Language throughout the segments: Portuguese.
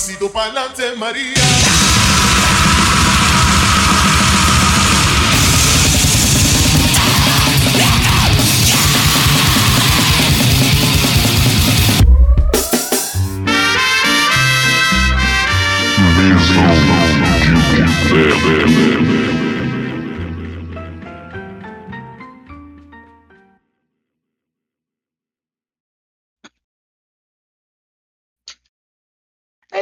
pasito pa'lante, María. É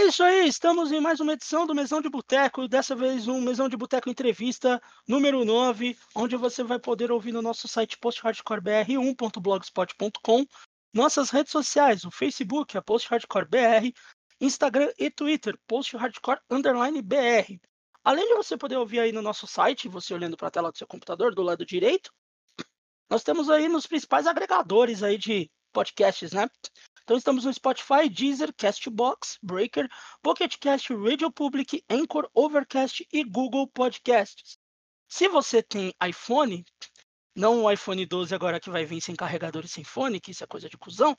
isso aí, estamos em mais uma edição do Mesão de Boteco, dessa vez um Mesão de Boteco Entrevista número 9, onde você vai poder ouvir no nosso site posthardcorebr1.blogspot.com, nossas redes sociais, o Facebook, a Post Hardcore BR, Instagram e Twitter, Post Hardcore Underline BR. Além de você poder ouvir aí no nosso site, você olhando para a tela do seu computador, do lado direito, nós temos aí nos principais agregadores aí de podcasts, né? Então estamos no Spotify, Deezer, Castbox, Breaker, Pocket Cast, Radio Public, Anchor, Overcast e Google Podcasts. Se você tem iPhone, não o iPhone 12 agora que vai vir sem carregador e sem fone, que isso é coisa de cuzão,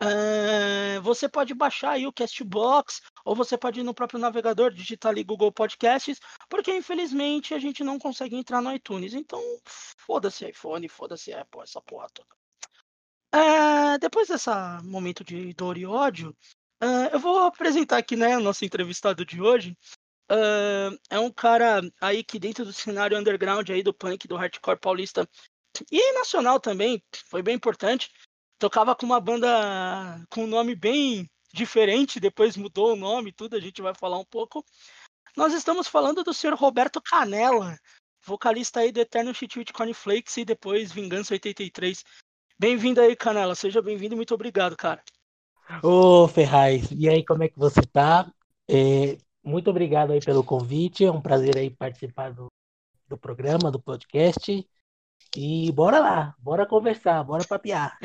eh, você pode baixar aí o Castbox, ou você pode ir no próprio navegador, digitar ali Google Podcasts, porque infelizmente a gente não consegue entrar no iTunes. Então, foda-se iPhone, foda-se Apple, essa porra toda. É, depois desse momento de dor e ódio, é, eu vou apresentar aqui né, o nosso entrevistado de hoje. É, é um cara aí que dentro do cenário underground aí do punk, do hardcore paulista e nacional também, foi bem importante. Tocava com uma banda com um nome bem diferente, depois mudou o nome tudo, a gente vai falar um pouco. Nós estamos falando do senhor Roberto Canella, vocalista aí do Eterno Chitwit Cornflakes e depois Vingança 83. Bem-vindo aí, Canela. Seja bem-vindo e muito obrigado, cara. Ô, Ferraz, e aí, como é que você tá? É, muito obrigado aí pelo convite. É um prazer aí participar do, do programa, do podcast. E bora lá, bora conversar, bora papear.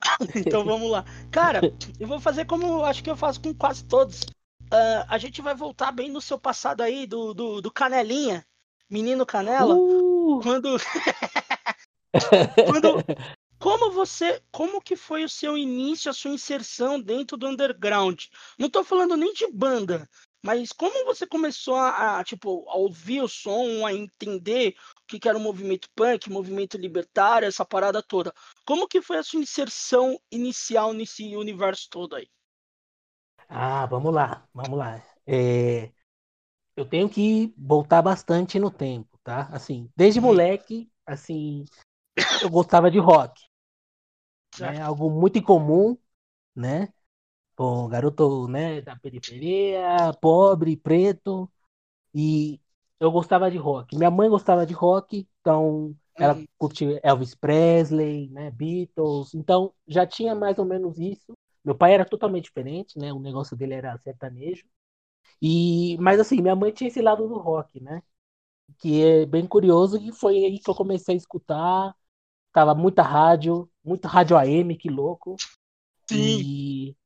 então vamos lá. Cara, eu vou fazer como acho que eu faço com quase todos. Uh, a gente vai voltar bem no seu passado aí, do, do, do Canelinha, menino Canela. Uh! Quando. quando, como você, como que foi o seu início, a sua inserção dentro do underground? Não estou falando nem de banda, mas como você começou a, a, tipo, a ouvir o som, a entender o que, que era o movimento punk, movimento libertário, essa parada toda? Como que foi a sua inserção inicial nesse universo todo aí? Ah, vamos lá, vamos lá. É, eu tenho que voltar bastante no tempo, tá? Assim, desde moleque, assim, eu gostava de rock. Né? Algo muito incomum, né? Bom, garoto, né, da periferia, pobre, preto, e eu gostava de rock. Minha mãe gostava de rock, então ela Uhum. curtia Elvis Presley, né, Beatles, então já tinha mais ou menos isso. Meu pai era totalmente diferente, né? O negócio dele era sertanejo. E, mas assim, minha mãe tinha esse lado do rock, né? Que é bem curioso e foi aí que eu comecei a escutar. Tava muita rádio, muita rádio AM, que louco. Sim. E,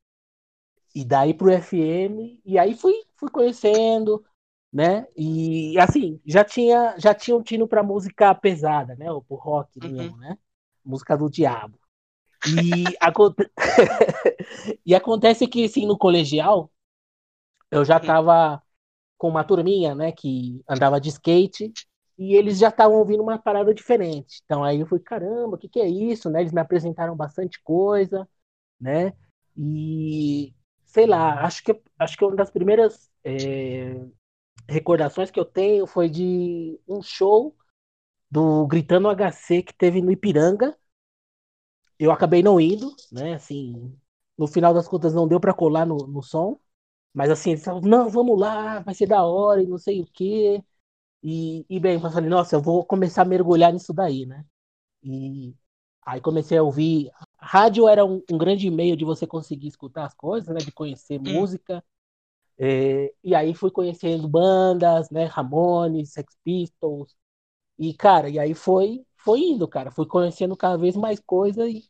e daí pro FM, e aí fui, fui conhecendo, né? E assim, já tinha, já tinha um tino pra música pesada, né? Ou pro rock Uhum. mesmo, né? Música do diabo. E, aconte... e acontece que, assim, no colegial, eu já Uhum. tava com uma turminha, né, que andava de skate, e eles já estavam ouvindo uma parada diferente. Então aí eu fui, caramba, o que que é isso, né? Eles me apresentaram bastante coisa, né? E sei lá, acho que acho que uma das primeiras é, recordações que eu tenho foi de um show do Gritando HC que teve no Ipiranga. Eu acabei não indo, né? Assim, no final das contas não deu pra colar no, no som, mas assim, eles falaram, não, vamos lá, vai ser da hora e não sei o quê. E, e bem, eu falei, nossa, eu vou começar a mergulhar nisso daí, né? E aí comecei a ouvir. Rádio era um, um grande meio de você conseguir escutar as coisas, né? De conhecer Hum. música. É, e aí fui conhecendo bandas, né? Ramones, Sex Pistols. E, cara, e aí foi, foi indo, cara. Fui conhecendo cada vez mais coisa e,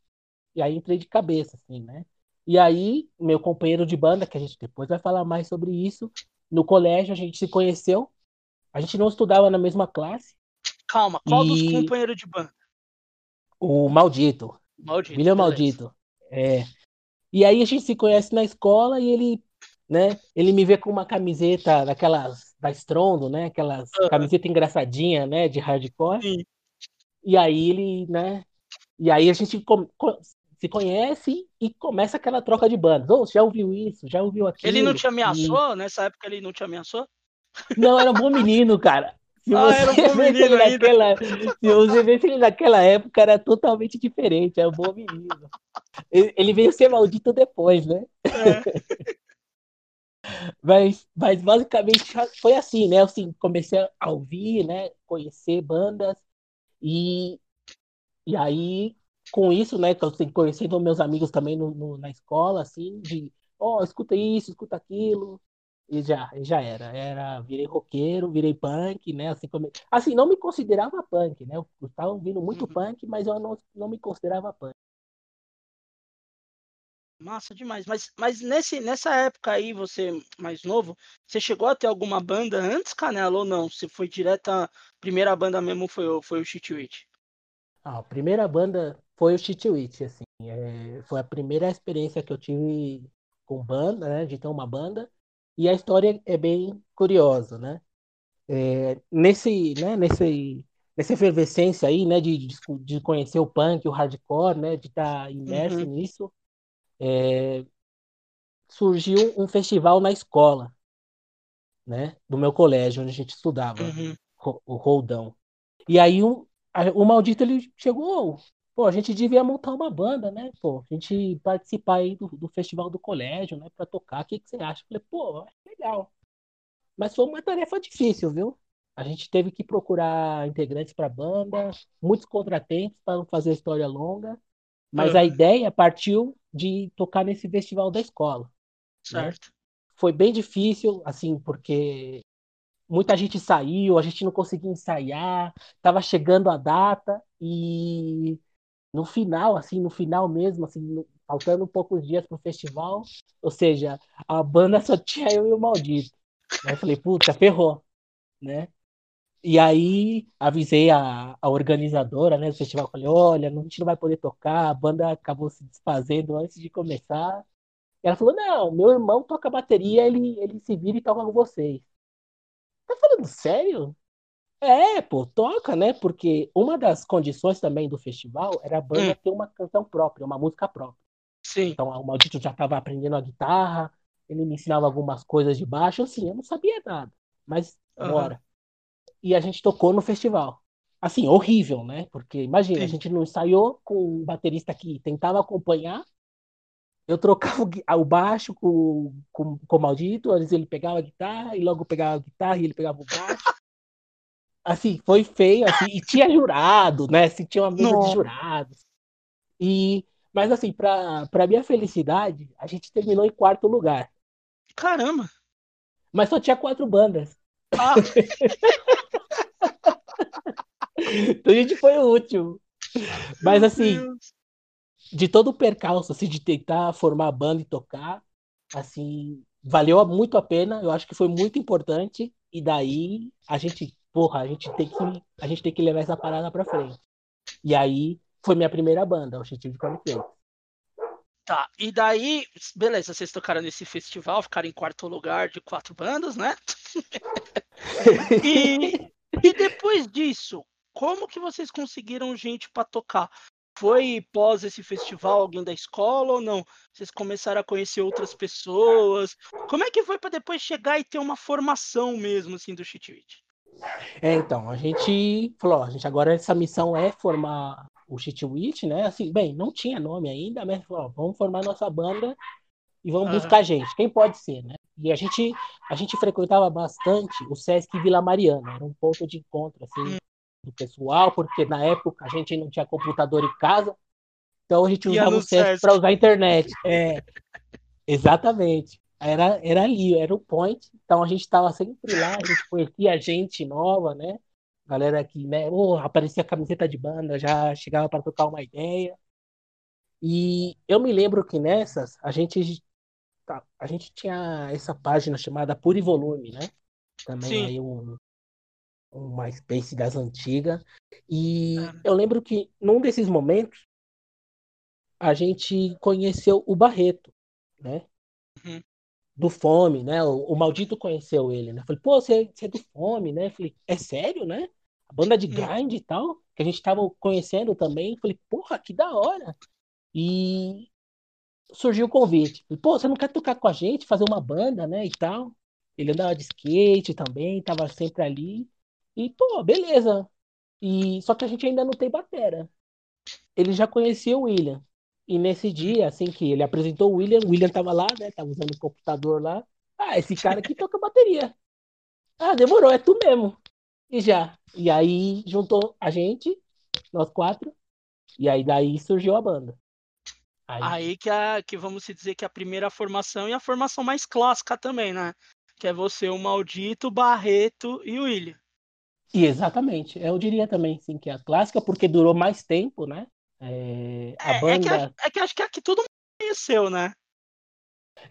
e aí entrei de cabeça, assim, né? E aí, meu companheiro de banda, que a gente depois vai falar mais sobre isso, no colégio a gente se conheceu. A gente não estudava na mesma classe. Calma, qual dos E- companheiros de banda? O Maldito, Maldito. William beleza. Maldito. É. E aí a gente se conhece na escola e ele né? Ele me vê com uma camiseta daquelas da Strondo, né? Aquelas Aham. camiseta engraçadinha, né? De hardcore. Sim. E aí ele, né? E aí a gente se conhece e começa aquela troca de bandas. Ô, já ouviu isso? Já ouviu aquilo? Ele não te E- ameaçou? Nessa época ele não te ameaçou? Não, era um bom menino, cara. Se Ah, era um bom menino naquela, se você vê ele naquela época, era totalmente diferente, era um bom menino. Ele, veio ser maldito depois, né? É. Mas, mas basicamente foi assim, né? Assim, comecei a ouvir, né? Conhecer bandas e, e aí com isso, né? que eu, assim, Conhecendo meus amigos também no, no- na escola, assim, de ó, escuta isso, escuta aquilo. E já, já era. Era, virei roqueiro, virei punk, né? Assim, como, assim, não me considerava punk, né? Eu estava ouvindo muito Uhum. punk, mas eu não, não me considerava punk. Massa demais. Mas, mas nesse, nessa época aí, você mais novo, você chegou a ter alguma banda antes, Canela, ou não? Se foi direto, a primeira banda mesmo foi, o- foi o Shit Witch? Ah, a primeira banda foi o Cheat Witch, assim. É, foi a primeira experiência que eu tive com banda, né? De ter uma banda. E a história é bem curiosa, né? É, nesse, né? Nesse, nessa efervescência aí, né? De, de, de conhecer o punk, o hardcore, né? De estar imerso Uhum. nisso. é, surgiu um festival na escola, né? Do meu colégio, onde a gente estudava Uhum. o Roldão. E aí um, a- o maldito ele chegou, pô, a gente devia montar uma banda, né? Pô, a gente participar aí do, do festival do colégio, né? Pra tocar. O que que você acha? Eu falei, pô, legal. Mas foi uma tarefa difícil, viu? A gente teve que procurar integrantes para banda, muitos contratempos para não fazer a história longa. Mas a Aham. ideia partiu de tocar nesse festival da escola. Certo. Foi bem difícil, assim, porque muita gente saiu, a gente não conseguia ensaiar, tava chegando a data e no final, assim, no final mesmo, assim, no- faltando poucos dias pro festival, ou seja, a banda só tinha eu e o Maldito. Aí eu falei, puta, ferrou, né? E aí avisei a, a organizadora, né, do festival, falei, olha, a gente não vai poder tocar, a banda acabou se desfazendo antes de começar. E ela falou, não, meu irmão toca bateria, ele, ele se vira e toca com vocês. Tá falando sério? É, pô, toca, né? Porque uma das condições também do festival era a banda Hum. ter uma canção própria, uma música própria. Sim. Então, o Maldito já estava aprendendo a guitarra, ele me ensinava algumas coisas de baixo, assim, eu não sabia nada, mas Aham. bora. E a gente tocou no festival. Assim, horrível, né? Porque imagina, a Sim. gente não ensaiou com um baterista que tentava acompanhar, eu trocava o, gui- o baixo com, com, com o Maldito, às vezes ele pegava a guitarra, e logo pegava a guitarra e ele pegava o baixo. Assim, foi feio, assim, e tinha jurado, né? Assim, tinha uma mesa de jurados. E, mas assim, para para minha felicidade, a gente terminou em quarto lugar. Caramba. Mas só tinha quatro bandas. Ah, Então a gente foi o último. Mas assim, de todo o percalço, assim, de tentar formar a banda e tocar, assim, valeu muito a pena. Eu acho que foi muito importante. E daí a gente, porra, a gente tem que, a gente tem que levar essa parada pra frente. E aí foi minha primeira banda, o Objetivo de Cornfield. Tá, e daí, beleza, vocês tocaram nesse festival, ficaram em quarto lugar de quatro bandas, né? E, e depois disso, como que vocês conseguiram gente pra tocar? Foi pós esse festival alguém da escola ou não? Vocês começaram a conhecer outras pessoas? Como é que foi pra depois chegar e ter uma formação mesmo assim do Chitwit? É, então, a gente falou, ó, a gente agora essa missão é formar o Chitwit, né? Assim, bem, não tinha nome ainda, mas falou, ó, vamos formar nossa banda e vamos Aham. buscar gente. Quem pode ser, né? E a gente, a gente frequentava bastante o Sesc Vila Mariana, era um ponto de encontro, assim, do pessoal, porque na época a gente não tinha computador em casa, então a gente usava o Sesc Sesc. para usar a internet. É, exatamente. Era, era ali, era o point. Então a gente estava sempre lá, a gente conhecia gente nova, né? Galera que, né, oh, aparecia camiseta de banda, já chegava para trocar uma ideia. E eu me lembro que nessas a gente tá, a gente tinha essa página chamada Pure Volume, né? Também Sim. aí um um MySpace das antigas. E É. eu lembro que num desses momentos a gente conheceu o Barreto, né? Uhum. Do Fome, né? O, o, Maldito conheceu ele, né? Falei, pô, você, você é do Fome, né? Falei, é sério, né? A banda de grind e tal, que a gente tava conhecendo também. Falei, porra, que da hora. E surgiu o convite. Falei, pô, você não quer tocar com a gente, fazer uma banda, né? E tal. Ele andava de skate também, tava sempre ali. E, pô, beleza. E só que a gente ainda não tem batera. Ele já conhecia o William. E nesse dia, assim que ele apresentou o William, o William tava lá, né? Tava usando o computador lá. Ah, esse cara aqui toca bateria. Ah, demorou, é tu mesmo. E já. E aí juntou a gente, nós quatro. E aí daí surgiu a banda. Aí, aí que, a, que vamos dizer que a primeira formação e a formação mais clássica também, né? Que é você, o Maldito, Barreto e o William. E exatamente. Eu diria também, sim, que é a clássica, porque durou mais tempo, né? É, a é, banda... é, que, é que acho que aqui todo mundo conheceu, né?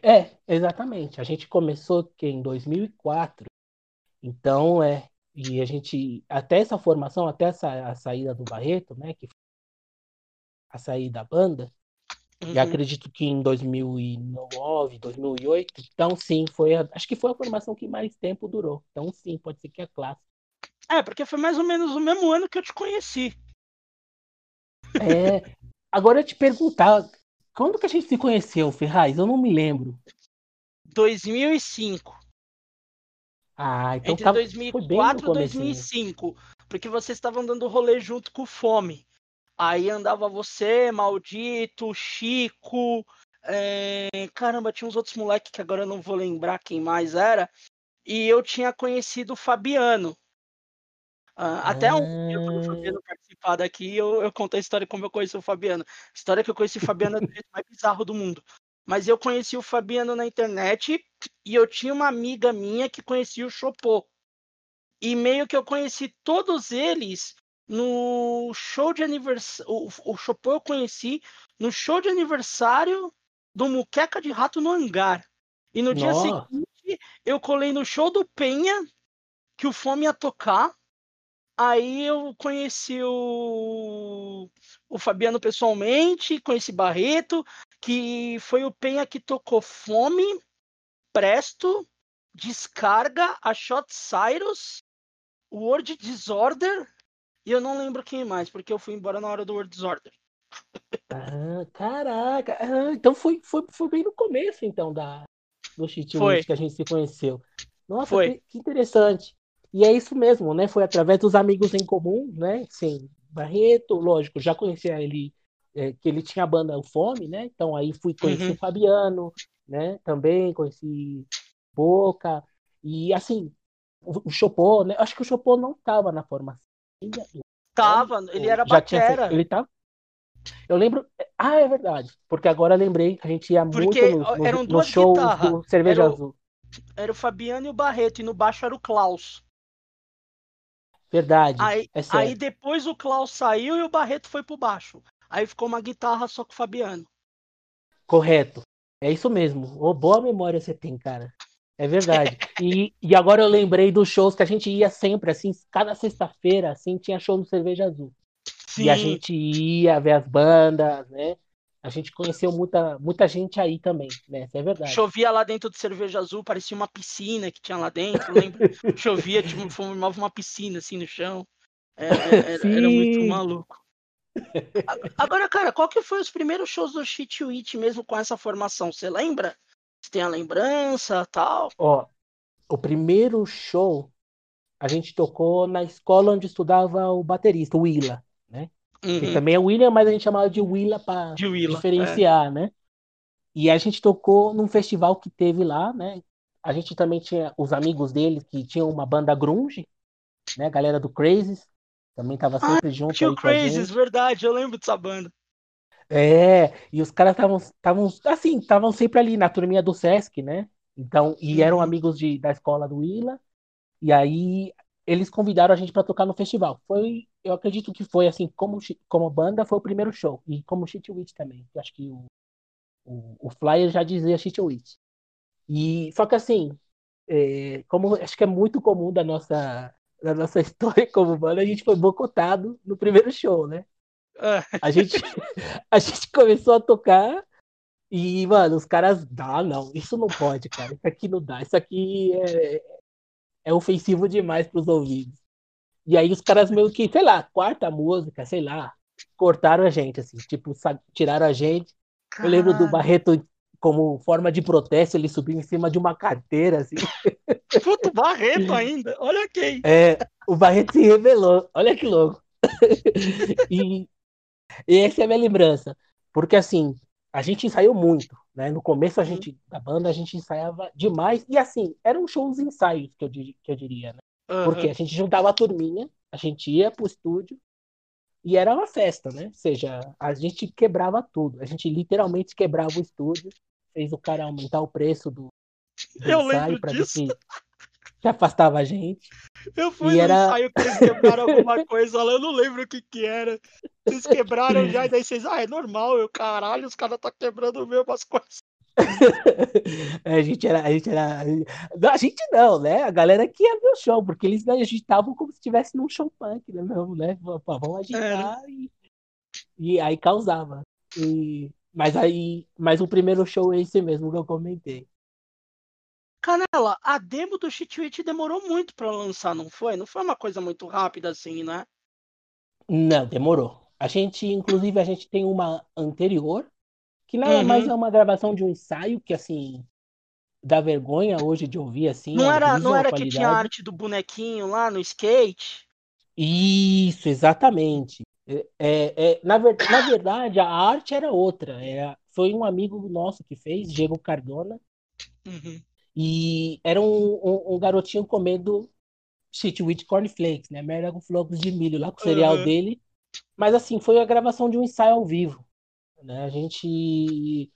É, exatamente. A gente começou que em 2004. Então, é. E a gente, até essa formação, até essa, a saída do Barreto, né? Que a saída da banda, uhum. e acredito que em 2009, 2008. Então, sim, foi a, acho que foi a formação que mais tempo durou. Então, sim, pode ser que é clássica. É, porque foi mais ou menos o mesmo ano que eu te conheci. É, agora eu te perguntar, quando que a gente se conheceu, Ferraz? Eu não me lembro. 2005. Ah, então Entre 2004 e 2005. Porque vocês estavam dando rolê junto com o Fome. Aí andava você, Maldito, Chico. É... Caramba, tinha uns outros moleques que agora eu não vou lembrar quem mais era. E eu tinha conhecido o Fabiano. Uh, até um dia, quando o Fabiano ah. participar daqui, eu, eu conto a história como eu conheci o Fabiano. A história que eu conheci o Fabiano é do jeito mais bizarro do mundo. Mas eu conheci o Fabiano na internet e eu tinha uma amiga minha que conhecia o Chopô. E meio que eu conheci todos eles no show de aniversário. O, o Chopô eu conheci no show de aniversário do Muqueca de Rato no Hangar. E no Nossa. dia seguinte eu colei no show do Penha, que o Fome ia tocar. Aí eu conheci o, o Fabiano pessoalmente, conheci Barreto, que foi o Penha que tocou Fome, Presto, Descarga, a Shot Cyrus, Word Disorder, e eu não lembro quem mais, porque eu fui embora na hora do Word Disorder. Ah, caraca! Ah, então foi, foi, foi bem no começo, então, da, do Cheat que a gente se conheceu. Nossa. Que, que interessante. E é isso mesmo, né? Foi através dos amigos em comum, né? Sim, Barreto, lógico, já conhecia ele, é, que ele tinha a banda o Fome, né? Então aí fui conhecer uhum. o Fabiano, né? Também conheci Boca. E assim, o, o Chopô, né? Acho que o Chopô não estava na formação. Tava, ele era batera. Ele tava? Eu lembro. Ah, é verdade. Porque agora lembrei que a gente ia Porque muito no, no, no show do Cerveja era Azul. era o Fabiano e o Barreto, e no baixo era o Klaus. Verdade. Aí, é aí depois o Klaus saiu e o Barreto foi pro baixo. Aí ficou uma guitarra só com o Fabiano. Correto. É isso mesmo. Oh, boa memória você tem, cara. É verdade. E, e agora eu lembrei dos shows que a gente ia sempre, assim, cada sexta-feira, assim, tinha show no Cerveja Azul. Sim. E a gente ia ver as bandas, né? A gente conheceu muita, muita gente aí também, né? Isso é verdade. Chovia lá dentro do cerveja azul, parecia uma piscina que tinha lá dentro, lembra? Chovia, tipo, formava uma piscina assim no chão. É, é, era, era, muito maluco. Agora, cara, qual que foi os primeiros shows do Shit Witch mesmo com essa formação? Você lembra? Você tem a lembrança tal? Ó, o primeiro show a gente tocou na escola onde estudava o baterista, o Willa. Uhum. Que também é William, mas a gente chamava de Willa para diferenciar, é. né? E a gente tocou num festival que teve lá, né? A gente também tinha os amigos dele que tinham uma banda grunge, né? A galera do Crazes também tava ah, sempre ah, junto tinha aí o Crazes, verdade, eu lembro dessa banda. É, e os caras estavam assim, estavam sempre ali na turminha do Sesc, né? Então, e eram uhum. amigos de, da escola do Willa. E aí eles convidaram a gente para tocar no festival. Foi, eu acredito que foi assim, como, como banda, foi o primeiro show. E como Shit Witch também. Eu acho que o, o, o flyer já dizia Shit Witch. E, só que assim, é, como acho que é muito comum da nossa, da nossa história como banda, a gente foi bocotado no primeiro show, né? A gente, a gente começou a tocar E, mano, os caras. Ah, não, isso não pode, cara. Isso aqui não dá. Isso aqui é, é ofensivo demais pros ouvidos. E aí os caras meio que, sei lá, quarta música, sei lá, cortaram a gente, assim, tipo, tiraram a gente. Eu lembro do Barreto como forma de protesto, ele subiu em cima de uma carteira, assim. Puto, Barreto ainda, olha quem. É, o Barreto se revelou, olha que louco. e, e essa é a minha lembrança, porque assim, a gente ensaiou muito, né? No começo a gente, da banda, a gente ensaiava demais, e assim, eram shows ensaios, que eu, que eu diria, né? Uhum. Porque a gente juntava a turminha, a gente ia pro estúdio, e era uma festa, né? Ou seja, a gente quebrava tudo, a gente literalmente quebrava o estúdio, fez o cara aumentar o preço do, do eu ensaio para ver se, que afastava a gente. Eu fui e no era... ensaio que eles quebraram alguma coisa lá, eu não lembro o que que era. Vocês quebraram já, e daí vocês, ah, é normal, eu, caralho, os caras tá quebrando mesmo as coisas. a gente era, a gente era, a gente não, né? A galera que ia ver o show, porque eles agitavam como se estivesse num show punk, né? Mesmo, né? Vamos agitar é. e, e aí causava. E, mas aí, mas o primeiro show é esse mesmo que eu comentei. Canela, a demo do Cheat demorou muito para lançar, não foi? Não foi uma coisa muito rápida assim, né? Não, demorou. A gente, inclusive, a gente tem uma anterior, que nada uhum. mais é uma gravação de um ensaio que, assim, dá vergonha hoje de ouvir, assim. Não era, não era que tinha arte do bonequinho lá no skate? Isso, exatamente. É, é, é, na, ver, na verdade, a arte era outra. Era, foi um amigo nosso que fez, Diego Cardona. Uhum. E era um, um, um, garotinho comendo shit with cornflakes, né? Merda com flocos de milho lá com o cereal uhum. dele. Mas assim, foi a gravação de um ensaio ao vivo. Né? A gente,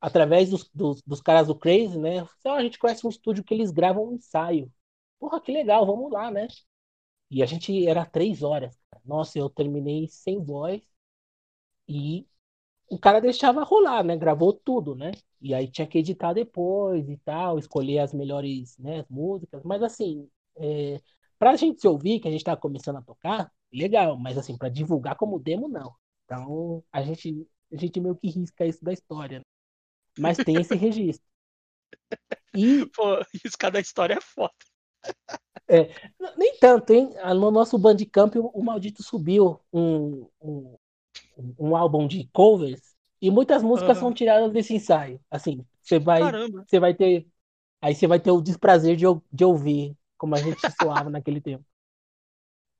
através dos, dos, dos caras do Crazy, né? Então, a gente conhece um estúdio que eles gravam um ensaio. Porra, que legal, vamos lá, né? E a gente era três horas. Nossa, eu terminei sem voz e o cara deixava rolar, né? Gravou tudo, né? E aí tinha que editar depois e tal, escolher as melhores né, músicas. Mas assim, é, pra gente se ouvir, que a gente tá começando a tocar, legal. Mas assim, para divulgar como demo, não. Então a gente, a gente meio que risca isso da história. Né? Mas tem esse registro. E... Pô, riscar da história é foda. É, nem tanto, hein? No nosso Bandcamp, o Maldito subiu um, um, um álbum de covers e muitas músicas uhum. são tiradas desse ensaio. Assim, você vai, você vai ter, aí você vai ter o desprazer de, de ouvir como a gente soava naquele tempo.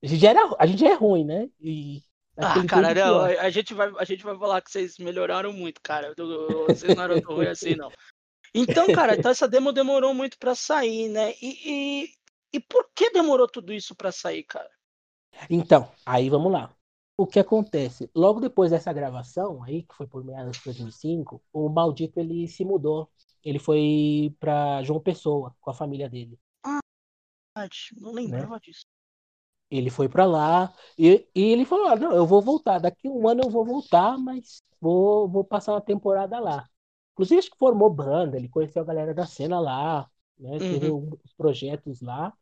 A gente era, a gente é ruim, né? E ah, cara, não, a gente vai, a gente vai falar que vocês melhoraram muito, cara. Vocês não eram tão ruins assim, não. Então, cara, então essa demo demorou muito para sair, né? E, e, e por que demorou tudo isso para sair, cara? Então, aí vamos lá. O que acontece? Logo depois dessa gravação aí, que foi por meados de 2005, o maldito ele se mudou. Ele foi para João Pessoa com a família dele. Ah, não lembrava né? disso. Ele foi para lá e, e, ele falou: ah, Não, eu vou voltar. Daqui um ano eu vou voltar, mas vou, vou passar uma temporada lá. Inclusive, acho que formou banda, ele conheceu a galera da cena lá, né? Teve uhum. os projetos lá.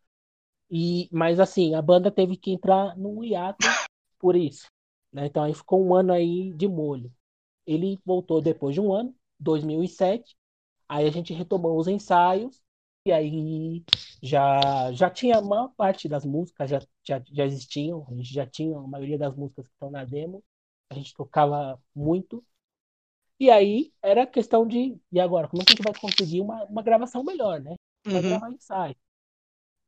E, mas assim, a banda teve que entrar no hiato por isso. Né? Então aí ficou um ano aí de molho. Ele voltou depois de um ano, 2007. Aí a gente retomou os ensaios e aí já já tinha uma parte das músicas já, já, já existiam, a gente já tinha a maioria das músicas que estão na demo. A gente tocava muito. E aí era questão de e agora como é que a gente vai conseguir uma, uma gravação melhor, né? Vai uhum. gravar ensaio.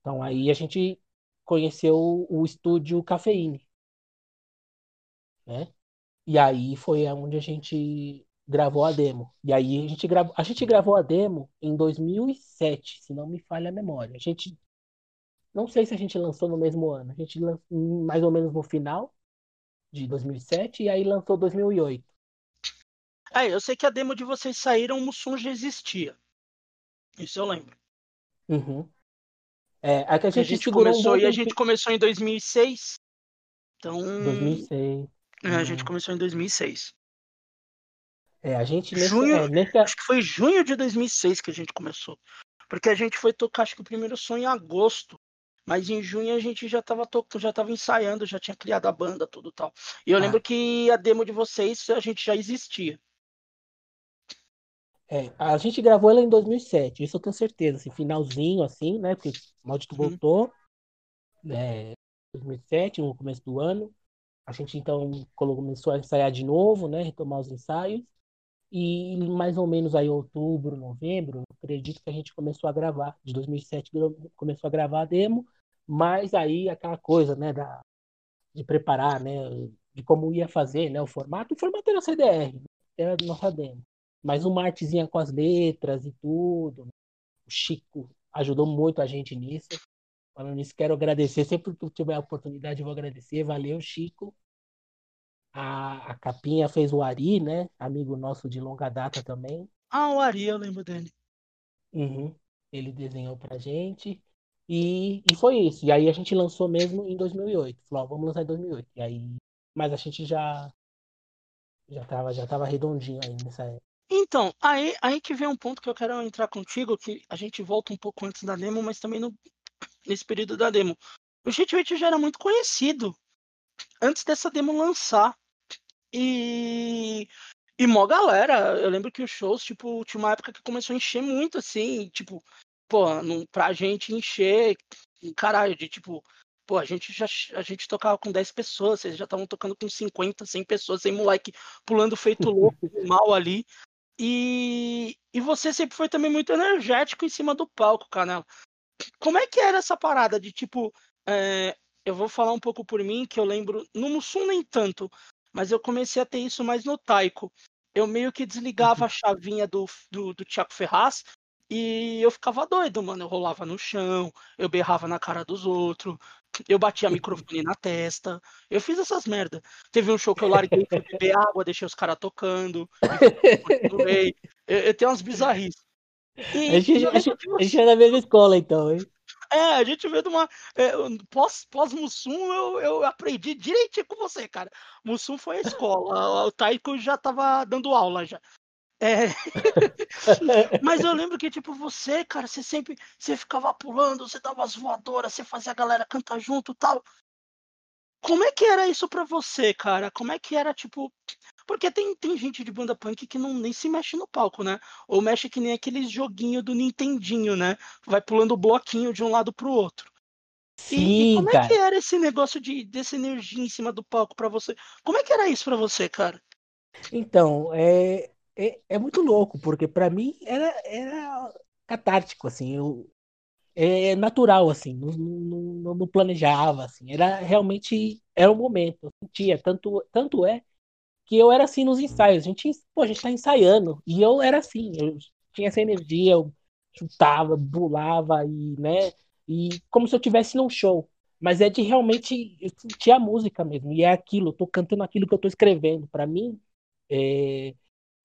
Então aí a gente conheceu o estúdio Cafeíne, né? E aí foi onde a gente gravou a demo. E aí a gente gravou, a gente gravou a demo em 2007, se não me falha a memória. A gente não sei se a gente lançou no mesmo ano. A gente lançou mais ou menos no final de 2007 e aí lançou 2008. É, eu sei que a demo de vocês saíram, o Mussum já existia. Isso eu lembro. Uhum. É, a, a, gente, a gente começou um e a gente começou em 2006. Então. 2006. É, a gente uhum. começou em 2006. É, a gente nesse, junho, é, nesse... acho que foi junho de 2006 que a gente começou. Porque a gente foi tocar acho que o primeiro som em agosto. Mas em junho a gente já estava tocando, já tava ensaiando, já tinha criado a banda, tudo tal. E eu ah. lembro que a demo de vocês a gente já existia. É, a gente gravou ela em 2007, isso eu tenho certeza, assim, finalzinho, assim, né? Porque o Maldito Uhum. voltou, né? 2007, no começo do ano. A gente então começou a ensaiar de novo, né? Retomar os ensaios. E mais ou menos aí outubro, novembro, acredito que a gente começou a gravar. De 2007 gra- começou a gravar a demo, mas aí aquela coisa, né? Da, de preparar, né? De como ia fazer, né? O formato. O formato era CDR, né, era a nossa demo. Mas uma artezinha com as letras e tudo. O Chico ajudou muito a gente nisso. Falando nisso, quero agradecer. Sempre que tiver a oportunidade, eu vou agradecer. Valeu, Chico. A, a capinha fez o Ari, né? Amigo nosso de longa data também. Ah, o Ari, eu lembro dele. Uhum. Ele desenhou pra gente. E, e foi isso. E aí a gente lançou mesmo em 2008. Falou, ó, vamos lançar em 2008. E aí, mas a gente já já tava, já tava redondinho aí nessa época. Então, aí, aí que vem um ponto que eu quero entrar contigo, que a gente volta um pouco antes da demo, mas também no, nesse período da demo. O Shitwitch já era muito conhecido antes dessa demo lançar. E. E mó galera, eu lembro que os shows, tipo, tinha uma época que começou a encher muito, assim, tipo, pô, não, pra gente encher, caralho, de tipo, pô, a gente já a gente tocava com 10 pessoas, vocês já estavam tocando com 50, 100 pessoas, sem moleque pulando feito louco, mal ali. E, e você sempre foi também muito energético em cima do palco, Canela. Como é que era essa parada de tipo. é, eu vou falar um pouco por mim, que eu lembro. No Mussum nem tanto, mas eu comecei a ter isso mais no Taiko. Eu meio que desligava a chavinha do, do, do Tiago Ferraz e eu ficava doido, mano. Eu rolava no chão, eu berrava na cara dos outros, eu batia microfone na testa. Eu fiz essas merda. Teve um show que eu larguei, fui beber água, deixei os caras tocando. Eu, eu tenho umas bizarrices. E, A gente, a, gente, a gente é da mesma escola, então, hein? É, a gente veio de uma. É, pós, pós Mussum, eu, eu aprendi direitinho com você, cara. Mussum foi a escola. O Taiko já tava dando aula já. É, mas eu lembro que, tipo, você, cara, você sempre. Você ficava pulando, você dava as voadoras, você fazia a galera cantar junto tal. Como é que era isso pra você, cara? Como é que era, tipo. Porque tem, tem gente de banda punk que não nem se mexe no palco, né? Ou mexe que nem aquele joguinho do Nintendinho, né? Vai pulando o bloquinho de um lado pro outro. E, e Sim, como é cara. que era esse negócio de dessa energia em cima do palco pra você? Como é que era isso pra você, cara? Então, é, é, é muito louco, porque pra mim era, era catártico, assim, eu, é natural, assim, não, não, não- planejava, assim, era realmente, era o momento, eu sentia, tanto, tanto é que eu era assim nos ensaios, a gente, pô, a gente tá ensaiando, e eu era assim, eu tinha essa energia, eu chutava, pulava, e, né, e como se eu tivesse num show, mas é de realmente eu sentir a música mesmo, e é aquilo, eu tô cantando aquilo que eu tô escrevendo, pra mim, é,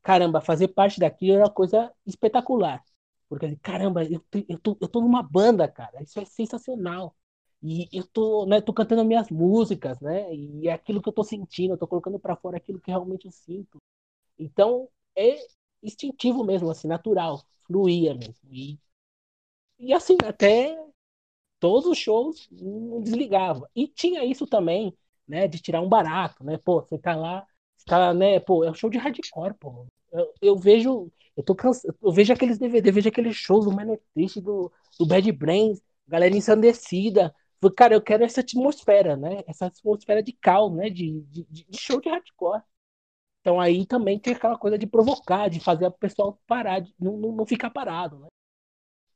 caramba, fazer parte daquilo era uma coisa espetacular. Porque, caramba, eu, eu, tô, eu tô numa banda, cara, isso é sensacional. E eu tô, né, tô cantando as minhas músicas, né? E é aquilo que eu tô sentindo, eu tô colocando pra fora aquilo que realmente eu sinto. Então, é instintivo mesmo, assim, natural, fluía mesmo. E, e assim, até todos os shows não desligava. E tinha isso também, né, de tirar um barato, né? Pô, você tá lá, você tá, né, pô, é um show de hardcore, pô. Eu, eu vejo, eu tô cansado, eu vejo aqueles DVD, vejo aqueles shows do Manor Triste, do, do Bad Brains, galera ensandecida. Cara, eu quero essa atmosfera, né? Essa atmosfera de cal, né? De, de, de show de hardcore. Então aí também tem aquela coisa de provocar, de fazer o pessoal parar, de não, não, não ficar parado, né?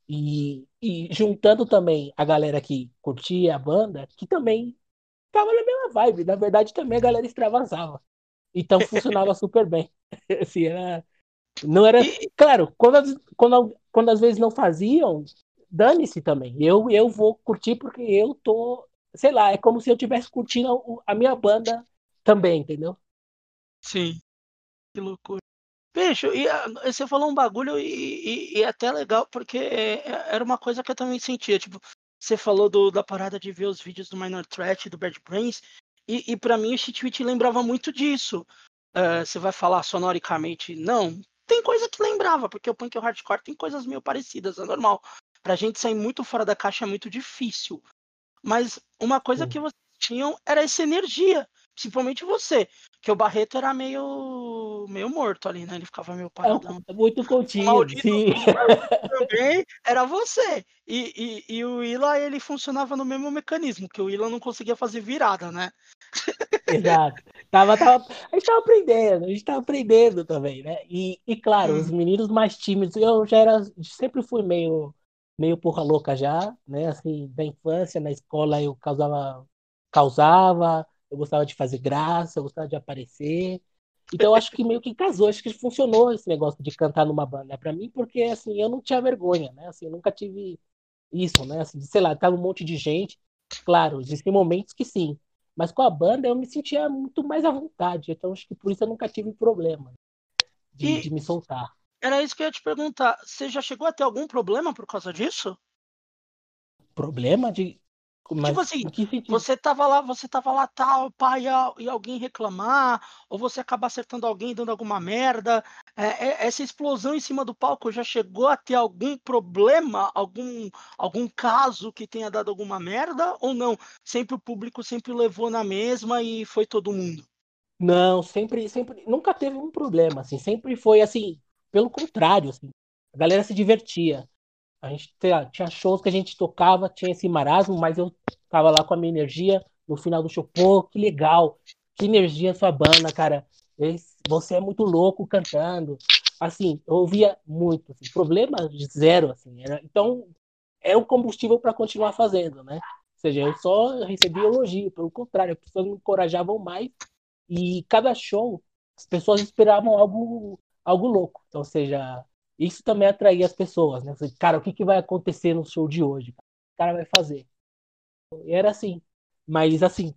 E, e juntando também a galera que curtia a banda, que também tava na mesma vibe. Na verdade, também a galera extravasava. Então funcionava super bem. Assim, era, não era. Claro, quando, quando, quando às vezes não faziam, dane-se também. Eu, eu vou curtir porque eu tô. Sei lá, é como se eu estivesse curtindo a, a minha banda também, entendeu? sim, que loucura. Bicho, e você falou um bagulho e, e, e é até legal, porque é- é- era uma coisa que eu também sentia. Tipo, você falou do, da parada de ver os vídeos do Minor Threat, do Bad Brains, e, e para mim o Shitwit lembrava muito disso. Ah, você vai falar sonoricamente, não. Tem coisa que lembrava, porque o punk e o hardcore tem coisas meio parecidas, é normal. Pra gente sair muito fora da caixa é muito difícil. Mas uma coisa Sim. que vocês tinham era essa energia, principalmente você. que o Barreto era meio meio morto ali, né? Ele ficava meio paradão. É muito maldito, sim. também era você. E, e, e o Willa, ele funcionava no mesmo mecanismo, que o Willa não conseguia fazer virada, né? Exato. Tava, tava, a gente tava aprendendo, a gente tava aprendendo também, né? E, e claro, Hum. os meninos mais tímidos, eu já era, sempre fui meio, meio porra louca já, né? Assim, da infância, na escola eu causava, causava, eu gostava de fazer graça, eu gostava de aparecer. Então acho que meio que casou, acho que funcionou esse negócio de cantar numa banda para mim, porque assim, eu não tinha vergonha, né? Assim, eu nunca tive isso, né? Assim, sei lá, tava um monte de gente. Claro, existem momentos que sim, mas com a banda eu me sentia muito mais à vontade, então acho que por isso eu nunca tive problema de, E- de me soltar. Era isso que eu ia te perguntar. Você já chegou a ter algum problema por causa disso? Problema de. Mas, Tipo assim? Você tava lá, você tava lá tal, pai, e alguém reclamar, ou você acabar acertando alguém dando alguma merda. É, é, essa explosão em cima do palco já chegou a ter algum problema, algum, algum caso que tenha dado alguma merda, ou não? Sempre o público sempre levou na mesma e foi todo mundo. Não, sempre, sempre, nunca teve um problema, assim, sempre foi assim, pelo contrário, assim, a galera se divertia. A gente tinha, tinha shows que a gente tocava, tinha esse marasmo, mas eu tava lá com a minha energia no final do show, pô, que legal, que energia sua banda, cara. Você é muito louco cantando. Assim, eu ouvia muito, assim, problema zero, assim. Era, então, é o combustível para continuar fazendo, né? Ou seja, eu só recebi elogio, pelo contrário, as pessoas me encorajavam mais e cada show as pessoas esperavam algo algo louco. Então, ou seja, isso também atraía as pessoas, né? Cara, o que, que vai acontecer no show de hoje? O cara vai fazer. E era assim. Mas, assim,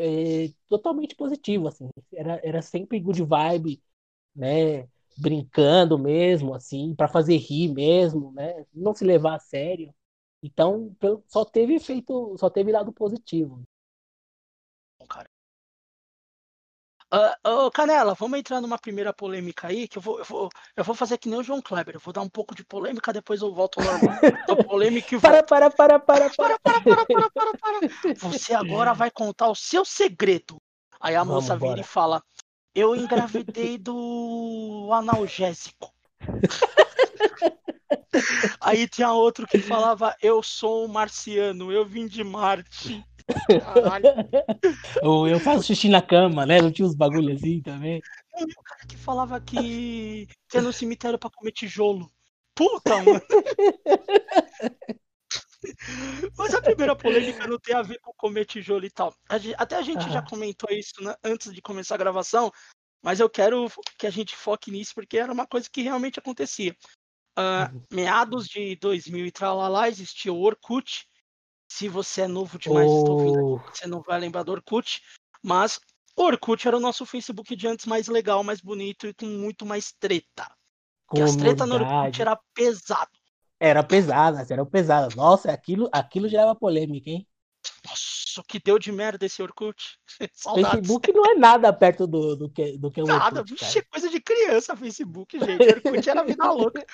é, totalmente positivo, assim. Era, era sempre good vibe, né? Brincando mesmo, assim, para fazer rir mesmo, né? Não se levar a sério. Então, só teve efeito, só teve lado positivo. Ah, Ô, Canela, vamos entrar numa primeira polêmica aí, que eu vou, eu, vou, eu vou fazer que nem o João Kleber. Eu vou dar um pouco de polêmica, depois eu volto ao normal. Tô polêmica e Para, para, para, para, para. Para, para, para, para, para, para. Você agora vai contar o seu segredo. Aí a Vamos, moça vira bora. e fala: Eu engravidei do analgésico. Aí tinha outro que falava: Eu sou um marciano, eu vim de Marte. Caralho. Ou eu faço xixi na cama, né? Não tinha uns bagulho assim também. E o cara que falava que ia no cemitério pra comer tijolo. Puta, mano. Mas a primeira polêmica não tem a ver com comer tijolo e tal. Até a gente já Ah. comentou isso né, antes de começar a gravação, mas eu quero que a gente foque nisso porque era uma coisa que realmente acontecia. Uhum. meados de 2000 e tralalá, existia o Orkut. Se você é novo demais, está ouvindo Oh, você não vai lembrar do Orkut, mas o Orkut era o nosso Facebook de antes mais legal, mais bonito e com muito mais treta. Porque as tretas no Orkut era pesado. Era pesadas, eram pesadas. Nossa, aquilo, aquilo gerava polêmica, hein? Nossa, o que deu de merda esse Orkut. Saudades. Facebook não é nada perto do, do que, do que o Nada, Orkut, cara. é coisa de criança Facebook, gente. O Orkut era vida louca.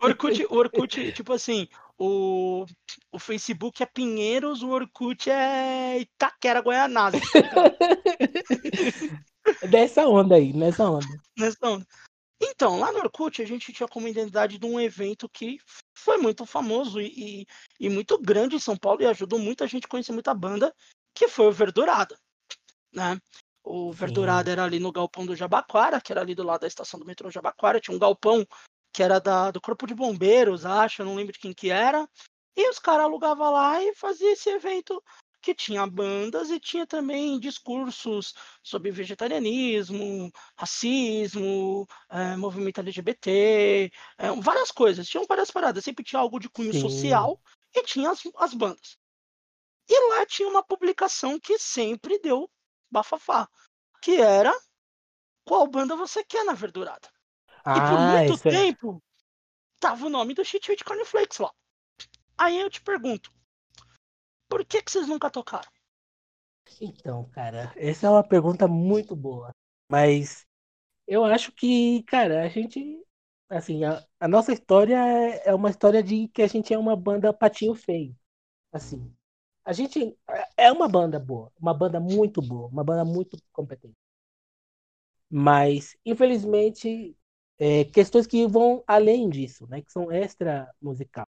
O Orkut, Orkut, tipo assim, o, o Facebook é Pinheiros, o Orkut é Itaquera, Goianazes. Dessa onda aí, nessa onda. nessa onda. Então, lá no Orkut, a gente tinha como identidade de um evento que foi muito famoso e, e, e muito grande em São Paulo e ajudou muita gente a conhecer muita banda, que foi o Verdurada. Né? O Sim. Verdurada era ali no galpão do Jabaquara, que era ali do lado da estação do metrô Jabaquara. Tinha um galpão que era da, do Corpo de Bombeiros, acho, eu não lembro de quem que era. E os caras alugavam lá e faziam esse evento que tinha bandas e tinha também discursos sobre vegetarianismo, racismo, eh, movimento LGBT, eh, várias coisas. Tinham várias paradas. Sempre tinha algo de cunho Sim. social e tinha as, as bandas. E lá tinha uma publicação que sempre deu bafafá, que era qual banda você quer na verdurada. E por Ah, muito é. tempo tava o nome do Shit With Cornflakes lá. Aí eu te pergunto, por que, que vocês nunca tocaram? Então, cara, essa é uma pergunta muito boa. Mas eu acho que, cara, a gente. Assim, a, a nossa história é, é uma história de que a gente é uma banda patinho feio. Assim, a gente é- uma banda boa, uma banda muito boa, uma banda muito competente. Mas, infelizmente, é, questões que vão além disso, né? Que são extra musical.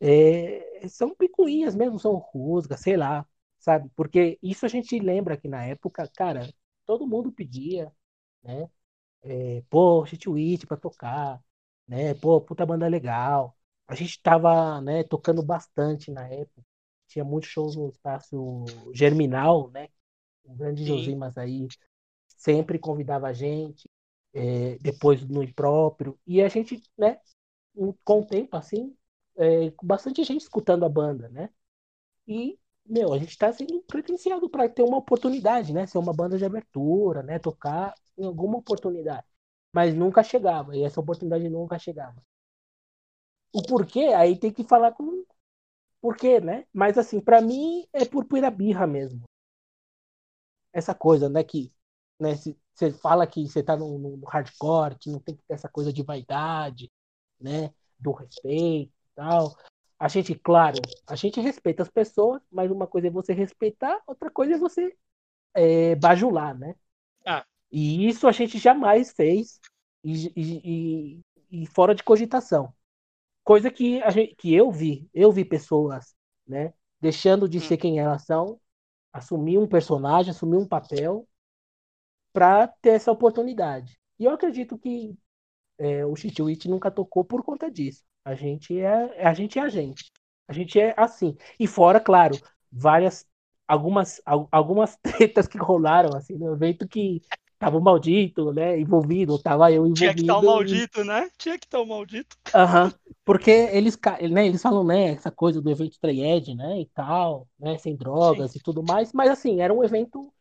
É, são picuinhas mesmo, são rusgas, sei lá, sabe? Porque isso a gente lembra que na época, cara, todo mundo pedia, né? É, pô, Chitwit pra tocar, né? Pô, puta banda legal. A gente tava, né, tocando bastante na época. Tinha muitos shows no espaço Germinal, né? O grande Josimas aí sempre convidava a gente, é, depois no próprio. E a gente, né, com o tempo, assim, é, bastante gente escutando a banda, né? E, meu, a gente está sendo credenciado para ter uma oportunidade, né? Ser uma banda de abertura, né? Tocar em alguma oportunidade. Mas nunca chegava, e essa oportunidade nunca chegava. O porquê, aí tem que falar com porquê, né? Mas assim, para mim é por pura birra mesmo. Essa coisa, né, que né, você fala que você tá no, no, hardcore, que não tem que ter essa coisa de vaidade, né, do respeito tal. A gente, claro, a gente respeita as pessoas, mas uma coisa é você respeitar, outra coisa é você é, bajular, né? Ah. E isso a gente jamais fez e, e, e, e fora de cogitação. Coisa que, a gente, que eu vi, eu vi pessoas, né, deixando de hum. ser quem elas são, assumir um personagem, assumir um papel para ter essa oportunidade. E eu acredito que é, o Chichiwich nunca tocou por conta disso. A gente é a gente é a gente. A gente é assim. E fora, claro, várias algumas algumas tretas que rolaram assim no evento que tava o maldito, né, envolvido, tava eu envolvido. Tinha que estar o maldito, e... né? Tinha que estar o maldito. Aham. Uhum. Porque eles, né, eles falam, né, essa coisa do evento Treyed, né, e tal, né, sem drogas Sim. e tudo mais, mas assim, era um evento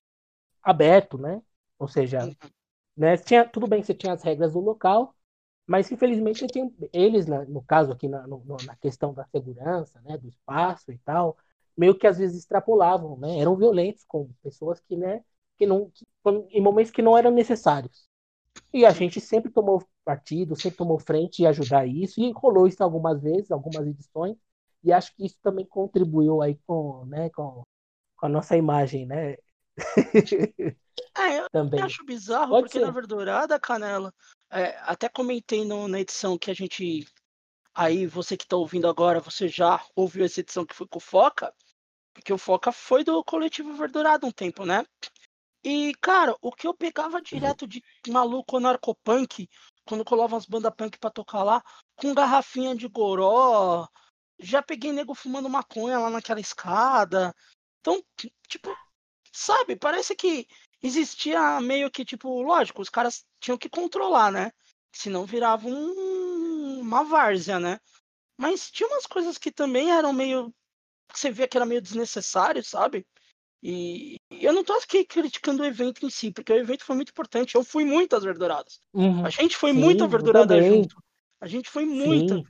aberto, né? Ou seja, uhum. né, tinha, tudo bem que você tinha as regras do local, mas infelizmente tinha, eles, né, no caso aqui na, no, na questão da segurança, né, do espaço e tal, meio que às vezes extrapolavam, né, eram violentos com pessoas que, né, que não, que, em momentos que não eram necessários. E a gente sempre tomou partido, sempre tomou frente e ajudar isso, e rolou isso algumas vezes, algumas edições, e acho que isso também contribuiu aí com, né, com, com a nossa imagem, né? É, eu Também. acho bizarro, Pode porque ser. na Verdurada, Canela, é, até comentei no, na edição que a gente. Aí, você que tá ouvindo agora, você já ouviu essa edição que foi com o Foca, porque o Foca foi do coletivo Verdurado um tempo, né? E, cara, o que eu pegava uhum. direto de maluco narcopunk, quando colava as bandas punk pra tocar lá, com garrafinha de goró, já peguei nego fumando maconha lá naquela escada. Então, tipo, sabe, parece que existia meio que, tipo, lógico, os caras tinham que controlar, né? Senão virava um, uma várzea, né? Mas tinha umas coisas que também eram meio. Você via que era meio desnecessário, sabe? E eu não tô aqui criticando o evento em si, porque o evento foi muito importante. Eu fui muito às verduradas. Uhum. A gente foi Sim, muito verdurada junto. A gente foi muito.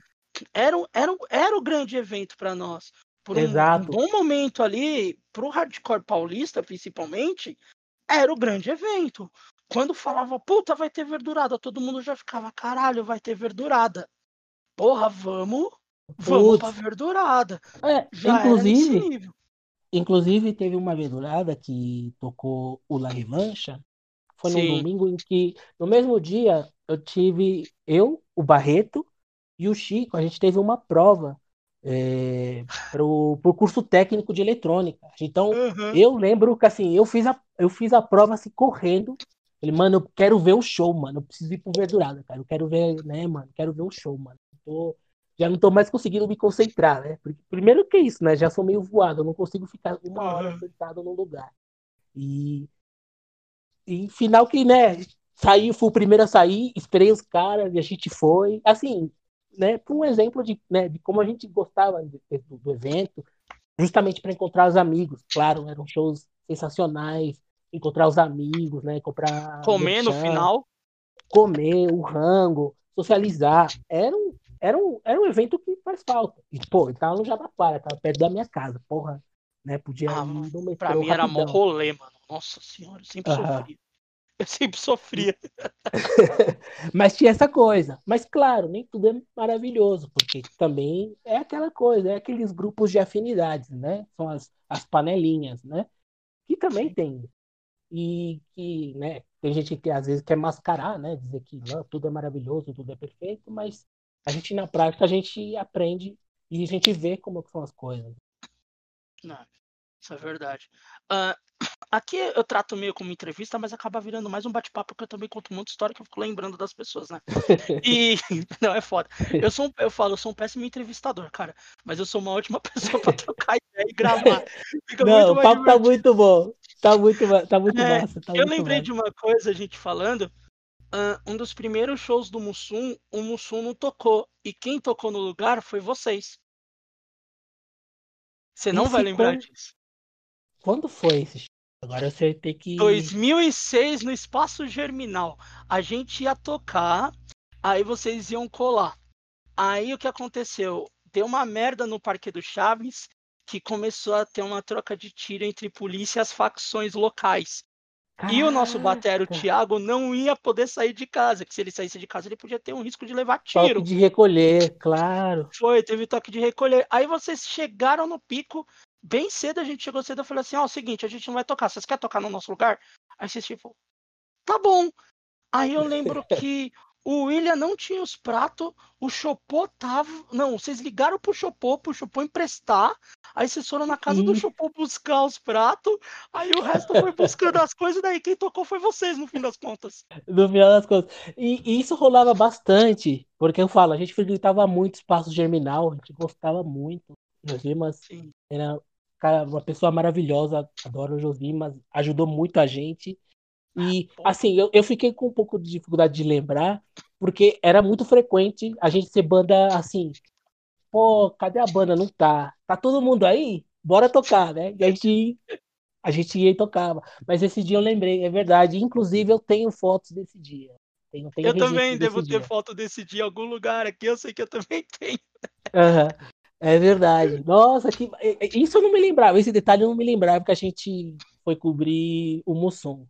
Era, era, era o grande evento para nós. Por um, um, bom momento ali, pro hardcore paulista, principalmente, era o grande evento. Quando falava, puta, vai ter verdurada, todo mundo já ficava, caralho, vai ter verdurada. Porra, vamos, vamos Putz. pra verdurada. É, já inclusive, inclusive teve uma verdurada que tocou o La Revancha. Foi Sim. num domingo em que, no mesmo dia, eu tive eu, o Barreto e o Chico, a gente teve uma prova é, para o curso técnico de eletrônica. Então, uhum. eu lembro que assim, eu fiz a, eu fiz a prova assim, correndo. Ele, mano, eu quero ver o show, mano. Eu preciso ir pro Verdurada, cara. Eu quero ver, né, mano? Quero ver o show, mano. Tô, já não tô mais conseguindo me concentrar, né? Primeiro que isso, né? Já sou meio voado, eu não consigo ficar uma hora sentado num lugar. E, e final que, né? Saiu, fui o primeiro a sair, esperei os caras e a gente foi. Assim, né, para um exemplo de, né, de como a gente gostava do, do evento, justamente para encontrar os amigos. Claro, eram shows sensacionais, encontrar os amigos, né, comprar comer no final, comer o rango, socializar. Era um, era um, era um evento que faz falta. E, pô, tava no Jabaquara, tava perto da minha casa, porra, né, podia ah, ir no metrô Pra mim rapidão. era mó rolê, mano. Nossa senhora, eu sempre uhum. sofri. Eu sempre sofria. Mas tinha essa coisa. Mas claro, nem tudo é maravilhoso, porque também é aquela coisa, é aqueles grupos de afinidades, né? São as, as panelinhas, né? Que também tem. E que, né, tem gente que às vezes quer mascarar, né? Dizer que não, tudo é maravilhoso, tudo é perfeito, mas a gente na prática a gente aprende e a gente vê como são as coisas. Não, isso é verdade. Uh, aqui eu trato meio como entrevista, mas acaba virando mais um bate-papo, porque eu também conto muita história que eu fico lembrando das pessoas, né? E não é foda. Eu sou um, eu falo, eu sou um péssimo entrevistador, cara, mas eu sou uma ótima pessoa para trocar ideia e gravar. Fica não, o papo tá muito bom. Tá muito, tá muito é, massa. Tá eu muito lembrei massa. de uma coisa, a gente falando. Uh, um dos primeiros shows do Mussum, o Mussum não tocou. E quem tocou no lugar foi vocês. Você não vai lembrar disso. Quando foi esse show? Agora você tem que. 2006 no Espaço Germinal. A gente ia tocar, aí vocês iam colar. Aí o que aconteceu? Deu uma merda no Parque do Chaves que começou a ter uma troca de tiro entre polícia e as facções locais. Caraca. E o nosso batero Thiago não ia poder sair de casa, que se ele saísse de casa ele podia ter um risco de levar tiro. Toque de recolher, claro. Foi, teve toque de recolher. Aí vocês chegaram no pico, bem cedo a gente chegou cedo, eu falei assim, ó, oh, é o seguinte, a gente não vai tocar, vocês querem tocar no nosso lugar? Aí vocês tipo, tá bom. Aí eu lembro que o William não tinha os pratos, o Chopô tava. Não, vocês ligaram pro Chopô, pro Chopô emprestar. Aí vocês foram na casa Sim. do Chopô buscar os pratos. Aí o resto foi buscando as coisas, daí quem tocou foi vocês, no fim das contas. No final das contas. E, e isso rolava bastante, porque eu falo, a gente frequentava muito espaço germinal, a gente gostava muito. Josimas era cara, uma pessoa maravilhosa, adoro o Josimas, ajudou muito a gente. E, assim, eu, eu fiquei com um pouco de dificuldade de lembrar, porque era muito frequente a gente ser banda assim. Pô, cadê a banda? Não tá. Tá todo mundo aí? Bora tocar, né? E a gente, a gente ia e tocava. Mas esse dia eu lembrei, é verdade. Inclusive, eu tenho fotos desse dia. Eu também devo dia. ter foto desse dia em algum lugar aqui. Eu sei que eu também tenho. Uhum. É verdade. Nossa, que... isso eu não me lembrava. Esse detalhe eu não me lembrava que a gente foi cobrir o Mussum.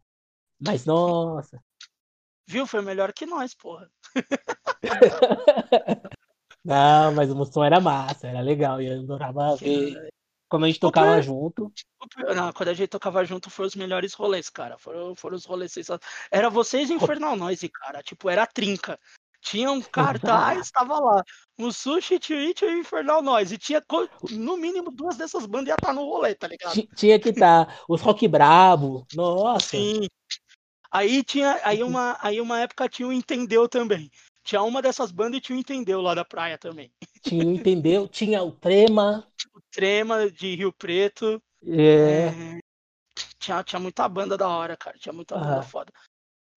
Mas nossa. Viu? Foi melhor que nós, porra. Não, mas o som era massa, era legal. E eu adorava ver quando a gente tocava o junto. Não, quando a gente tocava junto foram os melhores rolês, cara. Foram, foram os rolês sensacionais. Era vocês e Infernal Noise, cara. Tipo, era trinca. Tinha um cartaz, estava lá. O Sushi, Twitch e Infernal Noise. E tinha no mínimo duas dessas bandas ia estar tá no rolê, tá ligado? Tinha que estar. Tá. Os Rock Brabo. Nossa. Sim. Aí tinha, aí uma, aí uma época tinha o Entendeu também. Tinha uma dessas bandas e tinha o Entendeu lá da praia também. Tinha o Entendeu, tinha o Trema. O Trema de Rio Preto. É. é. Tinha, tinha muita banda da hora, cara. Tinha muita banda foda.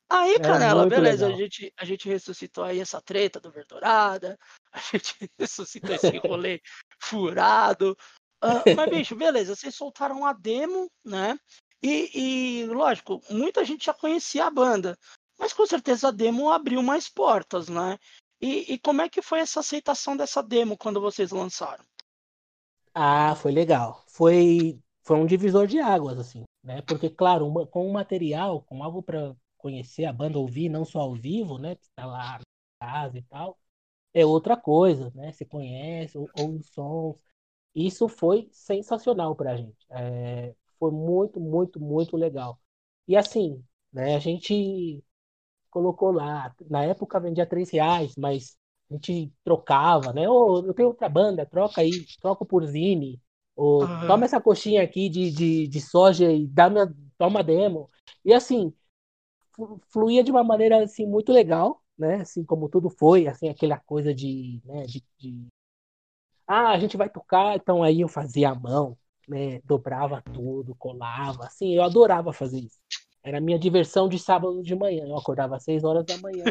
Aí, Canela, beleza, a gente, a gente ressuscitou aí essa treta do Verdurada, a gente ressuscitou esse rolê furado. Uh, mas, bicho, beleza, vocês soltaram a demo, né? E, e, lógico, muita gente já conhecia a banda, mas com certeza a demo abriu mais portas, né? E, e como é que foi essa aceitação dessa demo quando vocês lançaram? Ah, foi legal. Foi, foi um divisor de águas, assim, né? Porque, claro, uma, com o material, com algo para conhecer a banda, ouvir, não só ao vivo, né? Que está lá na casa e tal, é outra coisa, né? Você conhece, ouve os sons. Isso foi sensacional para a gente. É, foi muito, muito, muito legal. E assim, né, a gente colocou lá, na época vendia três reais, mas a gente trocava, né? Oh, eu tenho outra banda, troca aí, troca por Zine. Ou toma essa coxinha aqui de, de, de soja e dá minha, toma demo. E assim, fluía de uma maneira assim muito legal, né? Assim como tudo foi, assim aquela coisa de, né, de, de... ah, a gente vai tocar, então aí eu fazia a mão, né, dobrava tudo, colava, assim, eu adorava fazer isso. Era a minha diversão de sábado de manhã. Eu acordava às 6 horas da manhã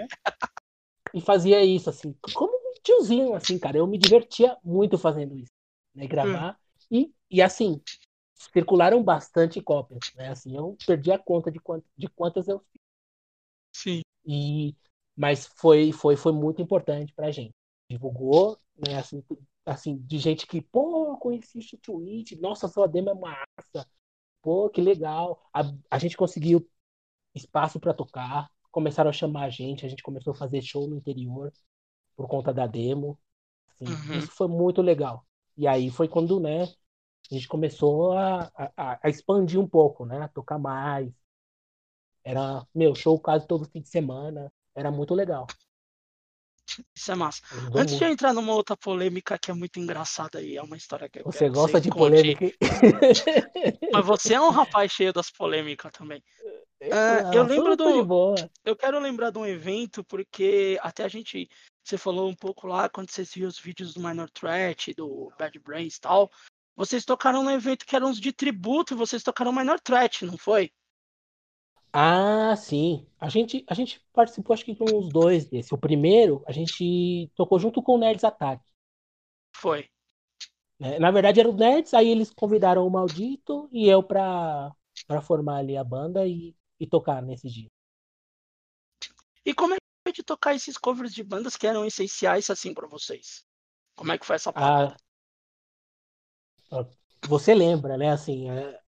e fazia isso, assim, como um tiozinho, assim, cara. Eu me divertia muito fazendo isso, né, gravar. Hum. E, e, assim, circularam bastante cópias, né, assim, eu perdi a conta de, quant, de quantas eu fiz. Sim. E, mas foi, foi, foi muito importante pra gente. Divulgou, né, assim, assim, de gente que, pô, conheci o Twitch, nossa, sua demo é massa, pô, que legal. A, a gente conseguiu espaço para tocar, começaram a chamar a gente, a gente começou a fazer show no interior por conta da demo. Assim, uhum. Isso foi muito legal. E aí foi quando, né, a gente começou a, a, a expandir um pouco, né, a tocar mais. Era, meu, show quase todo fim de semana. Era muito legal. Isso é massa. Antes de entrar numa outra polêmica que é muito engraçada aí, é uma história que Você gosta de polêmica? Mas você é um rapaz cheio das polêmicas também. Eu lembro do. Eu quero lembrar de um evento, porque até a gente. Você falou um pouco lá quando vocês viram os vídeos do Minor Threat, do Bad Brains e tal. Vocês tocaram num evento que era uns de tributo e vocês tocaram Minor Threat, não foi? Ah, sim. A gente, a gente participou, acho que com uns dois desses. O primeiro, a gente tocou junto com o Nerds Attack. Foi. É, na verdade, era o Nerds, aí eles convidaram o Maldito e eu pra, pra formar ali a banda e, e tocar nesse dia. E como é que foi de tocar esses covers de bandas que eram essenciais assim para vocês? Como é que foi essa parte? Ah, você lembra, né? Assim, é...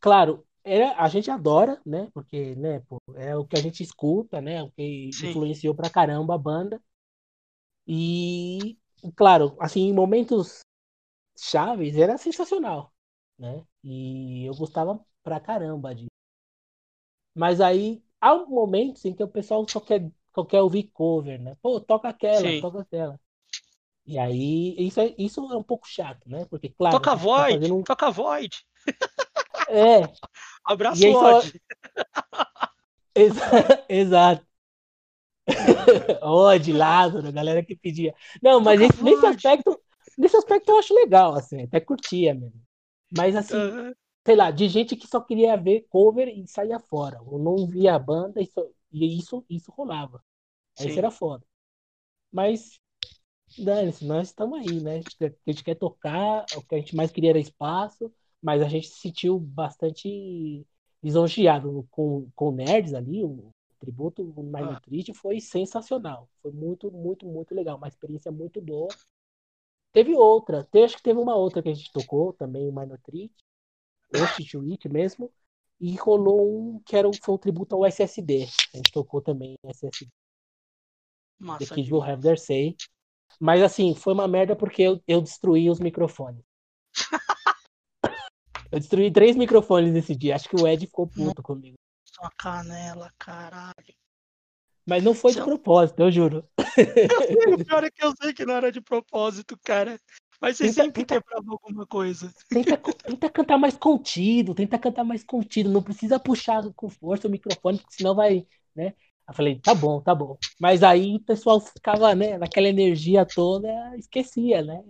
claro, é, a gente adora, né? Porque, né, pô, é o que a gente escuta, né? O que Sim. influenciou pra caramba a banda. E, claro, assim, em momentos chaves era sensacional, né? E eu gostava pra caramba disso. Mas aí há momentos em que o pessoal só quer, só quer ouvir cover, né? Pô, toca aquela, Sim. toca aquela. E aí, isso é, isso é um pouco chato, né? Porque, claro. Toca tá Void, tá um... toca Void. É. Abraço, só... Exato. Odd, Lázaro, a galera que pedia. Não, mas esse, nesse aspecto, nesse aspecto eu acho legal, assim, até curtia mesmo. Mas assim, uhum. sei lá, de gente que só queria ver cover e saía fora. Ou não via a banda e, só, e isso, isso rolava. Sim. Isso era foda. Mas, dane-se, nós estamos aí, né? A gente quer tocar, o que a gente mais queria era espaço mas a gente se sentiu bastante lisonjeado com, com nerds ali, o tributo Minor ah. foi sensacional, foi muito, muito, muito legal, uma experiência muito boa. Teve outra, acho que teve uma outra que a gente tocou também, o Minor Treat, o Tweet mesmo, e rolou um que era, foi um tributo ao SSD, a gente tocou também SSD. Massa, The Kids Will Have Their Say. Mas assim, foi uma merda porque eu, eu destruí os microfones. Eu destruí três microfones nesse dia. Acho que o Ed ficou puto comigo. Sua canela, caralho. Mas não foi de propósito, eu juro. o pior é que eu sei que não era de propósito, cara. Mas você tenta, sempre tenta, quebrava alguma coisa. Tenta, tenta cantar mais contido, tenta cantar mais contido. Não precisa puxar com força o microfone, porque senão vai, né? Eu falei, tá bom, tá bom. Mas aí o pessoal ficava, né, naquela energia toda, esquecia, né?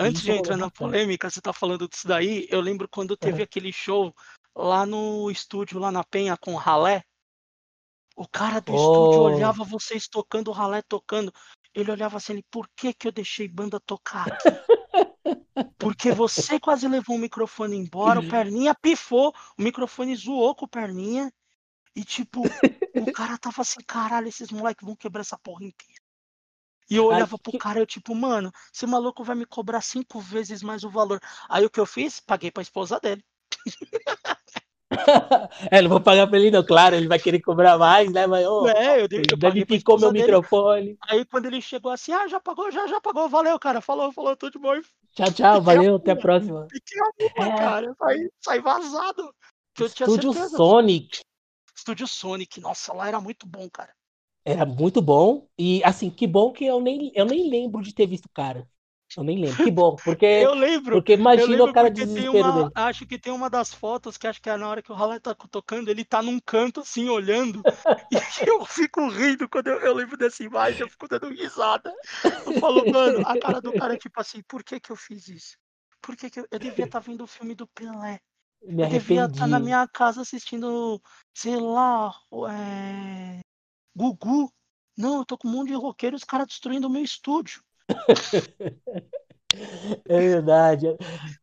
Antes de entrar na polêmica, você tá falando disso daí, eu lembro quando teve aquele show lá no estúdio, lá na Penha, com o Ralé. O cara do oh. estúdio olhava vocês tocando, o Ralé tocando. Ele olhava assim, ele, por que que eu deixei banda tocar aqui? Porque você quase levou o microfone embora, o Perninha pifou, o microfone zoou com o Perninha. E tipo, o cara tava assim, caralho, esses moleques vão quebrar essa porra inteira. E eu olhava pro cara e eu, tipo, mano, esse maluco vai me cobrar cinco vezes mais o valor. Aí o que eu fiz? Paguei pra esposa dele. é, não vou pagar pra ele, não, claro, ele vai querer cobrar mais, né? Mas, oh, é, eu, dei, eu deve picou meu dele. microfone. Aí quando ele chegou assim, ah, já pagou, já, já pagou, valeu, cara. Falou, falou, tudo de bom. Tchau, tchau, valeu, até a próxima. Fiquei a é. cara, sai, sai vazado. Estúdio Sonic. Estúdio Sonic, nossa, lá era muito bom, cara. Era muito bom. E assim, que bom que eu nem, eu nem lembro de ter visto o cara. Eu nem lembro. Que bom, porque. eu lembro. Porque imagina o cara de desespero dele. Acho que tem uma das fotos que acho que é na hora que o Ralé tá tocando, ele tá num canto assim, olhando. e eu fico rindo quando eu, eu, lembro dessa imagem, eu fico dando risada. Eu falo, mano, a cara do cara é tipo assim, por que que eu fiz isso? Por que, que eu, eu devia estar tá vendo o filme do Pelé? Me eu devia estar tá na minha casa assistindo, sei lá, é... Gugu. Não, eu tô com um monte de roqueiro e os caras destruindo o meu estúdio. é verdade,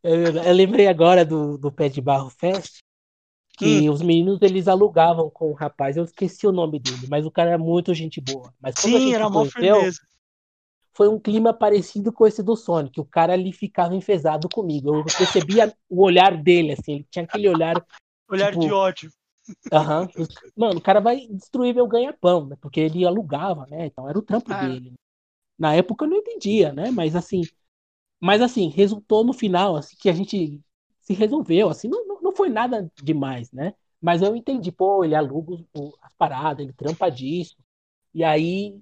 é verdade. Eu lembrei agora do, do Pé de Barro Fest, que hum. os meninos eles alugavam com o rapaz, eu esqueci o nome dele, mas o cara era muito gente boa. Mas Sim, era uma firmeza. Foi um clima parecido com esse do Sonic. O cara ali ficava enfesado comigo. Eu percebia o olhar dele, assim, ele tinha aquele olhar. olhar tipo, de ódio. Uhum. Mano, o cara vai destruir meu ganha-pão, né? Porque ele alugava, né? Então era o trampo ah. dele. Na época eu não entendia, né? Mas assim, mas assim, resultou no final, assim, que a gente se resolveu, assim, não, não foi nada demais, né? Mas eu entendi, pô, ele aluga as paradas, ele trampa disso. E aí,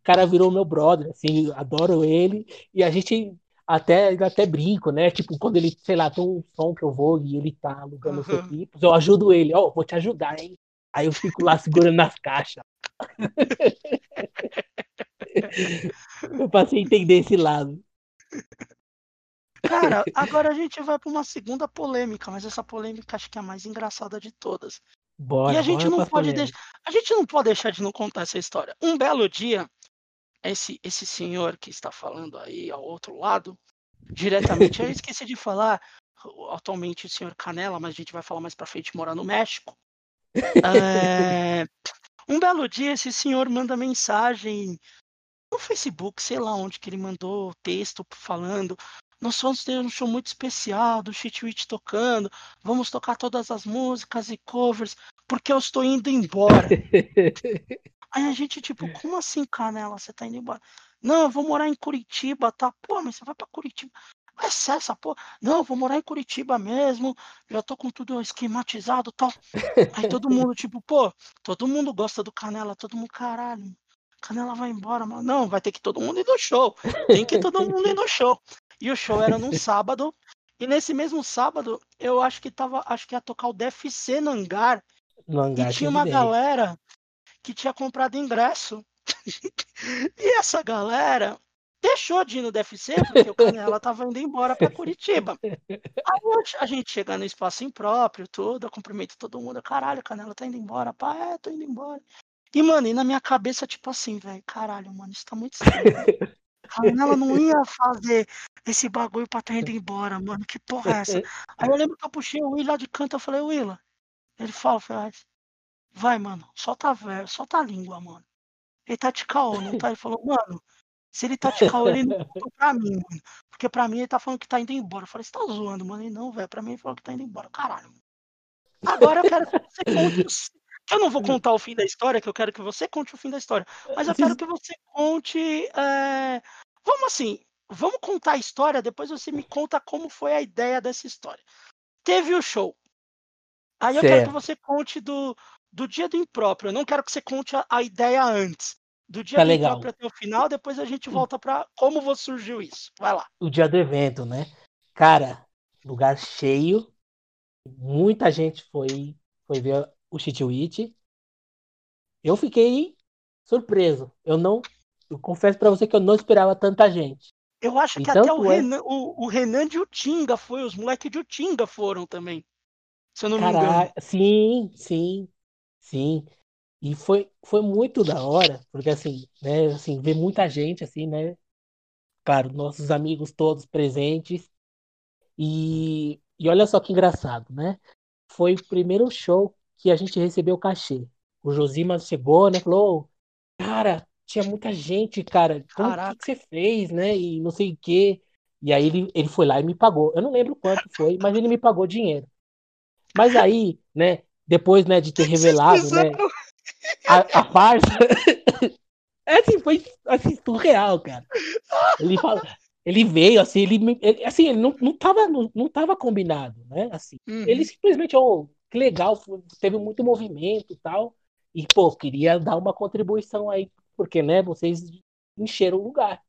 o cara virou meu brother, assim, adoro ele. E a gente até, até brinco, né? Tipo, quando ele, sei lá, tem um som que eu vou e ele tá alugando os Uhum. equipes, eu ajudo ele, ó, vou te ajudar, hein? Aí eu fico lá segurando nas caixas. eu passei a entender esse lado. Cara, agora a gente vai para uma segunda polêmica, mas essa polêmica acho que é a mais engraçada de todas. Bora, e a gente não pode deixar, a gente não pode deixar de não contar essa história. Um belo dia, esse esse senhor que está falando aí ao outro lado, diretamente, eu esqueci de falar, atualmente o senhor Canela, mas a gente vai falar mais pra frente, mora no México. É, um belo dia, esse senhor manda mensagem no Facebook, sei lá onde que ele mandou texto falando. Nós vamos ter um show muito especial do Cheat Witch tocando. Vamos tocar todas as músicas e covers, porque eu estou indo embora. Aí a gente, tipo, como assim, Canela? Você tá indo embora? Não, eu vou morar em Curitiba, tá? Pô, mas você vai pra Curitiba. Vai ser essa porra? Não, eu vou morar em Curitiba mesmo. Já tô com tudo esquematizado e tal. Aí todo mundo, tipo, pô, todo mundo gosta do Canela, todo mundo, caralho. Canela vai embora, mano. Não, vai ter que todo mundo ir no show. Tem que todo mundo ir no show. E o show era num sábado. E nesse mesmo sábado, eu acho que tava, acho que ia tocar o DFC no hangar. no hangar E tinha uma galera que tinha comprado ingresso. e essa galera deixou de ir no DFC porque o Canela tava indo embora pra Curitiba. Aí a gente chega no espaço impróprio, tudo, eu cumprimento todo mundo. Caralho, Canela tá indo embora. Pá, é, tô indo embora. E, mano, e na minha cabeça, tipo assim, velho, caralho, mano, isso tá muito estranho. Canela não ia fazer esse bagulho pra tá indo embora, mano. Que porra é essa? Aí eu lembro que eu puxei o Will lá de canto, eu falei, Willa. Ele fala, Ferraz, vai, mano, solta a ver, solta a língua, mano. Ele tá de caô, não tá? Ele falou, mano, se ele tá de caô, ele não contou pra mim, mano. Porque pra mim ele tá falando que tá indo embora. Eu falei, você tá zoando, mano? Ele não, velho, pra mim ele falou que tá indo embora. Caralho, mano. Agora eu quero que você conte. Eu não vou contar o fim da história, que eu quero que você conte o fim da história. Mas eu quero que você conte. é, Vamos assim, vamos contar a história, depois você me conta como foi a ideia dessa história. Teve o show. Aí eu quero Certo. que você conte do, do dia do impróprio. Eu não quero que você conte a, a ideia antes. Do dia Tá do legal. impróprio até o final, depois a gente volta pra como você surgiu isso. Vai lá. o dia do evento, né? Cara, lugar cheio, muita gente foi foi ver o Cheat Witch. Eu fiquei surpreso. Eu não, eu confesso pra você que eu não esperava tanta gente. Eu acho que até o é- Renan, o, o Renan de Utinga foi, os moleques de Utinga foram também. Se eu não me engano. Sim, sim, sim. E foi, foi muito da hora, porque assim, né, assim, ver muita gente assim, né? Claro, nossos amigos todos presentes. E, e olha só que engraçado, né? Foi o primeiro show que a gente recebeu cachê. O Josimas chegou, né? Falou, cara, tinha muita gente, cara. Como Caraca. que você fez, né? E não sei o quê. E aí ele, ele foi lá e me pagou. Eu não lembro quanto foi, mas ele me pagou dinheiro. Mas aí, né? Depois, né, de ter revelado, né, a, a farsa. É assim, foi assim, surreal, cara. Ele fala, ele veio, assim, ele, ele- assim, ele não, não, tava, não, não tava combinado, né? Assim, Uhum. ele simplesmente, oh, que legal, teve muito movimento e tal. E, pô, queria dar uma contribuição aí, porque, né, vocês encheram o lugar.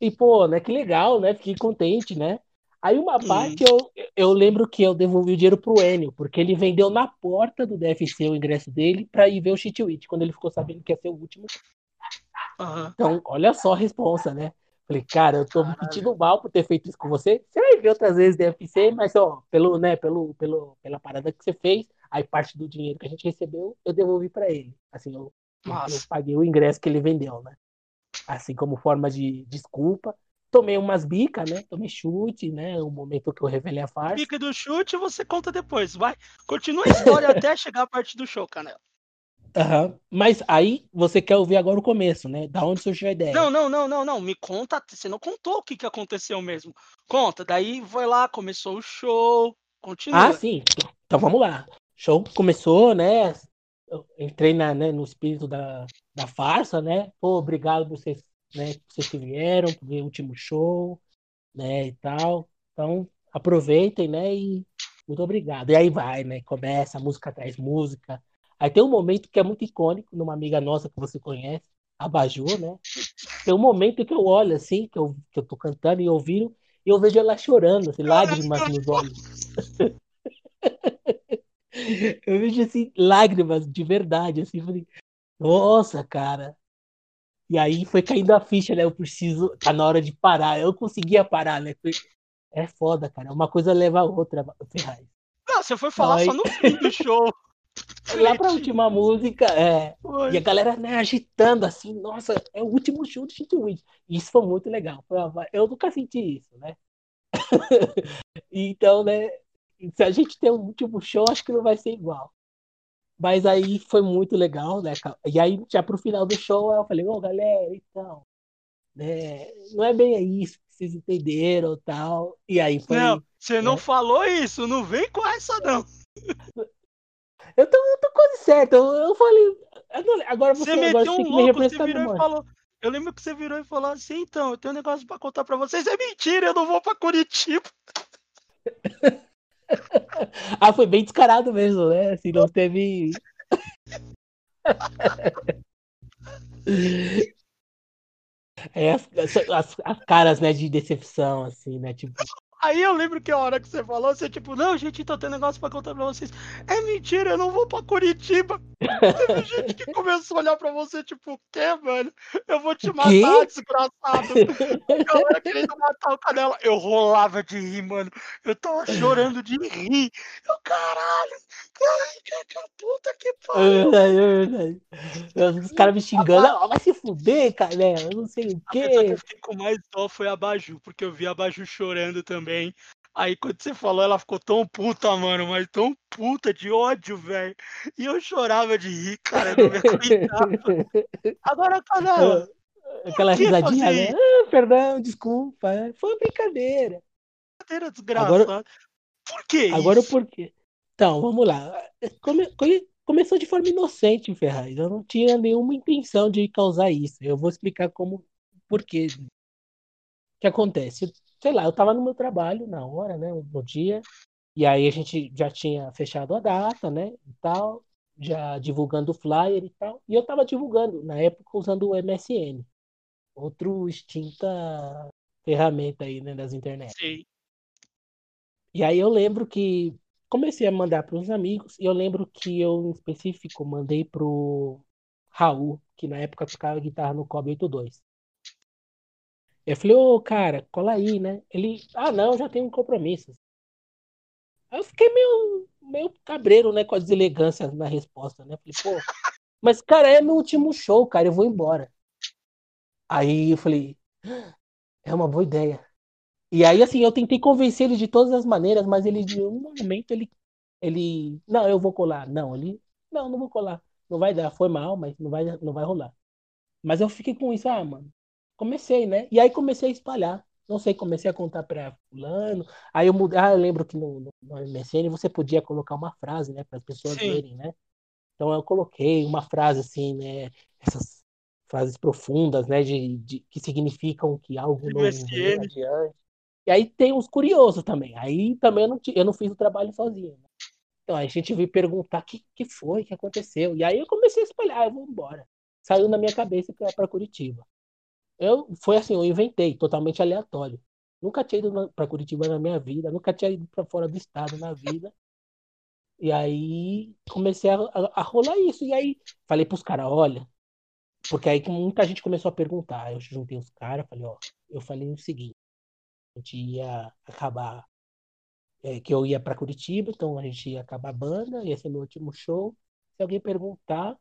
E, pô, né, que legal, né? Fiquei contente, né? Aí uma Hum. parte eu, eu lembro que eu devolvi o dinheiro pro Enio, porque ele vendeu na porta do DFC o ingresso dele pra ir ver o Cheat Witch, quando ele ficou sabendo que ia ser o último. Aham. Então, olha só a responsa, né? Falei, cara, eu tô me Caralho. sentindo mal por ter feito isso com você. Você vai ver outras vezes DFC, mas ó, pelo, né, pelo, pelo, pela parada que você fez, aí parte do dinheiro que a gente recebeu, eu devolvi pra ele. Assim, eu, eu, paguei o ingresso que ele vendeu, né? Assim como forma de desculpa. Tomei umas bicas, né? Tomei chute, né? O momento que eu revelei a farsa. Pique do chute você conta depois. Vai. Continua a história até chegar a parte do show, Canela. Aham. Mas aí você quer ouvir agora o começo, né? Da onde surgiu a ideia. Não, não, não, não, não. Me conta. Você não contou o que, que aconteceu mesmo. Conta. Daí foi lá, começou o show. Continua. Ah, sim. Então vamos lá. Show começou, né? Eu entrei na, né, no espírito da, da farsa, né? Pô, obrigado por vocês, né, vocês que vieram, ver o último show, né, e tal. Então, aproveitem, né, e, muito obrigado. E aí vai, né? Começa, música traz música. Aí tem um momento que é muito icônico numa amiga nossa que você conhece, a Baju, né? Tem um momento que eu olho assim, que eu, que eu tô cantando e ouvindo, e eu vejo ela chorando, assim, lágrimas nos olhos. eu vejo assim, lágrimas de verdade, assim, falei, nossa, cara. E aí foi caindo a ficha, né? Eu preciso, tá na hora de parar. Eu conseguia parar, né? É foda, cara. Uma coisa leva a outra, Ferraz. Não, você foi falar só no fim do show. Lá pra última música, é. Foi. E a galera né, agitando assim, nossa, é o último show do Shit Wind. Isso foi muito legal. Eu nunca senti isso, né? então, né? Se a gente tem um último show, acho que não vai ser igual. Mas aí foi muito legal, né? E aí, já pro final do show, eu falei, ô oh, galera, então, né? Não é bem isso que vocês entenderam tal. E aí foi. Não, você né? não falou isso, não vem com essa, não. Eu tô, eu tô quase certo. Eu, eu falei. Agora você, você meteu um louco, você virou e falou. Eu lembro que você virou e falou assim, então, eu tenho um negócio pra contar pra vocês. É mentira, eu não vou pra Curitiba. ah, foi bem descarado mesmo, né? Assim, não teve. É, as, as, as, caras, né, de decepção, assim, né? Tipo. Aí eu lembro que a hora que você falou, você tipo, não, gente, então tem negócio pra contar pra vocês. É mentira, eu não vou pra Curitiba. Teve gente que começou a olhar pra você, tipo, o quê, velho? Eu vou te matar, que? desgraçado. A galera querendo matar o Canela. Eu rolava de rir, mano. Eu tava chorando de rir. Eu, caralho, que puta que pariu. É Os caras me xingando, ah, vai se fuder, Canela, eu não sei o quê. A pessoa que eu fiquei com mais dó foi a Baju, porque eu vi a Baju chorando também. Aí quando você falou, ela ficou tão puta, mano, mas tão puta de ódio, velho. E eu chorava de rir, cara, não me aguentava. Agora, cara. Aquela risadinha, né? Ah, perdão, desculpa. Foi brincadeira. Brincadeira desgraçada. Agora, por quê? Agora por quê? Então, vamos lá. Come, começou de forma inocente, Ferraz. Eu não tinha nenhuma intenção de causar isso. Eu vou explicar como, por quê. O que acontece? sei lá, eu tava no meu trabalho na hora, né, no dia, e aí a gente já tinha fechado a data, né, e tal, já divulgando o flyer e tal, e eu tava divulgando, na época, usando o MSN, outro extinta ferramenta aí, né, das internet. Sim. E aí eu lembro que comecei a mandar para os amigos, e eu lembro que eu, em específico, mandei pro Raul, que na época tocava guitarra no Cobb 82. Eu falei, ô, cara, cola aí, né? Ele, ah, não, já tenho um compromisso. Aí eu fiquei meio, meio cabreiro, né, com a deselegância na resposta, né? Falei, pô, mas, cara, é meu último show, cara, eu vou embora. Aí eu falei, é uma boa ideia. E aí, assim, eu tentei convencer ele de todas as maneiras, mas ele, de um momento, ele, ele, não, eu vou colar. Não, ele, não, não vou colar. Não vai dar, foi mal, mas não vai, não vai rolar. Mas eu fiquei com isso, ah, mano, comecei, né? E aí comecei a espalhar. Não sei, comecei a contar para fulano. Aí eu mudei. Ah, eu lembro que no, no, no MSN você podia colocar uma frase, né? Para as pessoas Sim. verem, né? Então eu coloquei uma frase assim, né? Essas frases profundas, né? De, de que significam que algo não vem adiante. E aí tem os curiosos também. Aí também eu não, eu não fiz o trabalho sozinho. Né? Então a gente veio perguntar o que, que foi, o que aconteceu. E aí eu comecei a espalhar, eu vou embora. Saiu na minha cabeça para Curitiba. Eu, foi assim, eu inventei, totalmente aleatório. Nunca tinha ido para Curitiba na minha vida, nunca tinha ido para fora do estado na vida. E aí comecei a, a, a rolar isso. E aí falei pros caras, olha, porque aí muita gente começou a perguntar. Eu juntei os caras, falei, ó, eu falei o seguinte, a gente ia acabar, é, que eu ia para Curitiba, então a gente ia acabar a banda, ia ser meu último show. Se alguém perguntar,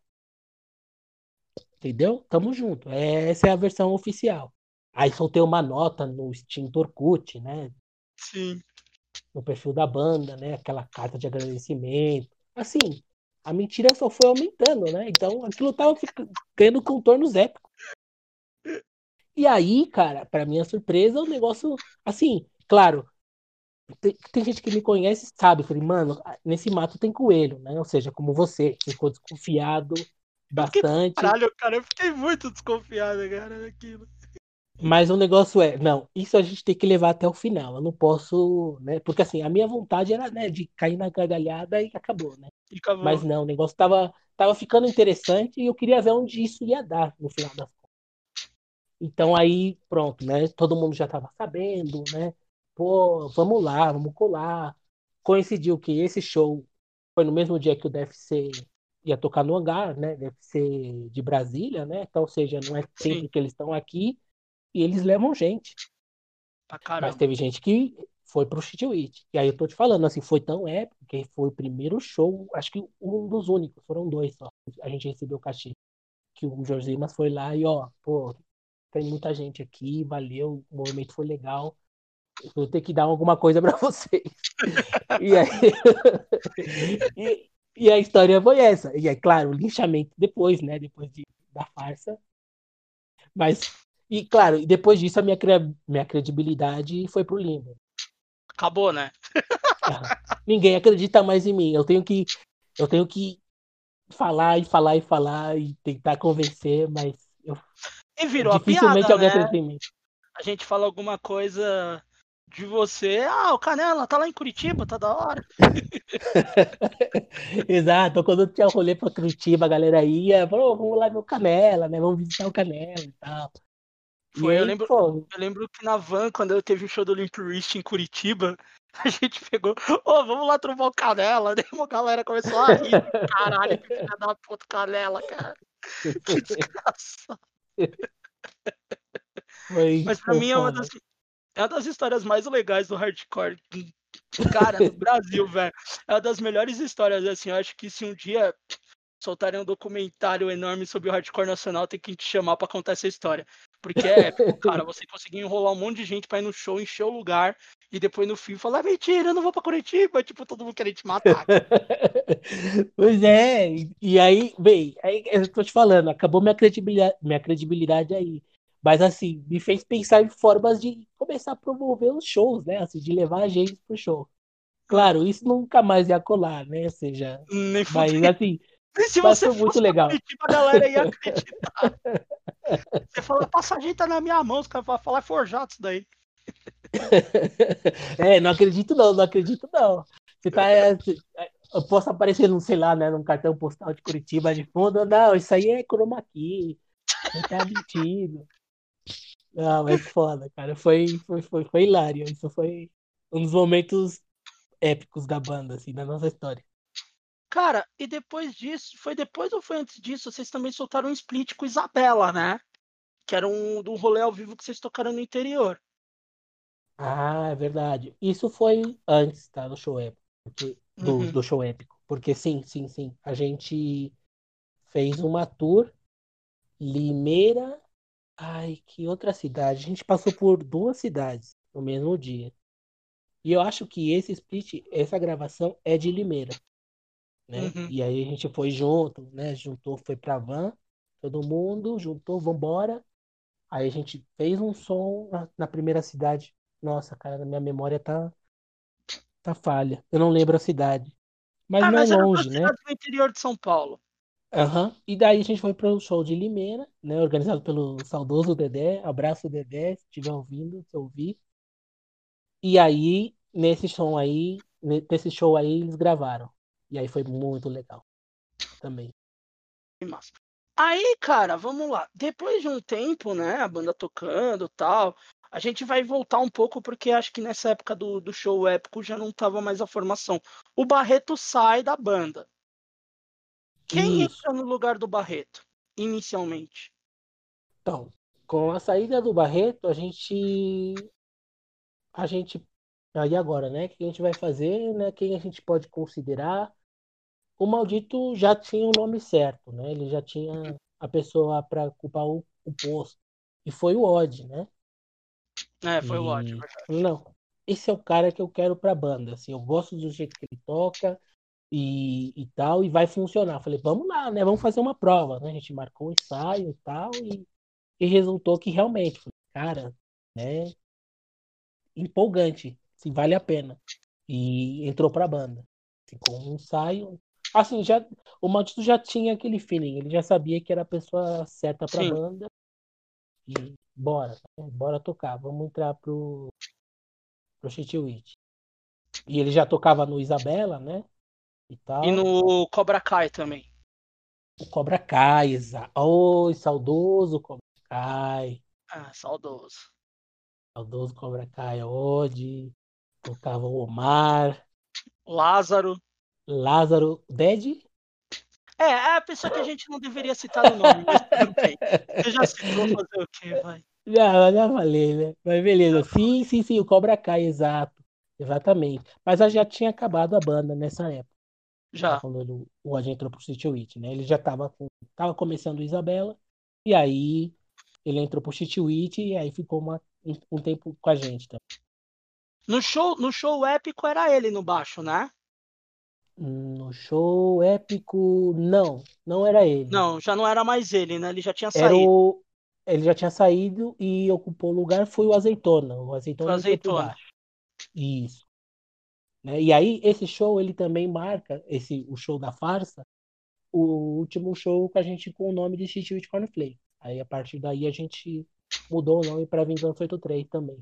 Entendeu? Tamo junto. É, essa é a versão oficial. Aí soltei uma nota no extinto Orkut, né? Sim. No perfil da banda, né? Aquela carta de agradecimento. Assim, a mentira só foi aumentando, né? Então aquilo tava ganhando contornos épicos. E aí, cara, para minha surpresa, o negócio, assim, claro, tem, tem, gente que me conhece sabe, falei, mano, nesse mato tem coelho, né? Ou seja, como você, ficou desconfiado, Bastante. Caralho, cara, eu fiquei muito desconfiado, cara, daquilo. Mas o negócio é, não, isso a gente tem que levar até o final. Eu não posso, né? Porque assim, a minha vontade era, né, de cair na gargalhada e acabou, né? E acabou. Mas não, o negócio tava, tava ficando interessante e eu queria ver onde isso ia dar no final das. Então aí, pronto, né? Todo mundo já tava sabendo, né? Pô, vamos lá, vamos colar. Coincidiu que esse show foi no mesmo dia que o DFC ia tocar no hangar, né? Ser de Brasília, né? Então, ou seja, não é sempre Sim. que eles estão aqui e eles levam gente. Pra Mas teve gente que foi pro Chitwit. E aí eu tô te falando, assim, foi tão épico que foi o primeiro show, acho que um dos únicos, foram dois só. A gente recebeu o cachê. Que o Jorge Simas foi lá e, ó, pô, tem muita gente aqui, valeu, o movimento foi legal. Vou ter que dar alguma coisa para vocês. E aí. e, e, a história foi essa. E é claro, o linchamento depois, né? Depois de, da farsa. Mas, e claro, depois disso a minha, minha credibilidade foi pro limbo. Acabou, né? Ninguém acredita mais em mim. Eu tenho que. Eu tenho que falar e falar e falar e tentar convencer, mas e virou dificilmente piada, alguém né? acredita em mim. A gente fala alguma coisa de você. Ah, o Canela tá lá em Curitiba, tá da hora. Exato, quando tinha rolê pra Curitiba, a galera ia, falou, vamos lá ver o Canela, né? Vamos visitar o Canela e tal. Foi, aí, eu, lembro, pô... eu lembro que na van, quando eu teve o show do Limp Wrist em Curitiba, a gente pegou, ô, oh, vamos lá trombar o Canela. Daí uma galera começou a rir. Caralho, que filha da puta Canela, cara. Que desgraçado. Foi, Mas pra mim é uma, das, é uma das histórias mais legais do hardcore. Cara, do Brasil, velho. É uma das melhores histórias, assim. Eu acho que se um dia soltarem um documentário enorme sobre o hardcore nacional, tem que te chamar para contar essa história. Porque é, cara, você conseguiu enrolar um monte de gente pra ir no show, encher o lugar, e depois no fim falar, mentira, eu não vou pra Curitiba, tipo, todo mundo querendo te matar. pois é, e aí, bem, aí eu tô te falando, acabou minha credibilidade, minha credibilidade aí. Mas assim, me fez pensar em formas de começar a promover os shows, né? Assim, de levar a gente pro show. Claro, isso nunca mais ia colar, né? Ou seja, Nem mas assim, se mas você foi muito legal. Curitiba, a galera ia acreditar. Você fala, a passagem tá na minha mão, os caras vão falar, é forjado isso daí. é, não acredito não, não acredito não. Você tá, eu posso aparecer, não sei lá, né, num cartão postal de Curitiba de fundo, não, isso aí é chroma key, não tá mentindo. Não, mas foda, cara, foi, foi, foi, foi hilário, isso foi um dos momentos épicos da banda, assim, da nossa história. Cara, e depois disso, foi depois ou foi antes disso, vocês também soltaram um split com Isabela, né? Que era um do rolê ao vivo que vocês tocaram no interior. Ah, é verdade. Isso foi antes, tá? Do show épico. Porque, do, uhum. do show épico. Porque sim, sim, sim. A gente fez uma tour Limeira. Ai, que outra cidade? A gente passou por duas cidades no mesmo dia. E eu acho que esse split, essa gravação é de Limeira. Né? Uhum. E aí a gente foi junto, né? Juntou, foi pra van, todo mundo, juntou, vambora. Aí a gente fez um som na, na primeira cidade. Nossa, cara, minha memória tá, tá falha. Eu não lembro a cidade. Mas ah, não mas é longe, né? no interior de São Paulo. Uhum. E daí a gente foi pro show de Limeira, né? Organizado pelo saudoso Dedé. Abraço, Dedé, se estiver ouvindo, se ouvir. E aí, nesse show aí, nesse show aí, eles gravaram. E aí foi muito legal. Também. Aí, cara, vamos lá. Depois de um tempo, né, a banda tocando tal, a gente vai voltar um pouco porque acho que nessa época do, do show épico já não tava mais a formação. O Barreto sai da banda. Quem Isso. entra no lugar do Barreto, inicialmente? Então, com a saída do Barreto, a gente. A gente. Aí agora, né? O que a gente vai fazer, né? Quem a gente pode considerar? O maldito já tinha o nome certo, né? Ele já tinha a pessoa para ocupar o, o, posto. E foi o Odd, né? É, foi e... o Odd, verdade. Não, esse é o cara que eu quero pra banda. Assim, eu gosto do jeito que ele toca e, e tal, e vai funcionar. Falei, vamos lá, né? Vamos fazer uma prova, né? A gente marcou um ensaio e tal, e, e resultou que realmente, cara, né? Empolgante, assim, vale a pena. E entrou pra banda. Ficou um ensaio, Assim, já, o Maldito já tinha aquele feeling, ele já sabia que era a pessoa certa pra Sim. banda. E bora, né? bora tocar, vamos entrar pro, pro Chitwit. E ele já tocava no Isabela, né? E, tal. E no Cobra Kai também. O Cobra Kai, exa... Oi, saudoso Cobra Kai. Ah, saudoso. Saudoso Cobra Kai, onde tocava o Omar. Lázaro. Lázaro. Dead? É, é a pessoa que a gente não deveria citar no nome, mas tudo bem. Você já citou fazer o quê, vai? Já, já falei, né? Mas beleza. Sim, sim, sim, o Cobra Kai, exato. Exatamente. Mas já tinha acabado a banda nessa época. Já. Quando o agente entrou pro City Witch, né? Ele já tava, com, tava começando o Isabela. E aí ele entrou pro City Witch e aí ficou uma, um, um tempo com a gente também. No show, no show épico era ele no baixo, né? No show épico, não, não era ele. Não, já não era mais ele, né? Ele já tinha Era saído. o, ele já tinha saído e ocupou o lugar foi o Azeitona. O Azeitona, O Azeitona. Isso. Né? E aí esse show ele também marca esse o show da farsa, o último show com a gente com o nome de City with Cornflake. Aí a partir daí a gente mudou o nome para Vingança 83 também.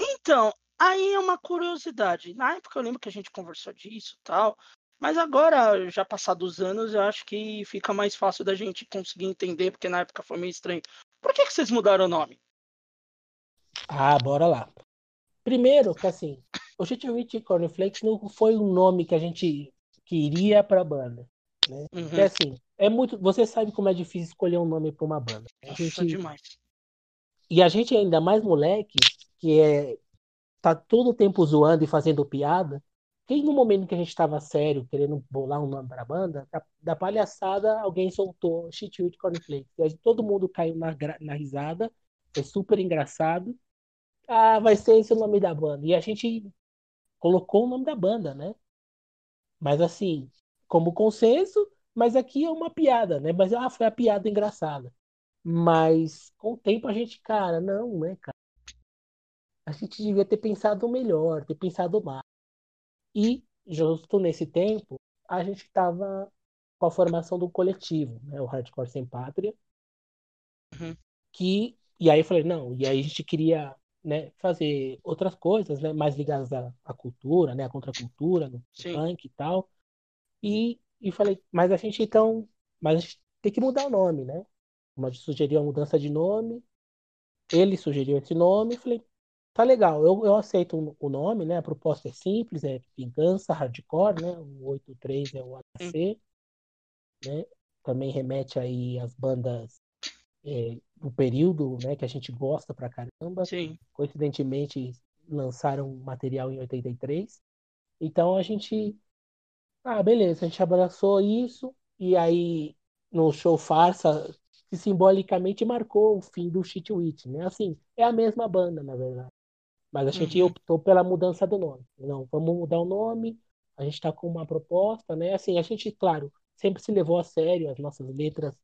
Então, aí é uma curiosidade. Na época eu lembro que a gente conversou disso e tal. Mas agora, já passados os anos, eu acho que fica mais fácil da gente conseguir entender, porque na época foi meio estranho. Por que, que vocês mudaram o nome? Ah, bora lá. Primeiro, que assim, o City with Cornflakes não foi um nome que a gente queria para a banda, né? Uhum. Porque assim, é muito, você sabe como é difícil escolher um nome para uma banda. A Nossa, gente demais. E a gente ainda mais moleque, que é tá todo o tempo zoando e fazendo piada. Que no momento que a gente estava sério, querendo bolar um nome para a banda, da, da palhaçada, alguém soltou with Cornflakes. Aí todo mundo caiu na, na risada, foi super engraçado. Ah, vai ser esse o nome da banda. E a gente colocou o nome da banda, né? Mas assim, como consenso, mas aqui é uma piada, né? Mas ah, foi a piada engraçada. Mas com o tempo a gente, cara, não, né, cara? A gente devia ter pensado melhor, ter pensado mais. E justo nesse tempo, a gente estava com a formação do coletivo, né, o Hardcore Sem Pátria, Uhum. que e aí eu falei, não, e aí a gente queria, né, fazer outras coisas, né, mais ligadas à, à cultura, né, à contracultura, no Sim. punk e tal. E, e falei, mas a gente então, mas a gente tem que mudar o nome, né? Uma sugeriu a mudança de nome, ele sugeriu esse nome, eu falei, tá legal, eu, eu aceito o- nome, né? A proposta é simples, é vingança, hardcore, né? O 83 é o HC, né? Também remete aí às bandas é, do período, né? Que a gente gosta pra caramba. Sim. Coincidentemente, lançaram material em 83. Então a gente. Ah, beleza, a gente abraçou isso, e aí no show farsa, que simbolicamente marcou o fim do Shit Witch, né? Assim, é a mesma banda, na verdade. Mas a gente Uhum. optou pela mudança do nome. Não, vamos mudar o nome, a gente está com uma proposta, né? Assim, a gente, claro, sempre se levou a sério, as nossas letras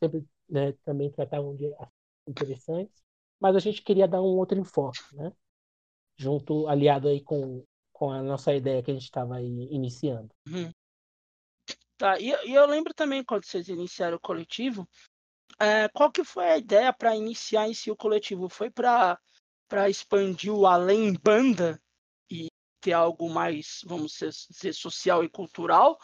sempre né, também tratavam de interessantes, mas a gente queria dar um outro enfoque, né? Junto, aliado aí com, com a nossa ideia que a gente estava iniciando. Uhum. Tá, e, e eu lembro também quando vocês iniciaram o coletivo, é, qual que foi a ideia para iniciar em si o coletivo? Foi para para expandir o além banda e ter algo mais, vamos dizer, social e cultural?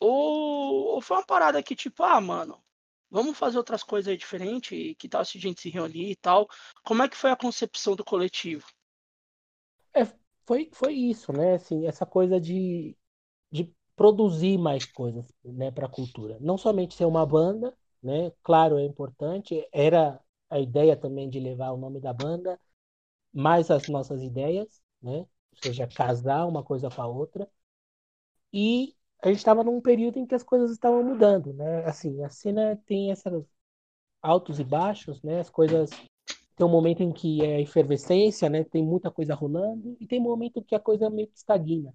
Ou, ou foi uma parada que tipo, ah, mano, vamos fazer outras coisas aí diferentes, que tal se a gente se reunir e tal? Como é que foi a concepção do coletivo? É, foi, foi isso, né? Assim, essa coisa de, de produzir mais coisas, né, para a cultura. Não somente ser uma banda, né? Claro, é importante. Era a ideia também de levar o nome da banda, mais as nossas ideias, né? Ou seja, casar uma coisa com a outra. E a gente estava num período em que as coisas estavam mudando, né? Assim, a cena tem esses altos e baixos, né? As coisas tem um momento em que é efervescência, né? Tem muita coisa rolando e tem um momento que a coisa meio que estagna.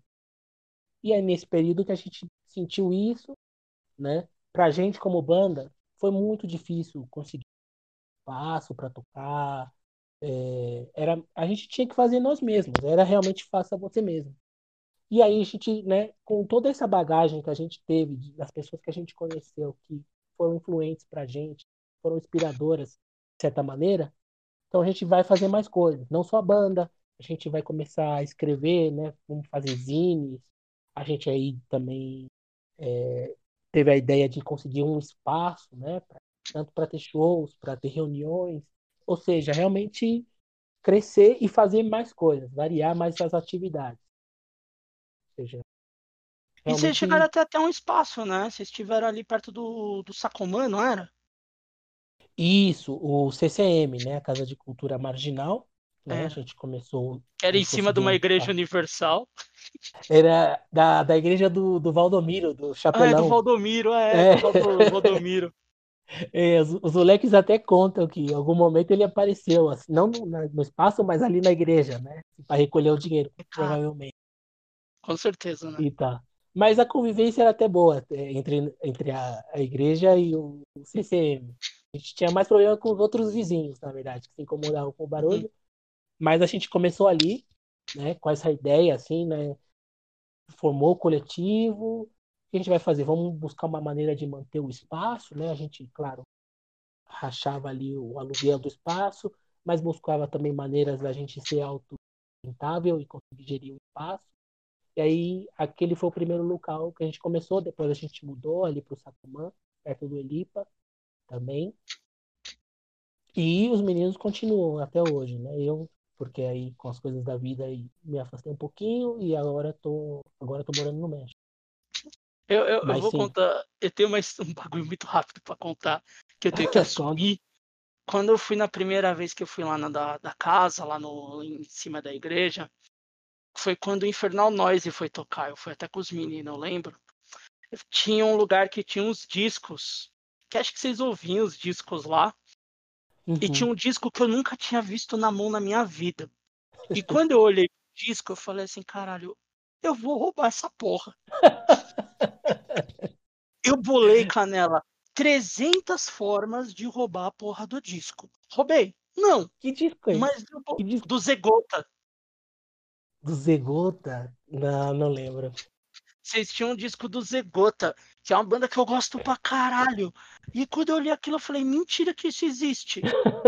E é nesse período que a gente sentiu isso, né? Pra gente como banda foi muito difícil conseguir espaço para tocar. É, era a gente tinha que fazer nós mesmos. Era realmente faça você mesmo. E aí a gente, né? Com toda essa bagagem que a gente teve das pessoas que a gente conheceu que foram influentes pra gente, foram inspiradoras de certa maneira, Então a gente vai fazer mais coisas, não só a banda, a gente vai começar a escrever, né? Vamos fazer zines. A gente aí também é, teve a ideia de conseguir um espaço, né? Pra, tanto para ter shows, para ter reuniões, ou seja, realmente crescer e fazer mais coisas, variar mais as atividades. Ou seja, e vocês chegaram até, até um espaço, né? Vocês estiveram ali perto do, do Sacomã, não era? Isso, o CCM, né? A Casa de Cultura Marginal. Né? É. A gente começou. Era em cima de uma igreja universal. Era da, da igreja do, do Valdomiro, do Chapelão. Ah, é do Valdomiro, é, é. do Valdomiro. É, os, os moleques até contam que em algum momento ele apareceu, assim, não no, no espaço, mas ali na igreja, né? Para recolher o dinheiro, ah, provavelmente. Com certeza, né? E tá. Mas a convivência era até boa é, entre, entre a, a igreja e o CCM. A gente tinha mais problema com os outros vizinhos, na verdade, que se incomodavam com o barulho. Uhum. Mas a gente começou ali, né, com essa ideia, assim, né? Formou o coletivo. Que a gente vai fazer? Vamos buscar uma maneira de manter o espaço, né? A gente, claro, rachava ali o aluguel do espaço, mas buscava também maneiras da gente ser autossustentável e conseguir gerir o espaço. E aí, aquele foi o primeiro local que a gente começou. Depois a gente mudou ali para o Sacumã, perto do Elipa também. E os meninos continuam até hoje, né? Eu, porque aí com as coisas da vida aí, me afastei um pouquinho e agora tô, agora tô morando no México. Eu, eu, eu vou sim. contar, eu tenho mais um bagulho muito rápido para contar que eu tenho que assumir. Quando eu fui na primeira vez que eu fui lá na da, da casa, lá no, em cima da igreja, foi quando o Infernal Noise foi tocar. Eu fui até com os meninos, eu lembro. Tinha um lugar que tinha uns discos que acho que vocês ouviam os discos lá. Uhum. E tinha um disco que eu nunca tinha visto na mão na minha vida. E quando eu olhei o disco, eu falei assim, caralho, eu vou roubar essa porra. Eu bolei, Canela, 300 formas de roubar a porra do disco. Roubei? Não. Que disco é Mas disco? do Zegota. Do Zegota? Não, não lembro vocês tinham um disco do Zegota, que é uma banda que eu gosto pra caralho. E quando eu li aquilo, eu falei, mentira que isso existe.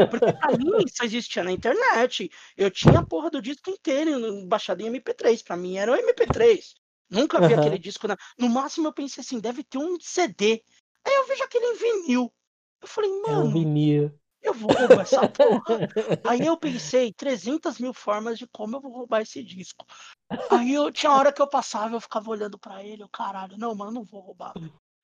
Porque pra mim isso existia na internet. Eu tinha a porra do disco inteiro baixado em MP3. Pra mim era o MP3. Nunca vi uhum. aquele disco. Na... No máximo eu pensei assim, deve ter um CD. Aí eu vejo aquele em vinil. Eu falei, mano. É um vinil. Eu vou roubar essa porra. Aí eu pensei 300 mil formas de como eu vou roubar esse disco. Aí eu tinha hora que eu passava, eu ficava olhando para ele, eu caralho, não, mano, não vou roubar.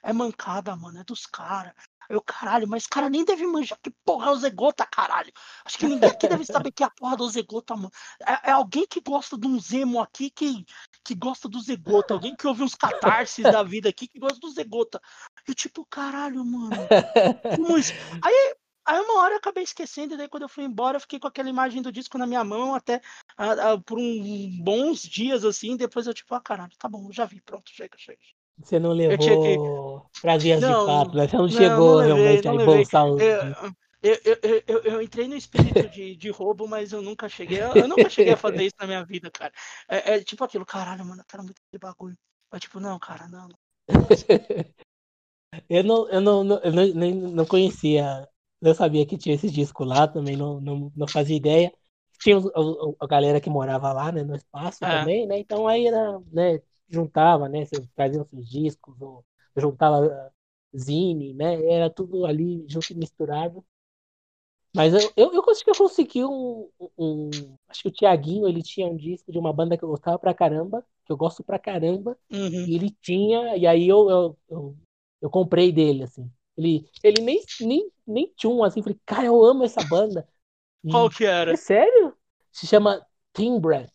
É mancada, mano, é dos caras. Eu, caralho, mas cara nem deve manjar que porra é o Zegota, caralho. Acho que ninguém aqui deve saber que é a porra do Zegota, mano. É, é, alguém que gosta de um Zemo aqui que, que gosta do Zegota. Alguém que ouve uns catarses da vida aqui que gosta do Zegota. E tipo, caralho, mano. Isso? Aí Aí uma hora eu acabei esquecendo, e daí quando eu fui embora, eu fiquei com aquela imagem do disco na minha mão até por um, bons dias, assim, depois eu tipo, ah, caralho, tá bom, já vi, pronto, chega, chega. Você não levou que... pra dias não, de fato, né? Você não, não chegou não levei, realmente a bolsar o... Eu, eu, eu, eu, entrei no espírito de, de roubo, mas eu nunca cheguei. Eu, nunca cheguei a fazer isso na minha vida, cara. É, é tipo aquilo, caralho, mano, eu quero muito de bagulho. Mas tipo, não, cara, não. eu não, eu não, eu não, nem, não conhecia eu sabia que tinha esse disco lá, também não, não, não fazia ideia. Tinha a, a galera que morava lá, né, no espaço é. também, né? Então aí era, né, juntava, né? Você trazia os seus discos, ou juntava uh, zine, né? Era tudo ali junto e misturado. Mas eu, eu, eu acho que eu consegui um, um, Acho que o Tiaguinho ele tinha um disco de uma banda que eu gostava pra caramba, que eu gosto pra caramba. Uhum. E ele tinha, e aí eu, eu, eu, eu comprei dele, assim. Ele, ele nem, nem, nem tinha um assim. Falei, cara, eu amo essa banda. Qual que era? É sério? Se chama Timbre.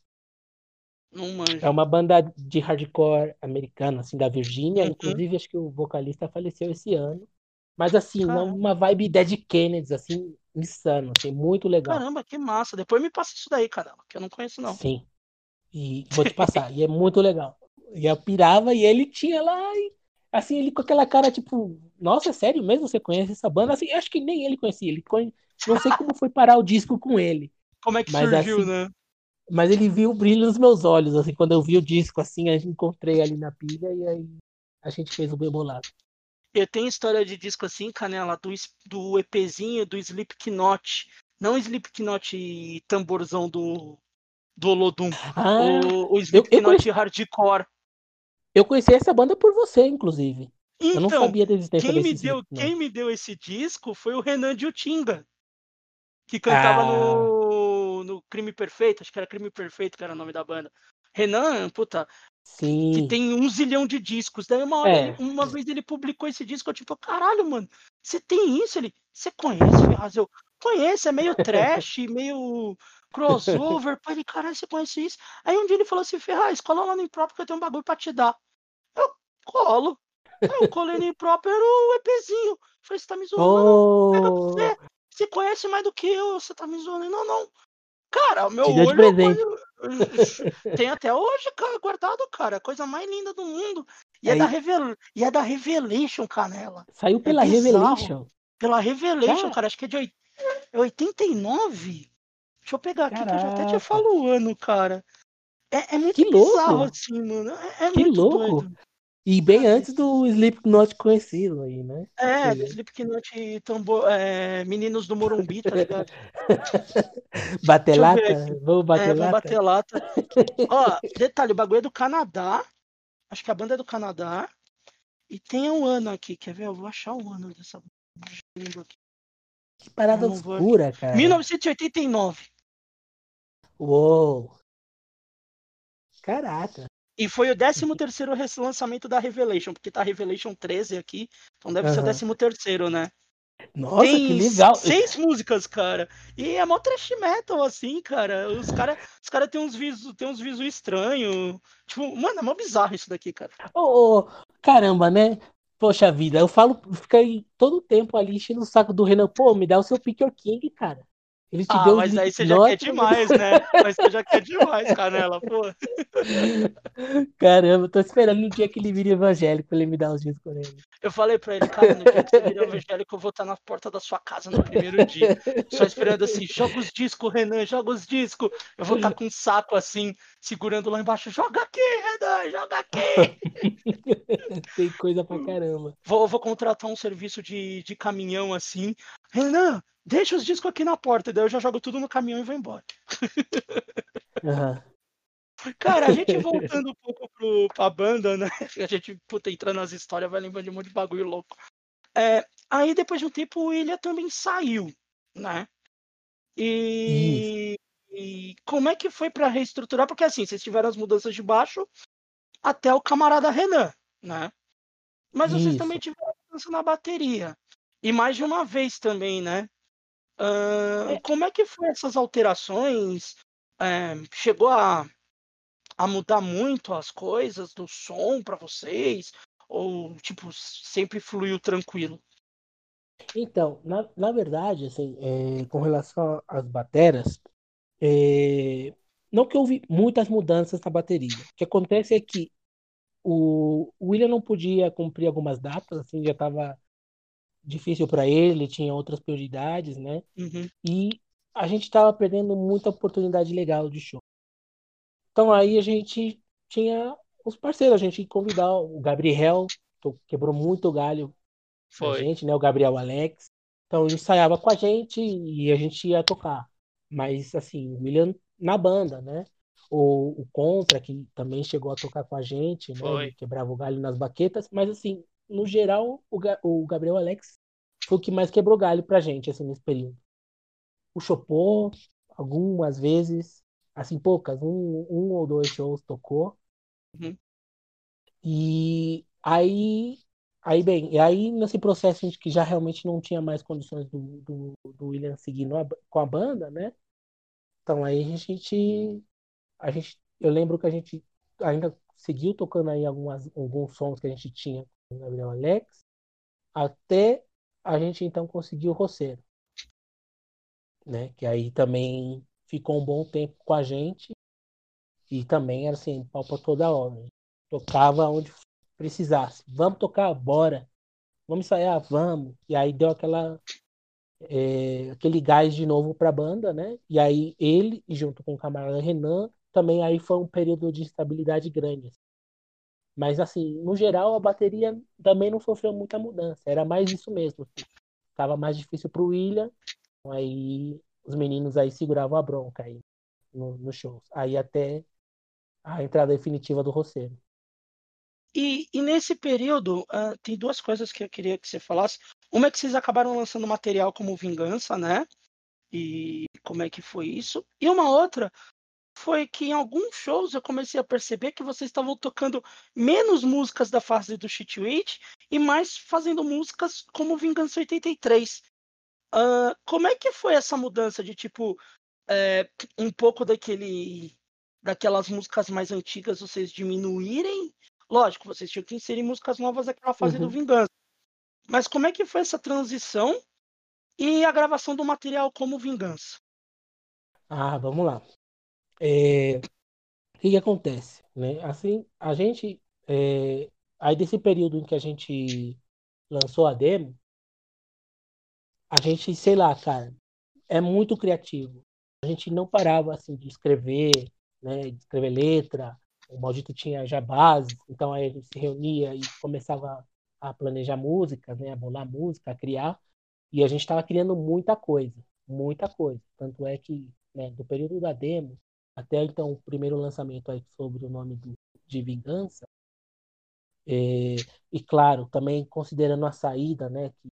Não manjo. É uma banda de hardcore americana, assim, da Virgínia. Uhum. Inclusive, acho que o vocalista faleceu esse ano. Mas, assim, Caramba. uma vibe Dead Kennedys, assim, insano, assim, muito legal. Caramba, que massa. Depois me passa isso daí, cara, que eu não conheço, não. Sim. E vou te passar. e é muito legal. E eu pirava e ele tinha lá e Assim, ele com aquela cara, tipo, nossa, é sério mesmo? Você conhece essa banda? Assim, acho que nem ele conhecia. Ele conhe... Não sei como foi parar o disco com ele. Como é que mas, surgiu, assim, né? Mas ele viu o brilho nos meus olhos, assim, quando eu vi o disco, assim, a gente encontrei ali na pilha e aí a gente fez o bem bolado. Eu tenho história de disco assim, Canela, do, do EPzinho do Slipknot, Não Slipknot e tamborzão do, do Olodum. Ah, o, o eu Slipknot conheci- hardcore. eu conheci essa banda por você, inclusive. eu não Então, sabia da existência quem me, deu, Slipknot. quem me deu esse disco foi o Renan Diltinga, que cantava Ah. no, no Crime Perfeito, acho que era Crime Perfeito que era o nome da banda. Renan, puta, Sim. que tem um zilhão de discos. Daí uma, hora É. ele- uma vez ele publicou esse disco, eu tipo, caralho, mano, você tem isso? Ele, você conhece, Ferraz? Eu conheço, é meio trash, meio crossover. Pô, ele, caralho, você conhece isso? Aí um dia ele falou assim, Ferraz, cola lá no Impróprio que eu tenho um bagulho pra te dar. Eu colo. Aí eu colei no Impróprio, era o EPzinho. Falei, você tá me zoando? Oh, você. Você conhece mais do que eu, você tá me zoando. Não, não. Cara, o meu Te olho. presente. Tem até hoje, cara, guardado, cara. A coisa mais linda do mundo. E é, Aí- da, Revel... e é da Revelation, Canela. saiu pela é. Revelation. Pela Revelation, Cara. cara. Acho que é de oit- é 89. Deixa eu pegar aqui, que eu já até Caraca. te falo o ano, cara. É, é muito Que louco. bizarro, assim, mano. É, é Que muito louco. doido. E bem antes do Slipknot conhecido aí, né? É, Sim. Slipknot e tambor, é, Meninos do Morumbi, tá ligado? Bater Deixa eu ver lata? Vamos bater É, lata? bater lata. Ó, detalhe, o bagulho é do Canadá. Acho que a banda é do Canadá. E tem um ano aqui, quer ver? Eu vou achar o ano dessa banda aqui. Que parada obscura, cara. 1989. Uou. Caraca. E foi o 13 terceiro lançamento da Revelation, porque tá Revelation 13 aqui, então deve ser o Aham. 13 terceiro, né? Nossa, tem que legal. seis músicas, cara. E é mó trash metal, assim, cara. Os caras os cara tem uns visos tem uns estranhos. Tipo, mano, é mó bizarro isso daqui, cara. Ô, ô, caramba, né? Poxa vida, eu falo, fica aí todo o tempo ali enchendo o saco do Renan. Pô, me dá o seu Picker King, cara. Ele te Ah, deu mas aí você já quer demais, né? Mas você já quer demais, Canela, pô. Caramba, tô esperando o dia que ele vira evangélico pra ele me dar os discos nele. Eu falei pra ele, cara, no dia que você virar evangélico, eu vou estar na porta da sua casa no primeiro dia. Só esperando assim, joga os discos, Renan, joga os discos. Eu vou estar com um saco assim, segurando lá embaixo, joga aqui, Renan, joga aqui. Tem coisa pra caramba. Vou, vou contratar um serviço de, de caminhão assim. Renan, deixa os discos aqui na porta, daí eu já jogo tudo no caminhão e vou embora. Aham. Cara, a gente voltando um pouco pro, pra banda, né? A gente, puta, entrando nas histórias, vai lembrando de um monte de bagulho louco. É, aí depois de um tempo o William também saiu, né? E, e como é que foi pra reestruturar? Porque assim, vocês tiveram as mudanças de baixo até o camarada Renan, né? Mas vocês Isso. também tiveram mudança na bateria. E mais de uma vez também, né? É. Como é que foi essas alterações? É, chegou a, a mudar muito as coisas do som pra vocês? Ou, tipo, sempre fluiu tranquilo? Então, na, na verdade, assim, é, com relação às bateras, é, não que houve muitas mudanças na bateria. O que acontece é que o, o William não podia cumprir algumas datas, assim, já estava difícil para ele, tinha outras prioridades, né? Uhum, E a gente estava perdendo muita oportunidade legal de show. Então aí a gente tinha os parceiros, a gente convidar o Gabriel, que quebrou muito o galho foi. gente, né? O Gabriel Alex. Então ele ensaiava com a gente e a gente ia tocar. Mas assim, o William na banda, né? O, o Contra, que também chegou a tocar com a gente, né? Quebrava o galho nas baquetas, mas assim, no geral, o, Ga- o Gabriel Alex foi o que mais quebrou galho pra gente, assim, nesse período. O Chopô, algumas vezes, assim, poucas, um, um ou dois shows tocou. Uhum. E aí, aí bem, e aí nesse processo de que já realmente não tinha mais condições do, do, do William seguir no- com a banda, né? Então aí a gente, a gente, eu lembro que a gente ainda seguiu tocando aí algumas, alguns sons que a gente tinha Gabriel Alex, até a gente então conseguir o Roceiro, né? Que aí também ficou um bom tempo com a gente e também era assim, pau pra toda hora. Tocava onde precisasse. Vamos tocar? Bora. Vamos ensaiar? Vamos. E aí deu aquela é, aquele gás de novo pra banda, né? E aí ele, junto com o camarada Renan, também aí foi um período de instabilidade grande. Mas assim, no geral, a bateria também não sofreu muita mudança. Era mais isso mesmo. assim. Tava mais difícil pro William. Aí os meninos aí seguravam a bronca aí no, no shows. Aí até a entrada definitiva do Roceiro. E, e nesse período, uh, tem duas coisas que eu queria que você falasse. Uma é que vocês acabaram lançando material como Vingança, né? E como é que foi isso? E uma outra foi que em alguns shows eu comecei a perceber que vocês estavam tocando menos músicas da fase do Shitwitch e mais fazendo músicas como Vingança 83. Uh, como é que foi essa mudança de tipo é, um pouco daquele daquelas músicas mais antigas vocês diminuírem? Lógico, vocês tinham que inserir músicas novas daquela fase uhum. do Vingança. Mas como é que foi essa transição e a gravação do material como Vingança? Ah, vamos lá. É, o que, que, acontece? Né? Assim, a gente. É, aí desse período em que a gente lançou a demo, a gente, sei lá, cara, é muito criativo. A gente não parava assim de escrever, né, de escrever letra. O Maldito tinha já base, então aí a gente se reunia e começava a planejar músicas, né, a bolar música, a criar. E a gente estava criando muita coisa, muita coisa. Tanto é que, né, do período da demo, até então o primeiro lançamento aí sobre o nome do, de Vingança. É, e claro, também considerando a saída, né, que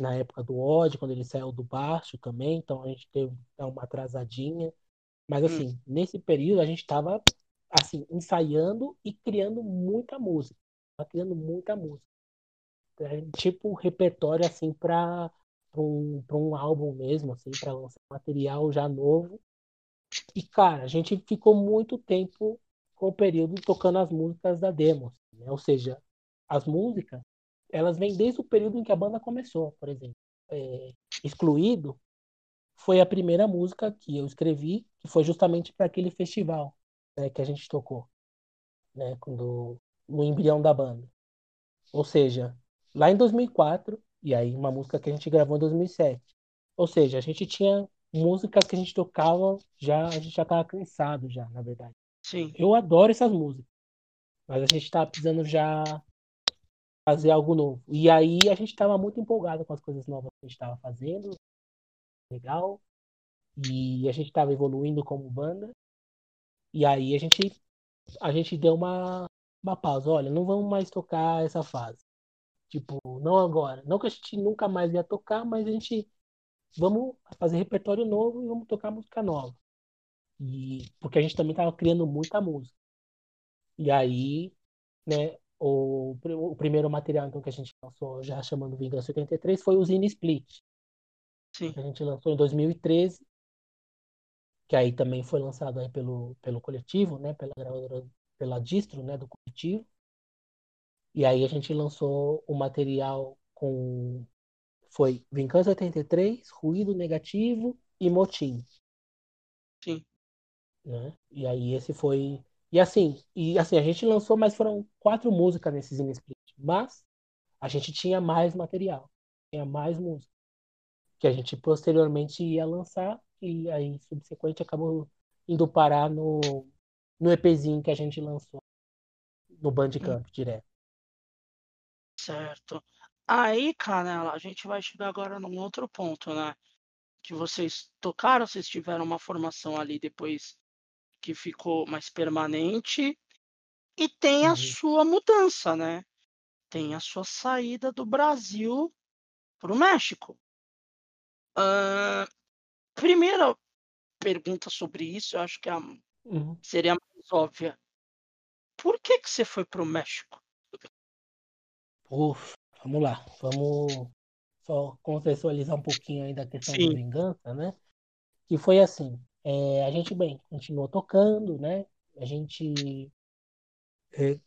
na época do ódio, quando ele saiu do baixo também, então a gente teve uma atrasadinha. Mas hum. assim, hum. nesse período a gente estava assim, ensaiando e criando muita música. Tava criando muita música. É, tipo repertório assim para um, um álbum mesmo, assim, para lançar material já novo e, cara, a gente ficou muito tempo com o período tocando as músicas da demo. Né? Ou seja, as músicas, elas vêm desde o período em que a banda começou, por exemplo. É, Excluído foi a primeira música que eu escrevi, que foi justamente para aquele festival né, que a gente tocou, né, quando, no embrião da banda. Ou seja, lá em 2004, e aí uma música que a gente gravou em 2007. Ou seja, a gente tinha músicas que a gente tocava, já a gente já tava cansado já, na verdade. Sim. Eu adoro essas músicas. Mas a gente tava precisando já fazer algo novo. E aí a gente tava muito empolgado com as coisas novas que a gente tava fazendo. Legal. E a gente tava evoluindo como banda. E aí a gente a gente deu uma uma pausa. Olha, não vamos mais tocar essa fase. Tipo, não agora. Não que a gente nunca mais ia tocar, mas a gente vamos fazer repertório novo e vamos tocar música nova. E porque a gente também estava criando muita música. E aí, né, o, o primeiro material então que a gente lançou, já chamando Vingança 83, foi o Zine Split. Sim. Que a gente lançou em 2013, que aí também foi lançado aí pelo, pelo coletivo, né, pela gravadora, pela distro, né, do coletivo. E aí a gente lançou o material com foi Vingança 83, Ruído Negativo e Motim. Sim. Né? E aí esse foi. E assim, e assim, a gente lançou, mas foram quatro músicas nesses Split. Mas a gente tinha mais material, tinha mais música. Que a gente posteriormente ia lançar, e aí subsequente acabou indo parar no, no EPzinho que a gente lançou no Bandcamp hum. direto. Certo. Aí, Canela, a gente vai chegar agora num outro ponto, né? Que vocês tocaram, vocês tiveram uma formação ali depois que ficou mais permanente e tem a uhum. sua mudança, né? Tem a sua saída do Brasil para o México. Uh, primeira pergunta sobre isso, eu acho que a, uhum. seria mais óbvia. Por que, que você foi para o México? Uf, Vamos lá, vamos só contextualizar um pouquinho aí da questão Sim. da vingança, né? Que foi assim, é, a gente, bem, continuou tocando, né? A gente é,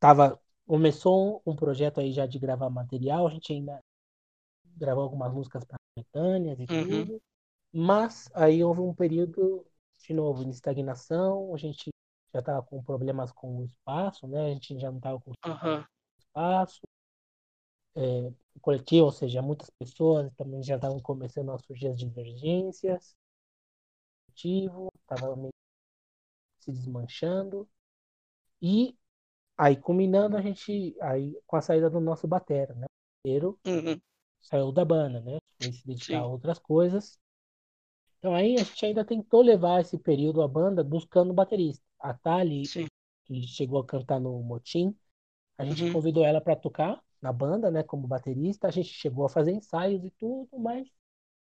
tava, começou um projeto aí já de gravar material, a gente ainda gravou algumas músicas para coletâneas e uhum. tudo, mas aí houve um período, de novo, de estagnação, a gente já estava com problemas com o espaço, né? A gente já não estava com uhum. espaço, é, coletivo, ou seja, muitas pessoas também já estavam começando a surgir as divergências, coletivo estava meio se desmanchando e aí culminando a gente aí com a saída do nosso batera, né? O uhum. saiu da banda, né? Foi se dedicar Sim. a outras coisas Então aí a gente ainda tentou levar esse período a banda buscando baterista. A Sim. que chegou a cantar no Motim, a gente Uhum. convidou ela para tocar na banda, né, como baterista. A gente chegou a fazer ensaios e tudo, mas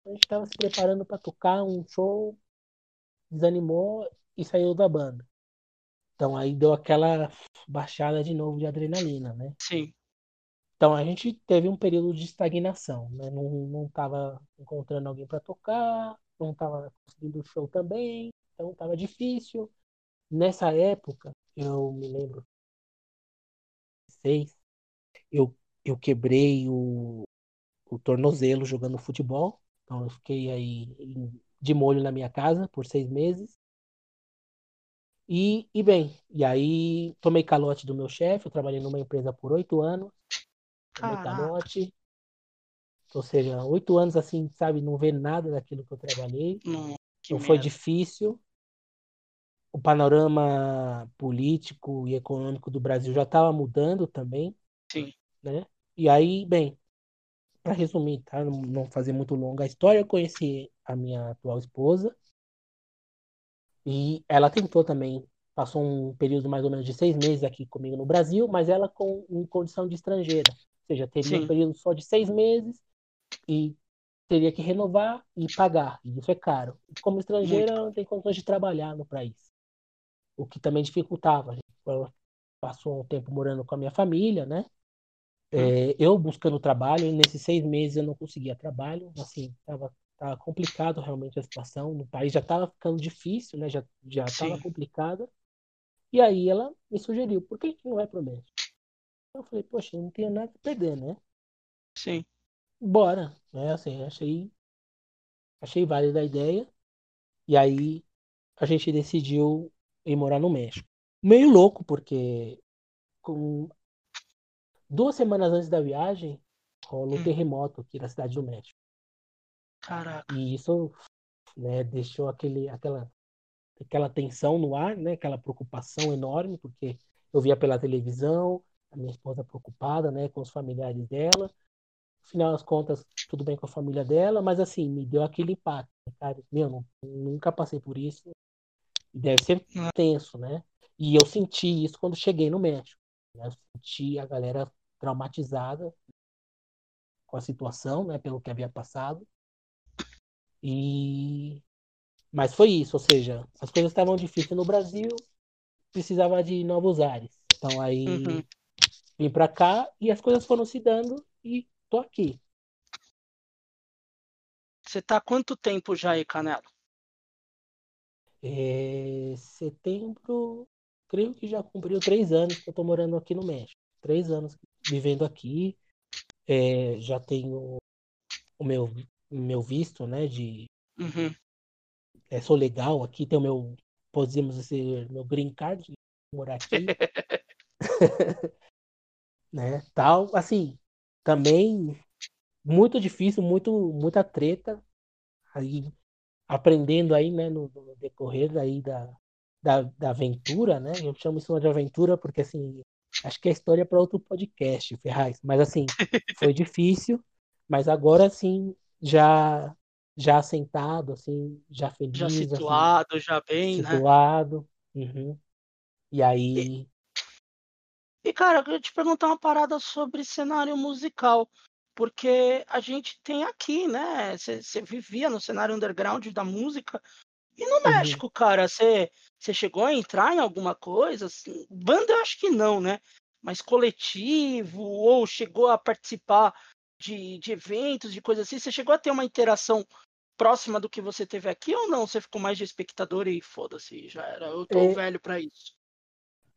a gente estava se preparando para tocar um show, desanimou e saiu da banda. Então aí deu aquela baixada de novo de adrenalina, né? Sim. Então a gente teve um período de estagnação, né? Não, não tava encontrando alguém para tocar, não tava conseguindo show também, então tava difícil. Nessa época, eu me lembro, seis, eu, eu quebrei o, o tornozelo jogando futebol, então eu fiquei aí de molho na minha casa por seis meses. E, e bem, e aí tomei calote do meu chefe, eu trabalhei numa empresa por oito anos, tomei Caraca. calote, ou seja, oito anos assim, sabe, não ver nada daquilo que eu trabalhei. Não, Então foi difícil. O panorama político e econômico do Brasil já estava mudando também, Sim. Né? E aí, bem, para resumir, tá? Não, fazer muito longa a história, eu conheci a minha atual esposa e ela tentou também, passou um período mais ou menos de seis meses aqui comigo no Brasil, mas ela com em condição de estrangeira, ou seja, teria Sim. um período só de seis meses e teria que renovar e pagar, e isso é caro. Como estrangeira, ela não tem condições de trabalhar no país, o que também dificultava. Ela passou um tempo morando com a minha família, né? É, eu buscando trabalho, nesses seis meses eu não conseguia trabalho, assim, tava, tava complicado realmente a situação, no país já estava ficando difícil, né? Já já estava Sim. complicada. E aí ela me sugeriu, por que que não vai pro México? Eu falei, poxa, eu não tenho nada a perder, né? Sim. Bora, né? Assim, achei achei válida a ideia. E aí a gente decidiu ir morar no México. Meio louco, porque com duas semanas antes da viagem, rolou um Hum. terremoto aqui na cidade do México. Caraca. E isso, né, deixou aquele, aquela, aquela tensão no ar, né, aquela preocupação enorme, porque eu via pela televisão, a minha esposa preocupada, né, com os familiares dela. No final das contas, tudo bem com a família dela, mas assim, me deu aquele impacto, cara, meu, não- nunca passei por isso. Deve ser Ah. tenso, né? E eu senti isso quando cheguei no México. Né? Eu senti a galera traumatizada com a situação, né, pelo que havia passado. E mas foi isso, ou seja, as coisas estavam difíceis no Brasil, precisava de novos ares. Então aí Uhum. vim pra cá e as coisas foram se dando e tô aqui. Você tá há quanto tempo já aí, Canela? É, setembro, creio que já cumpriu três anos que eu tô morando aqui no México. Três anos vivendo aqui. É, já tenho o meu, meu visto, né? De Uhum. é, sou legal aqui, tenho meu, podemos dizer, meu green card morar aqui, né? Tal, assim, também muito difícil, muito, muita treta. Aí aprendendo aí, né, no, no decorrer aí da, da, da aventura, né? Eu chamo isso de aventura porque, assim, acho que é história para outro podcast, Ferraz. Mas, assim, foi difícil, mas agora, sim, já já assentado, assim, já feliz, Já assim, situado, já bem, né? situado. Uhum. E aí, E, cara, eu queria te perguntar uma parada sobre cenário musical. Porque a gente tem aqui, né? Você vivia no cenário underground da música. E no Uhum. México, cara, você chegou a entrar em alguma coisa? assim? Banda eu acho que não, né? Mas coletivo, ou chegou a participar de, de eventos, de coisas assim? Você chegou a ter uma interação próxima do que você teve aqui ou não? Você ficou mais de espectador e foda-se, já era. Eu tô É. velho pra isso.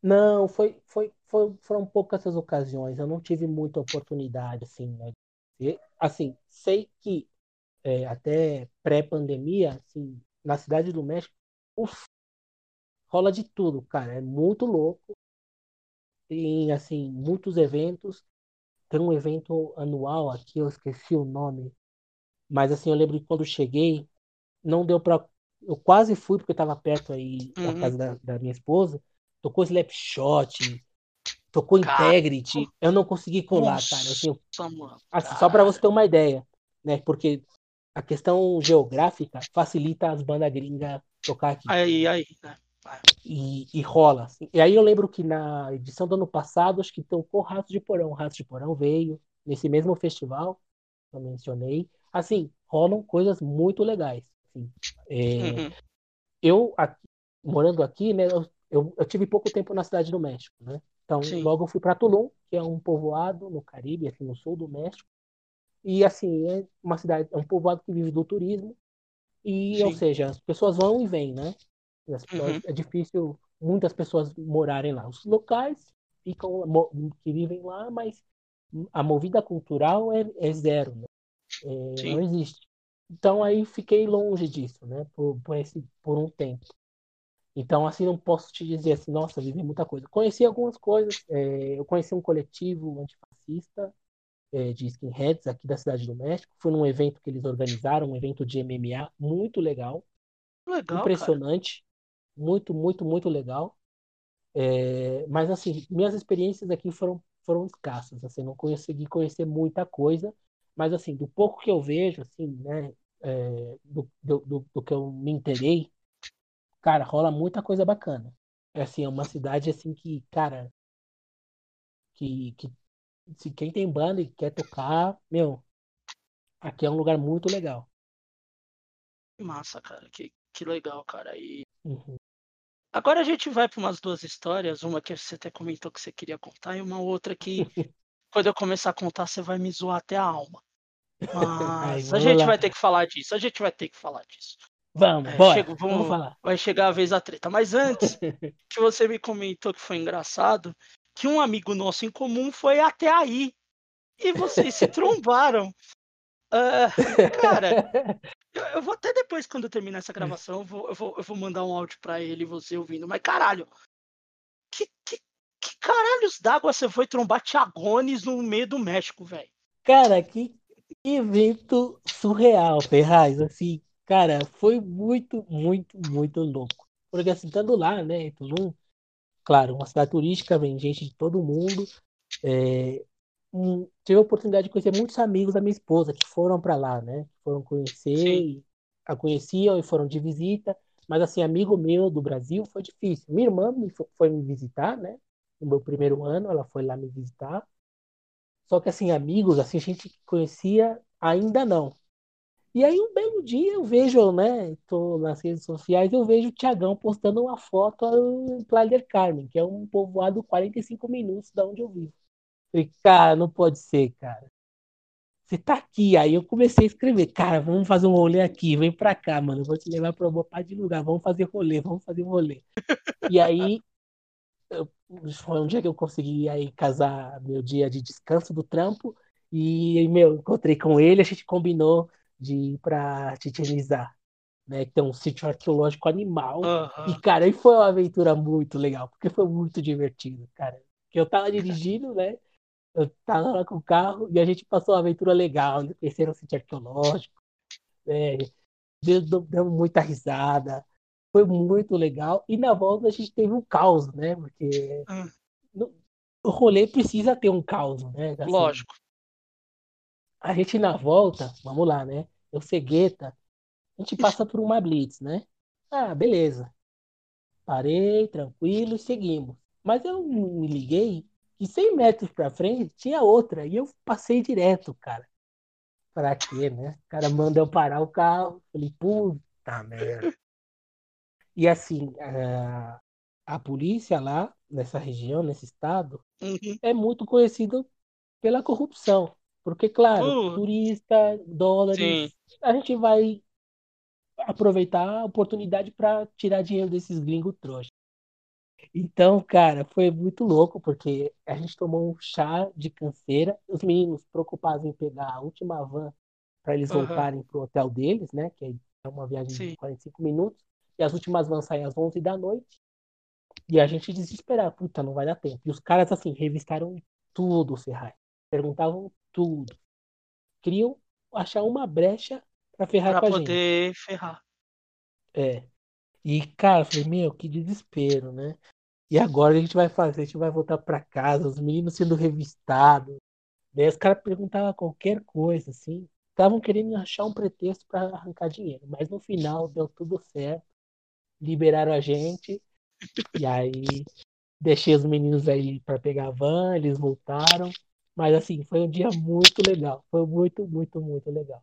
não, foi, foi, foi, foram poucas essas ocasiões. Eu não tive muita oportunidade, assim, né? E, assim, sei que é, até pré-pandemia, assim, na cidade do México, uf, rola de tudo, cara. É muito louco. Tem, assim, muitos eventos. Tem um evento anual aqui, eu esqueci o nome. Mas, assim, eu lembro que quando cheguei, não deu pra. Eu quase fui, porque estava perto aí da Uhum. casa da, da minha esposa. Tocou Slapshot, tocou Cara, Integrity. Eu não consegui colar, cara. Assim, eu Nossa. Assim, só para você ter uma ideia, né? Porque a questão geográfica facilita as bandas gringas tocar aqui. Aí, aí? E, e, rola. Assim. E aí eu lembro que na edição do ano passado, acho que tocou Rato de Porão. Rato de Porão veio nesse mesmo festival que eu mencionei. Assim, rolam coisas muito legais. Assim. É, uhum. Eu, aqui, morando aqui, né, eu, eu, eu, tive pouco tempo na cidade do México, né? Então, Sim. logo eu fui para Tulum, que é um povoado no Caribe, aqui no sul do México. E assim, é uma cidade, é um povoado que vive do turismo. E, Sim. ou seja, as pessoas vão e vêm, né? Pessoas, uhum. É difícil muitas pessoas morarem lá. Os locais ficam que vivem lá, mas a movida cultural é, é zero, né? É, não existe. Então aí fiquei longe disso, né? Por, por, esse, por um tempo. Então assim não posso te dizer assim, nossa, vivi muita coisa. Conheci algumas coisas. É, eu conheci um coletivo antifascista é, de skinheads aqui da cidade do México. Fui num evento que eles organizaram, um evento de MMA muito legal, legal impressionante, cara. muito, muito, muito legal. É, mas assim, minhas experiências aqui foram foram escassas, assim, não consegui conhecer muita coisa, mas assim, do pouco que eu vejo, assim, né, é, do, do, do, que eu me interei, cara, rola muita coisa bacana. É assim, é uma cidade assim que, cara, que, que se quem tem banda e quer tocar, meu, aqui é um lugar muito legal. Massa, cara, que, que legal, cara. E uhum. agora a gente vai para umas duas histórias, uma que você até comentou que você queria contar e uma outra que quando eu começar a contar você vai me zoar até a alma. Mas Ai, a gente lá. vai ter que falar disso, a gente vai ter que falar disso. Vamos, é, bora, chego, vamos, vamos, falar. Vai chegar a vez da treta. Mas antes, que você me comentou que foi engraçado, que um amigo nosso em comum foi até aí. E vocês se trombaram. Uh, cara, eu, eu, vou até depois, quando terminar essa gravação, eu vou, eu vou, eu vou mandar um áudio pra ele, você ouvindo. Mas caralho, que, que, que caralhos d'água você foi trombar Tiagones no meio do México, velho? Cara, que evento surreal, Ferraz. Assim, cara, foi muito, muito, muito louco. Porque assim, estando lá, né, em Tulum, claro, uma cidade turística, vem gente de todo mundo. É, um, tive a oportunidade de conhecer muitos amigos da minha esposa que foram para lá, né? Foram conhecer, a conheciam e foram de visita. Mas assim, amigo meu do Brasil foi difícil. Minha irmã me foi, foi me visitar, né? No meu primeiro ano, ela foi lá me visitar. Só que assim, amigos, assim, a gente conhecia ainda não. E aí um belo dia eu vejo, né, tô nas redes sociais, eu vejo o Tiagão postando uma foto em Playa del Carmen, que é um povoado 45 minutos da onde eu vivo. Falei, cara, não pode ser, cara. Você tá aqui. Aí eu comecei a escrever, cara, vamos fazer um rolê aqui, vem pra cá, mano. Eu vou te levar pra uma parte de lugar, vamos fazer rolê, vamos fazer rolê. E aí foi um dia que eu consegui aí casar meu dia de descanso do trampo e meu encontrei com ele a gente combinou de ir Chichen Itza né que tem um sítio arqueológico animal uhum. e cara aí foi uma aventura muito legal porque foi muito divertido cara que eu tava dirigindo né eu tava lá com o carro e a gente passou uma aventura legal né? conheceram o sítio arqueológico né? deu, deu muita risada foi muito legal. E na volta a gente teve um caos, né? Porque hum. no, o rolê precisa ter um caos, né? Assim, Lógico. A gente na volta, vamos lá, né? Eu cegueta, a gente passa por uma blitz, né? Ah, beleza. Parei, tranquilo, seguimos. Mas eu me liguei que 100 metros pra frente tinha outra. E eu passei direto, cara. Pra quê, né? O cara manda eu parar o carro. Falei, puta merda. E assim, a, a polícia lá, nessa região, nesse estado, uhum. é muito conhecida pela corrupção. Porque, claro, uh, turista, dólares, sim. a gente vai aproveitar a oportunidade para tirar dinheiro desses gringos trouxas. Então, cara, foi muito louco, porque a gente tomou um chá de canseira, os meninos preocupados em pegar a última van para eles uhum. voltarem pro hotel deles, né? Que é uma viagem Sim. de 45 minutos. E as últimas vão sair às 11 da noite. E a gente desesperado, puta, não vai dar tempo. E os caras, assim, revistaram tudo, Ferrari. Perguntavam tudo. Queriam achar uma brecha para ferrar pra com a gente. Pra poder ferrar. É. E, cara, eu falei, meu, que desespero, né? E agora a gente vai fazer? A gente vai voltar para casa, os meninos sendo revistados. Daí os caras perguntavam qualquer coisa, assim. estavam querendo achar um pretexto para arrancar dinheiro, mas no final deu tudo certo, liberaram a gente, e aí deixei os meninos aí para pegar a van, eles voltaram, mas assim, foi um dia muito legal, foi muito, muito, muito legal.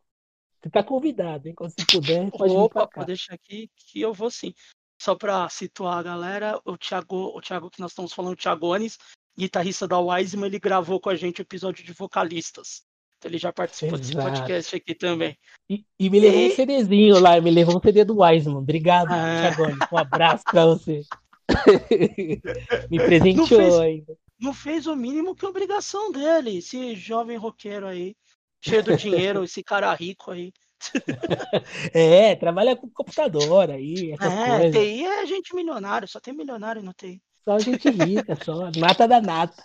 Você tá convidado, hein? Quando você puder, pode vir Opa, pra cá. pode deixar aqui que eu vou sim. Só para situar a galera, o Thiago, o Thiago que nós estamos falando, o Thiago Anis, guitarrista da Wiseman, ele gravou com a gente o episódio de vocalistas. Então ele já participou desse Exato. podcast aqui também. E, e me levou um E- CDzinho lá, me levou um CD do Wiseman. Obrigado, Ah. Thiagone. Um abraço pra você. me presenteou fez- ainda. Não fez o mínimo que obrigação dele, esse jovem roqueiro aí, cheio do dinheiro, esse cara rico aí. É, trabalha com computador aí, essas É, coisas. TI é gente milionário, só tem milionário no TI. Só gente rica, só. Nata da nata.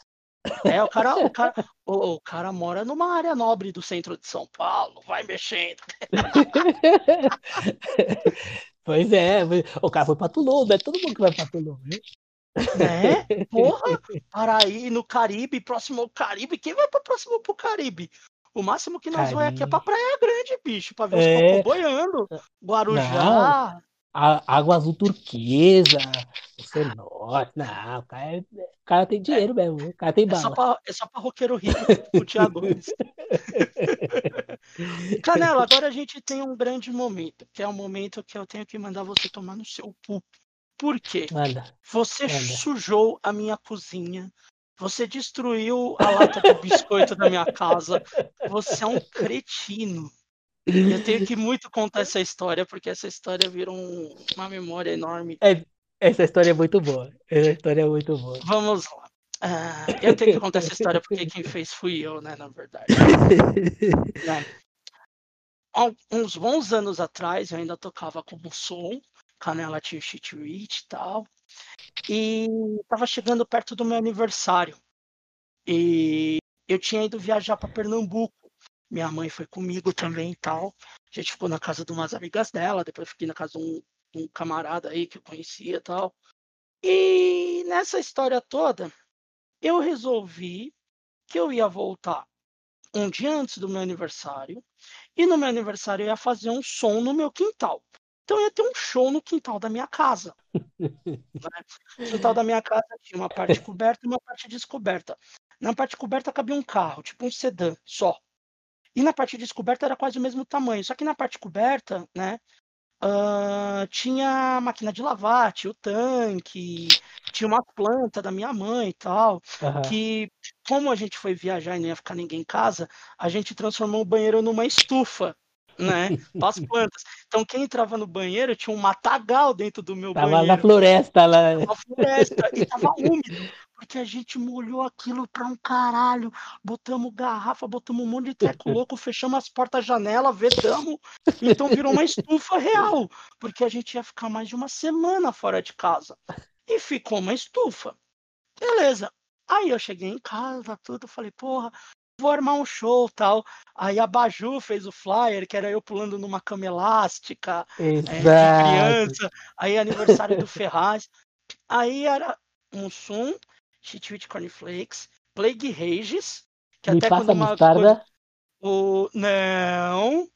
É, o cara, o cara, o, o cara mora numa área nobre do centro de São Paulo, vai mexendo. Pois é, o cara foi pra Tulum, não é todo mundo que vai pra Tulum, né? Né? Porra, Paraí, no Caribe, próximo ao Caribe, quem vai pra próximo pro Caribe? O máximo que nós vamos aqui é pra Praia Grande, bicho, pra ver os É. cocô boiando. Guarujá. A água azul turquesa, o cenote. Não, o cara, é- o cara tem dinheiro mesmo, o cara tem É só, bala. pra, é só pra roqueiro rico, o Thiago Gomes. Canela, agora a gente tem um grande momento, que é o momento que eu tenho que mandar você tomar no seu pu. Por quê? Manda. Você Manda. sujou a minha cozinha. Você destruiu a lata de biscoito da minha casa. Você é um cretino. Eu tenho que muito contar essa história, porque essa história virou um- uma memória enorme. Essa história é muito boa. Essa história é muito boa. Vamos lá. Ah, eu tenho que contar essa história porque quem fez fui eu, né, na verdade. né? Há uns bons anos atrás, eu ainda tocava como som, Canela tinha o Cheat Reach e tal, e tava chegando perto do meu aniversário. E eu tinha ido viajar para Pernambuco. Minha mãe foi comigo também e tal. A gente ficou na casa de umas amigas dela, depois fiquei na casa de um, um camarada aí que eu conhecia e tal. E nessa história toda, eu resolvi que eu ia voltar um dia antes do meu aniversário, e no meu aniversário eu ia fazer um som no meu quintal. Então ia ter um show no quintal da minha casa. né? O quintal da minha casa tinha uma parte coberta e uma parte descoberta. Na parte coberta cabia um carro, tipo um sedã só. E na parte descoberta era quase o mesmo tamanho. Só que na parte coberta, né, ah, tinha a máquina de lavar, tinha o tanque, tinha uma planta da minha mãe e tal Aham. que como a gente foi viajar e não ia ficar ninguém em casa, a gente transformou o banheiro numa estufa, né? As plantas. Então quem entrava no banheiro tinha um matagal dentro do meu Tava na banheiro, floresta lá. uma floresta, e tava úmido, porque a gente molhou aquilo pra um caralho, botamos garrafa, botamos um monte de treco louco, fechamos as portas, janela, vedamos, então virou uma estufa real, porque a gente ia ficar mais de uma semana fora de casa. E ficou uma estufa. Beleza. Aí eu cheguei em casa, tudo, falei, porra, vou armar um show tal. Aí a Baju fez o flyer, que era eu pulando numa cama elástica, é, de criança. Aí aniversário do Ferraz. Aí era um som, Cheat with Cornflakes, Plague Rages, que Me até passa quando a uma mostarda. coisa- o não,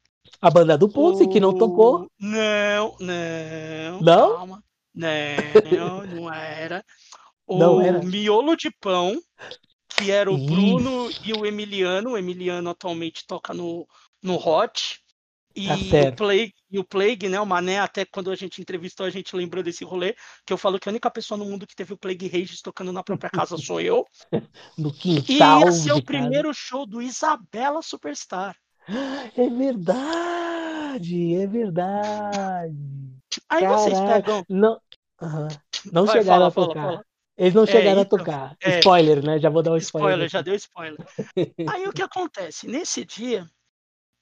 A banda do Pulse, que não o- tocou. Não, não. Não? Calma. Não, não era. O Não era? miolo de pão, que era o Ih. Bruno e o Emiliano. O Emiliano atualmente toca no, no Hot. E Tá o. Plague, e o Plague, né? O Mané, até quando a gente entrevistou, a gente lembrou desse rolê, que eu falo que a única pessoa no mundo que teve o Plague Rage tocando na própria casa sou eu. No E quintal ia ser de o primeiro show do Isabela Superstar. É verdade, é verdade. Aí vocês Caraca. pegam. Não, Aham. não Vai, chegaram fala, a fala, tocar. fala. Eles não É, chegaram então, a tocar. é. Spoiler, né? Já vou dar um spoiler. Spoiler, já deu spoiler. Aí o que acontece? Nesse dia,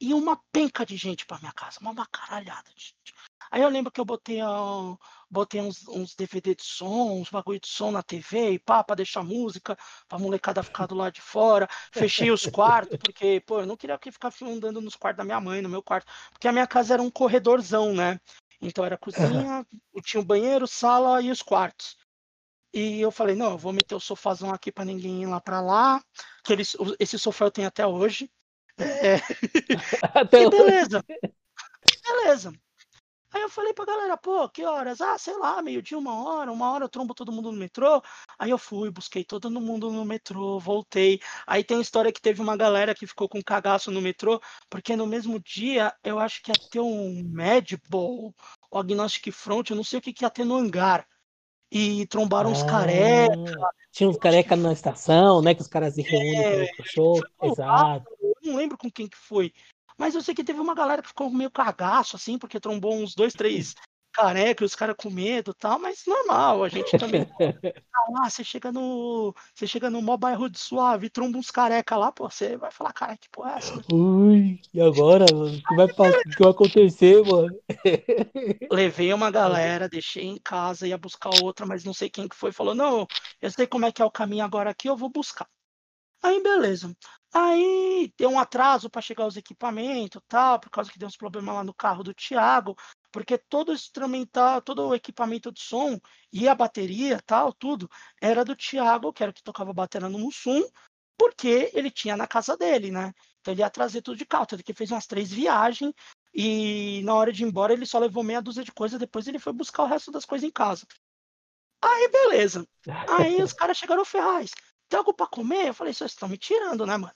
ia uma penca de gente pra minha casa, uma macaralhada de gente. Aí eu lembro que eu botei, ó, botei uns, uns DVD de som, uns bagulho de som na TV e pá, pra deixar música, pra molecada ficar do lado de fora. Fechei os quartos, porque, pô, eu não queria que ficar andando nos quartos da minha mãe, no meu quarto, porque a minha casa era um corredorzão, né? Então era cozinha, tinha o banheiro, sala e os quartos. E eu falei, não, eu vou meter o sofazão aqui pra ninguém ir lá pra lá. Que eles, o- esse sofá eu tenho até hoje. É. Até e beleza. Beleza. Aí eu falei pra galera, pô, que horas? Ah, sei lá, meio-dia, uma hora, uma hora eu trombo todo mundo no metrô. Aí eu fui, busquei todo mundo no metrô, voltei. Aí tem uma história que teve uma galera que ficou com cagaço no metrô, porque no mesmo dia eu acho que ia ter um Medball, o Agnostic Front, eu não sei o que, que ia ter no hangar. E trombaram ah, uns careca. Tinha uns careca na estação, né? Que os caras se reúnem é, pro show. Exato. Eu não lembro com quem que foi. Mas eu sei que teve uma galera que ficou meio cagaço, assim, porque trombou uns dois, três careca os caras com medo e tal, mas normal, a gente também. ah, você chega no. Você chega no mó bairro de suave, tromba uns careca lá, pô, você vai falar, cara, que porra é essa? Ui, e agora, mano? O que vai, que vai acontecer, mano? Levei uma galera, deixei em casa, ia buscar outra, mas não sei quem que foi, falou, não, eu sei como é que é o caminho agora aqui, eu vou buscar. Aí, beleza. Aí deu um atraso para chegar os equipamentos, tal, por causa que deu uns problemas lá no carro do Thiago, porque todo o instrumental, todo o equipamento de som e a bateria, tal, tudo era do Thiago, que era o que tocava bateria no Mussum, porque ele tinha na casa dele, né? Então ele ia trazer tudo de carro, tanto que fez umas três viagens e na hora de ir embora ele só levou meia dúzia de coisas, depois ele foi buscar o resto das coisas em casa. Aí beleza. Aí os caras chegaram Ferraz. Tem algo pra comer? Eu falei, vocês estão me tirando, né, mano?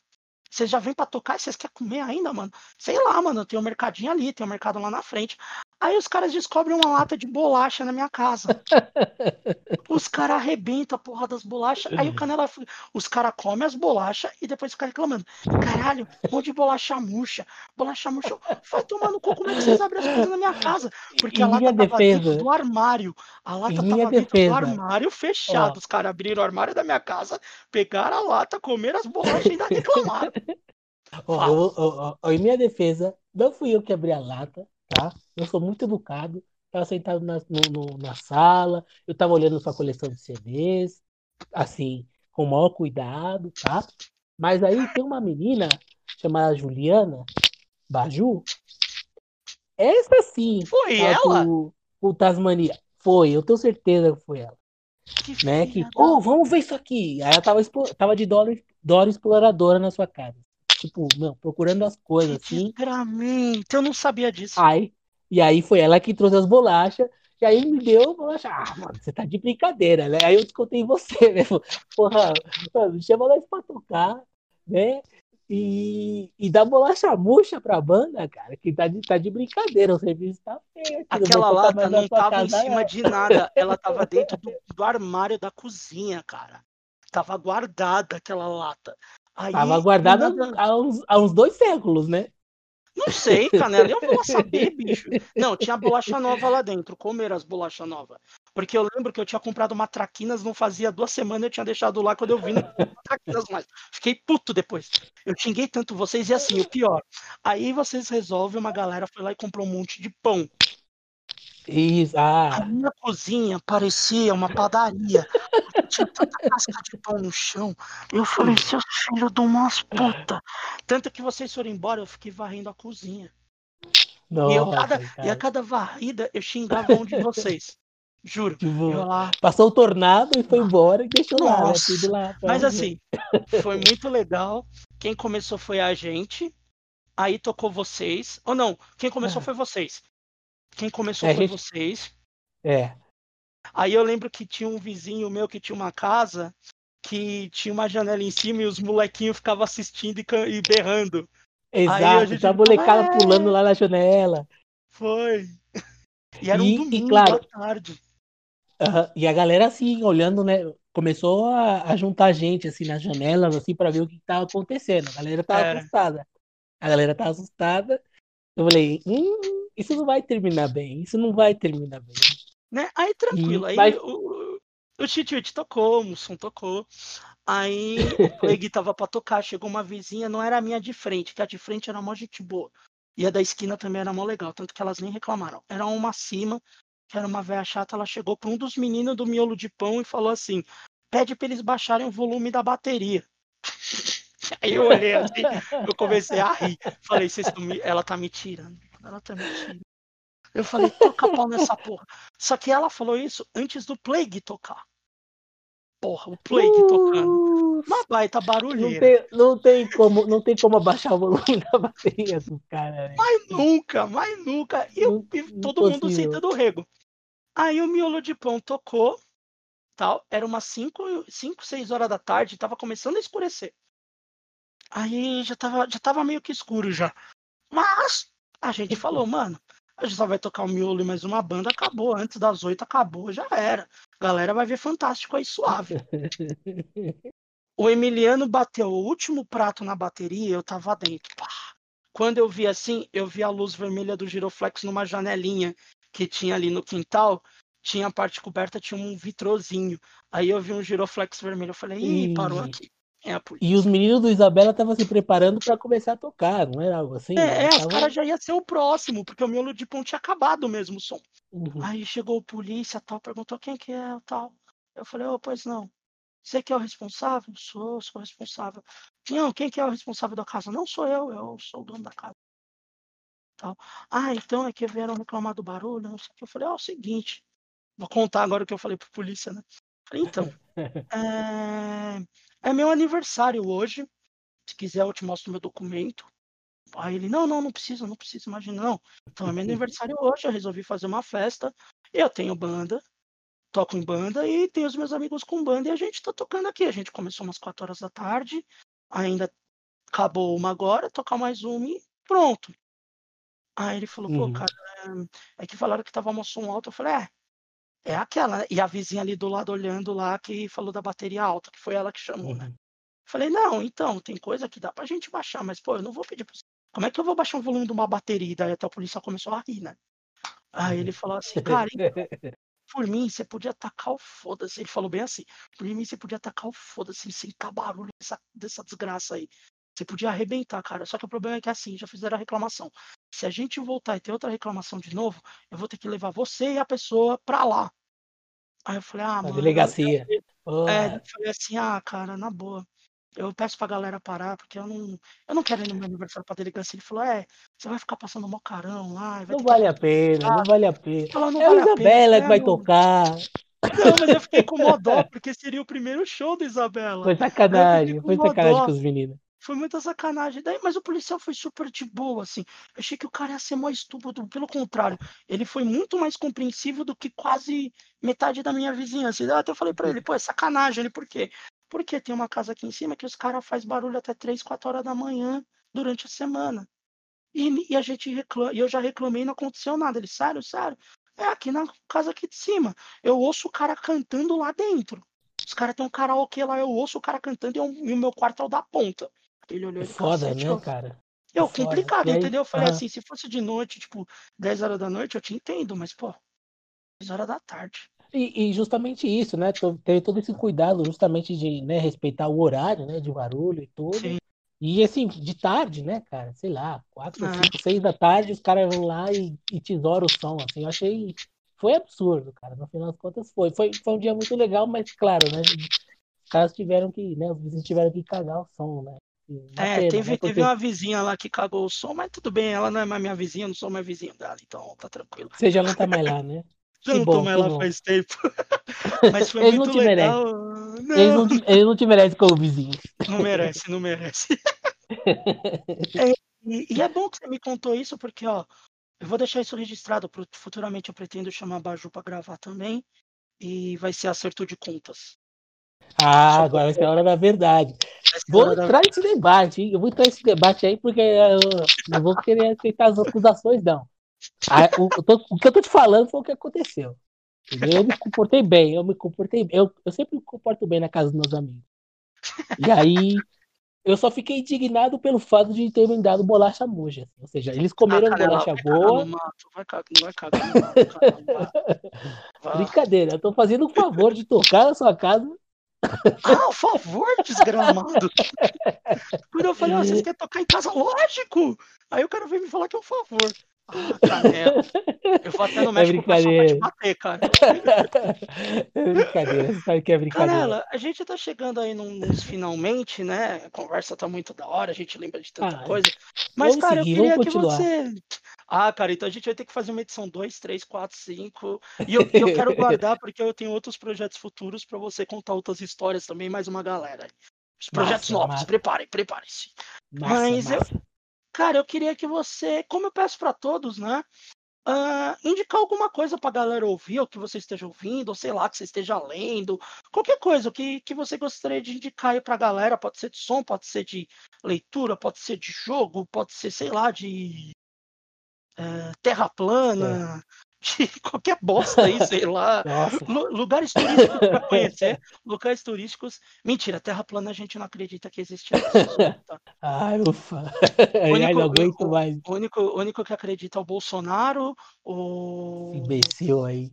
Vocês já vêm para tocar e vocês querem comer ainda, mano? Sei lá, mano, tem um mercadinho ali, tem um mercado lá na frente. Aí os caras descobrem uma lata de bolacha na minha casa. os caras arrebentam a porra das bolachas. Aí o Canela, os caras comem as bolachas e depois ficam reclamando. Caralho, um monte de bolacha murcha. Bolacha murcha. Vai tomar no cu, como é que vocês abrem as coisas na minha casa? Porque a lata tava dentro do armário. A lata tava dentro do armário fechado. Os caras abriram o armário da minha casa, pegaram a lata, comeram as bolachas e ainda reclamaram. Oh, oh, oh, em minha defesa, não fui eu que abri a lata, tá? Eu sou muito educado. Estava sentado na, no, na sala, eu estava olhando sua coleção de CDs, assim, com o maior cuidado, tá? Mas aí tem uma menina chamada Juliana Baju. Essa sim. Foi ela? O Tasmania. Foi, eu tenho certeza que foi ela. Que né? Que, oh, vamos ver isso aqui. Aí ela tava, tava de Dora, Dora exploradora na sua casa tipo, meu, procurando as coisas assim. Sinceramente, eu não sabia disso. Aí, e aí foi ela que trouxe as bolachas. E aí me deu bolacha. Ah, mano, você tá de brincadeira, né? Aí eu descontei em você, né? Porra, mano, chama nós pra tocar, né? E, e dá bolacha murcha pra banda, cara, que tá de, tá de brincadeira, o serviço tá feio. Aquela lata não tava casa, em cima de nada, ela tava dentro do, do armário da cozinha, cara. Tava guardada aquela lata. Aí, Tava guardada nada... há, uns, há uns dois séculos, né? Não sei, Canela, eu vou saber, bicho. Não, tinha bolacha nova lá dentro. Comer as bolachas novas. Porque eu lembro que eu tinha comprado uma traquinas, não fazia duas semanas, eu tinha deixado lá quando eu vi traquinas mais. Fiquei puto depois. Eu xinguei tanto vocês e assim, o pior. Aí vocês resolvem, uma galera foi lá e comprou um monte de pão. Isso, ah. A minha cozinha parecia uma padaria. Tinha tanta casca de pão no chão. Eu falei, seus filhos de umas puta. Tanto que vocês foram embora, eu fiquei varrendo a cozinha. Nossa, e, eu, cada, e a cada varrida eu xingava um de vocês. Juro. Tipo, lá... Passou o tornado e foi embora e deixou Nossa. lá, né? lá. Mas assim, foi muito legal. Quem começou foi a gente. Aí tocou vocês. Ou não, quem começou é. foi vocês. Quem começou é, foi gente... vocês. É. Aí eu lembro que tinha um vizinho meu que tinha uma casa que tinha uma janela em cima e os molequinhos ficavam assistindo e, e berrando. Exato, gente... a molecada é... pulando lá na janela. Foi. E era um domingo e, claro, à tarde. Uh, e a galera assim, olhando, né? Começou a, a juntar gente assim nas janelas, assim, para ver o que estava acontecendo. A galera tava era. assustada. A galera tava assustada. Eu falei, hum, isso não vai terminar bem, isso não vai terminar bem. Né? Aí tranquilo, aí vai... o, o Titio tocou, o Mussum tocou. Aí o Plague tava pra tocar, chegou uma vizinha, não era a minha de frente, que a de frente era mó gente boa. E a da esquina também era mó legal, tanto que elas nem reclamaram. Era uma acima, que era uma velha chata, ela chegou pra um dos meninos do miolo de pão e falou assim: pede pra eles baixarem o volume da bateria. Aí eu olhei assim, eu comecei a rir. Falei, vocês me... ela tá me tirando. Ela tá mentindo. Eu falei, toca pau nessa porra. Só que ela falou isso antes do Plague tocar. porra, o play uh, tocando. Uma baita barulheira. Não tem, não tem, como, não tem como abaixar o volume da bateria do cara. Né? Mas nunca, mas nunca. E, não, todo mundo sentando o rego. Aí o miolo de pão tocou, tal. Era umas 5, 5, 6 horas da tarde, tava começando a escurecer. Aí já tava, já tava meio que escuro já. Mas a gente falou, mano, a gente só vai tocar o miolo e mais uma banda, acabou. Antes das oito acabou, já era. A galera vai ver fantástico aí suave. o Emiliano bateu o último prato na bateria, eu tava dentro. Pá. Quando eu vi assim, eu vi a luz vermelha do giroflex numa janelinha que tinha ali no quintal. Tinha a parte coberta, tinha um vitrozinho. Aí eu vi um giroflex vermelho. Eu falei, ih, parou aqui. É e os meninos do Isabela estavam se preparando para começar a tocar, não era algo assim? É, é tava... os caras já ia ser o próximo, porque o miolo de pão tinha acabado mesmo o som. Uhum. Aí chegou o polícia tal, perguntou quem que é tal. Eu falei, oh, pois não. Você que é o responsável? Sou, sou o responsável. Não, quem que é o responsável da casa? Não sou eu, eu sou o dono da casa. Tal. Ah, então é que vieram reclamar do barulho, não sei o que. Eu falei, ó, oh, é o seguinte, vou contar agora o que eu falei pro polícia, né? Falei, então, é... É meu aniversário hoje. Se quiser, eu te mostro meu documento. Aí ele, não, não, não precisa, não precisa, imagina, não. Então é meu aniversário hoje, eu resolvi fazer uma festa. Eu tenho banda, toco em banda e tenho os meus amigos com banda e a gente tá tocando aqui. A gente começou umas 4 horas da tarde, ainda acabou uma agora, tocar mais uma e pronto. Aí ele falou, pô, uhum. cara, é, é que falaram que tava uma som alto. Eu falei, é, é aquela, né? E a vizinha ali do lado olhando lá que falou da bateria alta, que foi ela que chamou, né? uhum. né? Falei, não, então, tem coisa que dá pra gente baixar, mas, pô, eu não vou pedir pra você. Como é que eu vou baixar o volume de uma bateria? Daí até a polícia começou a rir, né? Aí ele falou assim, cara, então, por mim, você podia tacar o foda-se. Ele falou bem assim, por mim, você podia tacar o foda-se sem tá barulho dessa, dessa desgraça aí. Você podia arrebentar, cara. Só que o problema é que assim, já fizeram a reclamação. Se a gente voltar e ter outra reclamação de novo, eu vou ter que levar você e a pessoa pra lá. Aí eu falei, ah, mano. delegacia. Eu, é, eu falei assim, ah, cara, na boa. Eu peço pra galera parar, porque eu não, eu não quero ir no meu aniversário pra delegacia. Ele falou, é, você vai ficar passando mó carão lá. não vale a pena, não vale a pena. Não é vale a Isabela pena, que vai tocar. Não, mas eu fiquei com mó dó, porque seria o primeiro show da Isabela. Foi sacanagem, foi sacanagem com os meninos. Foi muita sacanagem. Daí, mas o policial foi super de boa, assim. Eu achei que o cara ia ser mais estúpido. Pelo contrário, ele foi muito mais compreensível do que quase metade da minha vizinhança. Eu até falei para ele, pô, é sacanagem. Ele, por quê? Porque tem uma casa aqui em cima que os caras fazem barulho até 3, 4 horas da manhã durante a semana. E, e a gente reclama, e eu já reclamei e não aconteceu nada. Ele, sério, sério? É aqui na casa aqui de cima. Eu ouço o cara cantando lá dentro. Os caras têm um karaokê lá, eu ouço o cara cantando e, eu, e o meu quarto é o da ponta. Ele olhou é foda, né, eu... cara? Eu, é complicado, aí, entendeu? Eu falei assim, se fosse de noite, tipo, 10 horas da noite, eu te entendo, mas, pô, 10 horas da tarde. E, e, justamente isso, né? Ter todo esse cuidado justamente de né, respeitar o horário, né? De barulho e tudo. Sim. E assim, de tarde, né, cara? Sei lá, 4, 5, 6 da tarde, os caras vão lá e, e tesouram o som. Assim, eu achei. Foi absurdo, cara. No final das contas foi. Foi, foi um dia muito legal, mas claro, né? Os caras tiveram que, né? Os vizinhos tiveram que cagar o som, né? É, teve, né? Porque... teve uma vizinha lá que cagou o som, mas tudo bem, ela não é mais minha vizinha, não sou mais vizinho dela, então tá tranquilo. Você já não tá mais lá, né? Já não tô mais lá bom. faz tempo. Mas foi eles muito não te legal. Não. Eles, não te, eles não te merecem como vizinho. Não merece, não merece. é, e, e, é bom que você me contou isso, porque, ó, eu vou deixar isso registrado, futuramente eu pretendo chamar a Baju pra gravar também, e vai ser acerto de contas. Ah, agora ser a hora da verdade. Vou entrar nesse debate, hein? Eu vou entrar nesse debate aí, porque eu não vou querer aceitar as acusações, não. Ah, o, o, que eu tô te falando foi o que aconteceu. Eu me comportei bem, eu me comportei Eu, eu sempre me comporto bem na casa dos meus amigos. E aí, eu só fiquei indignado pelo fato de ter me dado bolacha moja. Ou seja, eles comeram ah, cara, bolacha boa. Vai cagar, vai cagar no mato, Brincadeira, eu tô fazendo o favor de tocar na sua casa ah, favor, desgramado. Quando eu falei, oh, vocês querem tocar em casa? Lógico! Aí o cara veio me falar que é um favor. Ah, canela. Eu vou até no é México é pra te bater, cara. É brincadeira, você sabe que é brincadeira. Canela, a gente tá chegando aí nos finalmente, né? A conversa tá muito da hora, a gente lembra de tanta ah, coisa. Mas, cara, seguir, eu queria que você. Ah, cara, então a gente vai ter que fazer uma edição 2, 3, 4, 5. E eu, eu quero guardar porque eu tenho outros projetos futuros para você contar outras histórias também, mais uma galera. Os projetos massa, novos, massa. preparem, preparem-se. Mas massa. eu. Cara, eu queria que você, como eu peço para todos, né? Uh, indicar alguma coisa pra galera ouvir, ou que você esteja ouvindo, ou sei lá, que você esteja lendo, qualquer coisa que, que você gostaria de indicar aí pra galera, pode ser de som, pode ser de leitura, pode ser de jogo, pode ser, sei lá, de uh, terra plana, é de qualquer bosta aí, sei lá. Lugares turísticos para conhecer. Lugares turísticos. Mentira, Terra plana a gente não acredita que existe. Tá? Ai, ufa. O único, não aguento mais. O único, o único que acredita é o Bolsonaro. O. Imbecil aí.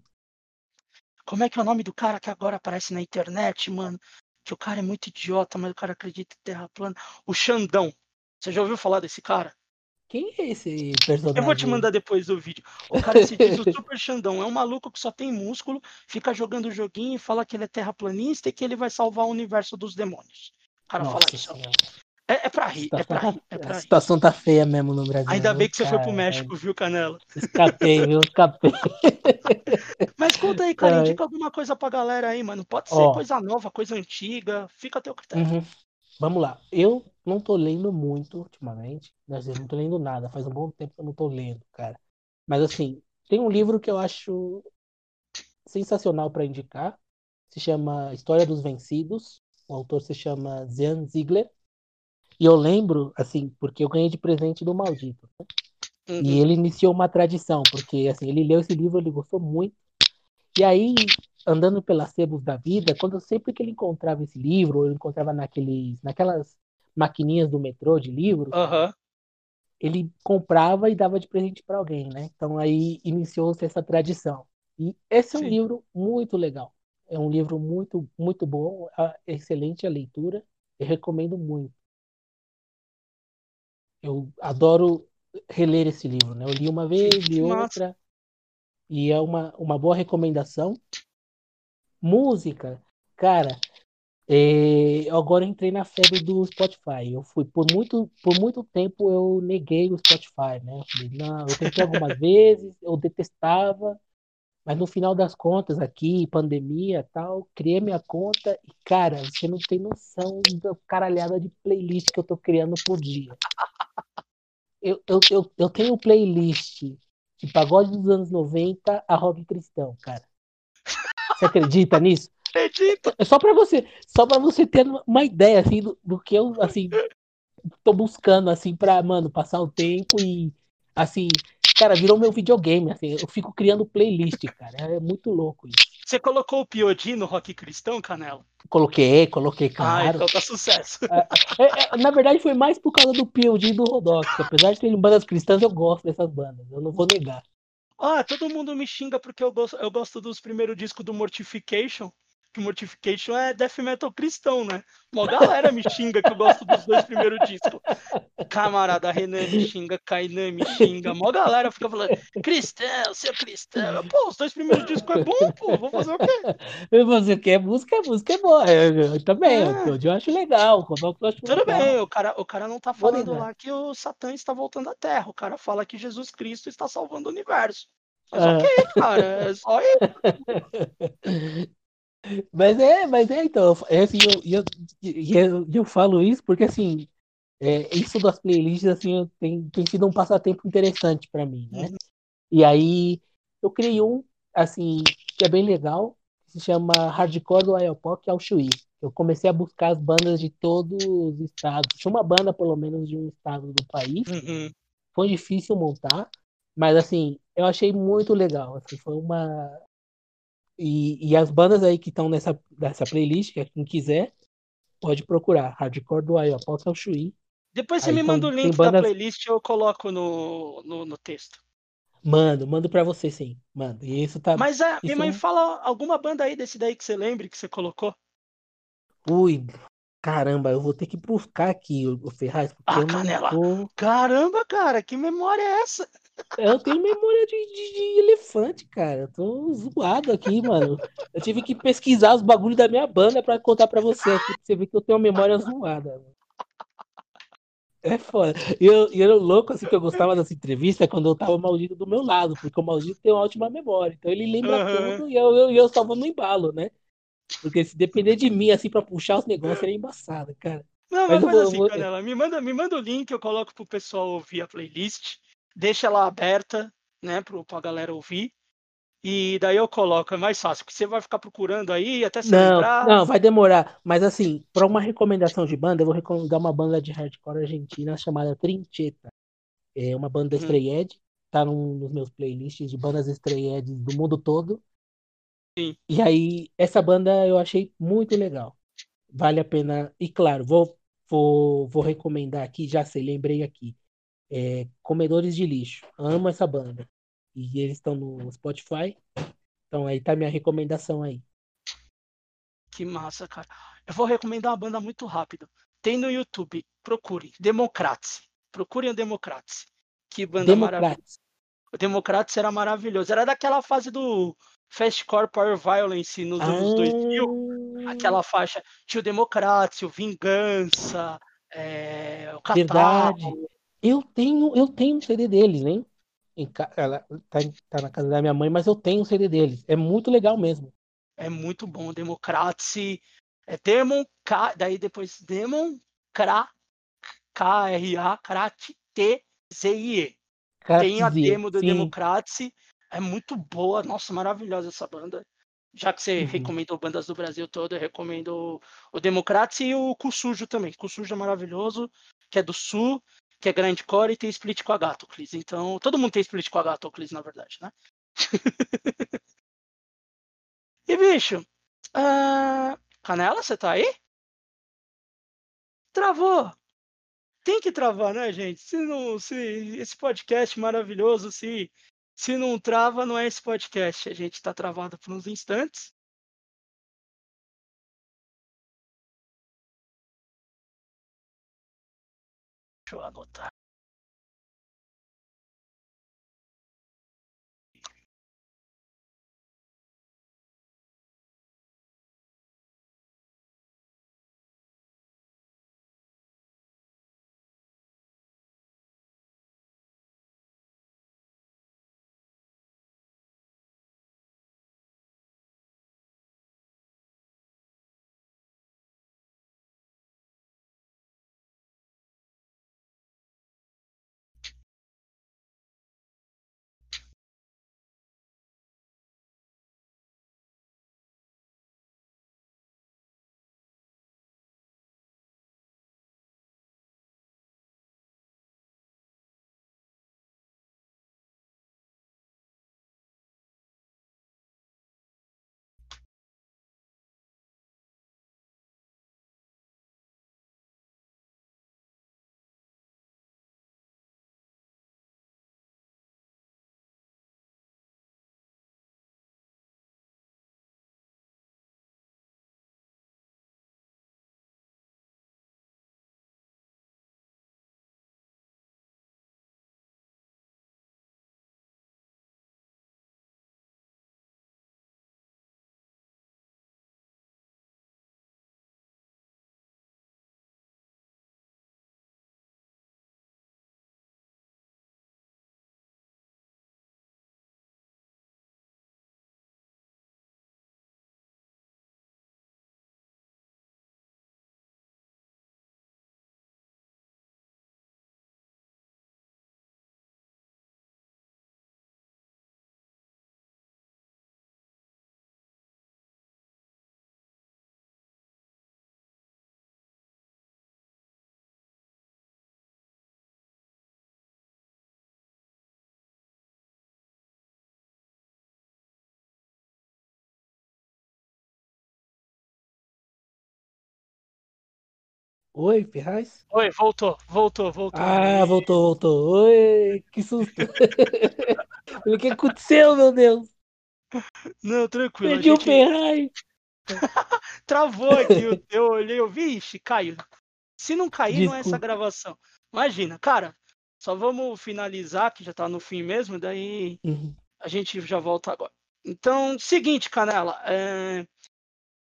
Como é que é o nome do cara que agora aparece na internet, mano? Que o cara é muito idiota, mas o cara acredita em Terra plana. O Xandão. Você já ouviu falar desse cara? Quem é esse personagem? Eu vou te mandar depois do vídeo. O cara se diz o Super Xandão. É um maluco que só tem músculo, fica jogando joguinho e fala que ele é terraplanista e que ele vai salvar o universo dos demônios. O cara Nossa fala isso. É, é pra rir, é pra rir, é pra rir. A situação tá feia mesmo no Brasil. Ainda bem que você cara, foi pro México, viu, Canela? Escapei, viu? Escapei. Mas conta aí, cara, indica alguma coisa pra galera aí, mano. Pode ser Ó, coisa nova, coisa antiga. Fica a teu critério. Uhum. Vamos lá. Eu não tô lendo muito ultimamente. Às vezes não tô lendo nada. Faz um bom tempo que eu não tô lendo, cara. Mas assim, tem um livro que eu acho sensacional para indicar. Se chama História dos Vencidos. O autor se chama Zian Ziegler. E eu lembro, assim, porque eu ganhei de presente do Maldito. Né? Uhum. E ele iniciou uma tradição, porque assim, ele leu esse livro, ele gostou muito. E aí, andando pelas sebos da vida, quando sempre que ele encontrava esse livro, ou ele encontrava naqueles, naquelas maquininhas do metrô de livros, uhum. ele comprava e dava de presente para alguém, né? Então aí iniciou-se essa tradição. E esse é um Sim. livro muito legal. É um livro muito, muito bom, excelente a leitura. Eu recomendo muito. Eu adoro reler esse livro, né? Eu li uma vez, li outra. E é uma, uma boa recomendação. Música, cara, é, eu agora entrei na febre do Spotify. Eu fui por muito, por muito tempo eu neguei o Spotify, né? Eu falei, não, eu tentei algumas vezes, eu detestava, mas no final das contas aqui, pandemia, tal, criei minha conta e cara, você não tem noção da caralhada de playlist que eu tô criando por dia. Eu, eu, eu, eu tenho playlist de pagode dos anos 90 a rock cristão, cara. Você acredita nisso? Acredito. É só para você, só para você ter uma ideia assim do, do, que eu assim tô buscando assim para, mano, passar o tempo e assim, cara, virou meu videogame, assim, eu fico criando playlist, cara. É muito louco isso. Você colocou o Piodi no rock cristão, Canela? Coloquei, coloquei, ah, claro. Ah, então tá sucesso. É, é, é, na verdade, foi mais por causa do Piodi e do Rodox. Apesar de terem bandas cristãs, eu gosto dessas bandas. Eu não vou negar. Ah, todo mundo me xinga porque eu gosto, eu gosto dos primeiros discos do Mortification que Mortification é death metal cristão, né? Uma galera me xinga que eu gosto dos dois primeiros discos. Camarada Renan me xinga, Kainan me xinga. Uma galera fica falando, cristão, seu cristão. Pô, os dois primeiros discos é bom, pô. Vou fazer o quê? Vou fazer o quê? Música, música é boa. Eu, eu também, é. eu, acho legal. Eu acho Tudo legal. bem, o cara, o cara não tá falando lá que o Satã está voltando à Terra. O cara fala que Jesus Cristo está salvando o universo. Mas ah. ok, cara, é só ele. Mas é, mas é, então, é assim, eu, eu, eu, eu falo isso porque, assim, é, isso das playlists, assim, tem, tem sido um passatempo interessante para mim, né? Uhum. E aí, eu criei um, assim, que é bem legal, que se chama Hardcore do Ayopok ao Chuí. Eu comecei a buscar as bandas de todos os estados. Tinha uma banda, pelo menos, de um estado do país. Uhum. Foi difícil montar, mas, assim, eu achei muito legal. Assim, foi uma, e, e as bandas aí que estão nessa, nessa playlist, que quem quiser, pode procurar. Hardcore do Ayapoca ao Chuí. Depois você aí me manda o link bandas... da playlist e eu coloco no, no, no texto. Mando, mando pra você sim. Mando. E isso tá. Mas a minha mãe fala alguma banda aí desse daí que você lembre que você colocou? Ui, caramba, eu vou ter que buscar aqui o, Ferraz. Ah, canela! Tô... Caramba, cara, que memória é essa? Eu tenho memória de, de, de, elefante, cara. Eu tô zoado aqui, mano. Eu tive que pesquisar os bagulhos da minha banda pra contar pra você aqui, pra você ver que eu tenho uma memória zoada. É foda. E eu, eu louco, assim, que eu gostava dessa entrevista é quando eu tava o maldito do meu lado, porque o maldito tem uma ótima memória. Então ele lembra Aham. tudo e eu, eu, eu vou no embalo, né? Porque se depender de mim, assim, pra puxar os negócios, seria embaçado, cara. Não, Mas mas eu assim, vou- Canela, me manda, me manda o link, eu coloco pro pessoal ouvir a playlist, deixa ela aberta, né, pro, pra galera ouvir. E daí eu coloco, é mais fácil, porque você vai ficar procurando aí até se Não, lembrar. não, vai demorar. Mas assim, pra uma recomendação de banda, eu vou recomendar uma banda de hardcore argentina chamada Trincheta. É uma banda Hum. Edge, tá num, nos meus playlists de bandas Edge do mundo todo. Sim. E aí, essa banda eu achei muito legal. Vale a pena. E claro, vou, vou, vou recomendar aqui, já sei, lembrei aqui. É, Comedores de Lixo. Amo essa banda. E eles estão no Spotify. Então aí tá minha recomendação aí. Que massa, cara. Eu vou recomendar uma banda muito rápido. Tem no YouTube, procure, Democrates. Procurem o Democrates. Que banda maravilhosa. O Democrates era maravilhoso. Era daquela fase do Fastcore Power Violence nos anos 2000. Ah, Aquela faixa. Tinha o Democrates, o Vingança, é, o Catálogo. Eu tenho, eu tenho um CD deles, ca- Ela tá, tá na casa da minha mãe, mas eu tenho um CD deles. É muito legal mesmo. É muito bom. Democrates. É Demon K. Daí depois Demon Kra. K-R-A. Krat T-Z-I-E. Tem a demo do sim. Democrates. É muito boa. Nossa, maravilhosa essa banda. Já que você Uhum. recomendou bandas do Brasil todo, eu recomendo o Democrates e o Cu Sujo também. Cu Sujo é maravilhoso, que é do Sul, que é grande core e tem split com a Gatocles. Então, todo mundo tem split com a Gatocles, na verdade, né? e, bicho, ah, Canela, você tá aí? Travou! Tem que travar, né, gente? Se não, se esse podcast maravilhoso, se se não trava, não é esse podcast. A gente tá travado por uns instantes. Deixa eu anotar. Oi, Ferraz? Oi, voltou, voltou, voltou. Ah, voltou, voltou. Oi, que susto. O que aconteceu, meu Deus? Não, tranquilo. Perdi o gente Ferraz. travou aqui. Eu, eu olhei, eu vi, ixi, caiu. Se não cair, não é essa Desculpa. gravação. Imagina, cara. Só vamos finalizar, que já tá no fim mesmo, daí Uhum. a gente já volta agora. Então, seguinte, Canela. é,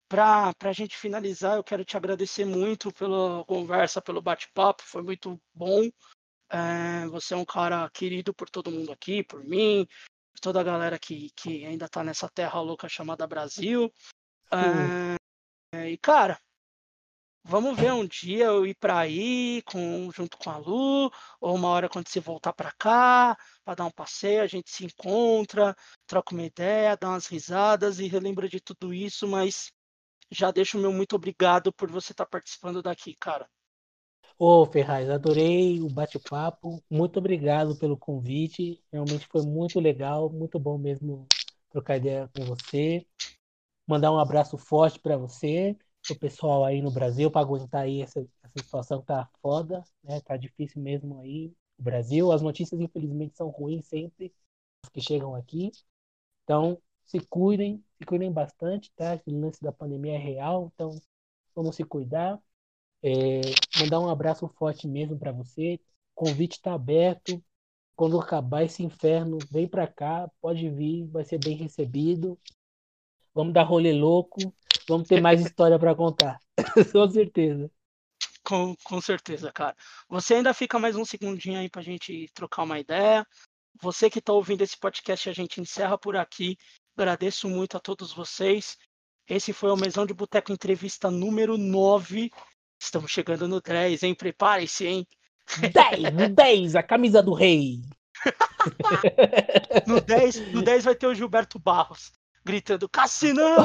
para a gente finalizar, eu quero te agradecer muito pela conversa, pelo bate-papo, foi muito bom. É, você é um cara querido por todo mundo aqui, por mim, por toda a galera que, que ainda está nessa terra louca chamada Brasil. É, e, cara, vamos ver um dia eu ir para aí com, junto com a Lu, ou uma hora quando você voltar para cá, para dar um passeio, a gente se encontra, troca uma ideia, dá umas risadas e relembra de tudo isso, mas já deixo o meu muito obrigado por você estar tá participando daqui, cara. Ô, Ferraz, adorei o bate-papo. Muito obrigado pelo convite. Realmente foi muito legal, muito bom mesmo trocar ideia com você. Mandar um abraço forte para você, o pessoal aí no Brasil, para aguentar aí essa, essa situação que tá foda, né? Tá difícil mesmo aí no Brasil. As notícias, infelizmente, são ruins sempre, as que chegam aqui. Então, se cuidem, se cuidem bastante, tá? Esse lance da pandemia é real, então vamos se cuidar. É, mandar um abraço forte mesmo para você. O convite está aberto. Quando acabar esse inferno, vem para cá, pode vir, vai ser bem recebido. Vamos dar rolê louco, vamos ter mais história para contar, com certeza. Com, com certeza, cara. Você ainda fica mais um segundinho aí para a gente trocar uma ideia. Você que está ouvindo esse podcast, a gente encerra por aqui. Agradeço muito a todos vocês. Esse foi o Mesão de Boteco Entrevista número 9. Estamos chegando no 10, hein? Prepare-se, hein? 10, no 10, a camisa do rei. no, 10, no 10 vai ter o Gilberto Barros gritando: Cassinão!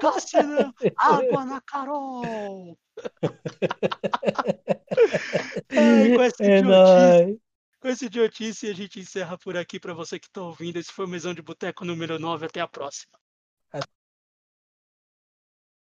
Cassinão! Água na Carol! Ai, com essa é idiotice, com essa idiotice, a gente encerra por aqui para você que está ouvindo. Esse foi o Mesão de Boteco número 9. Até a próxima.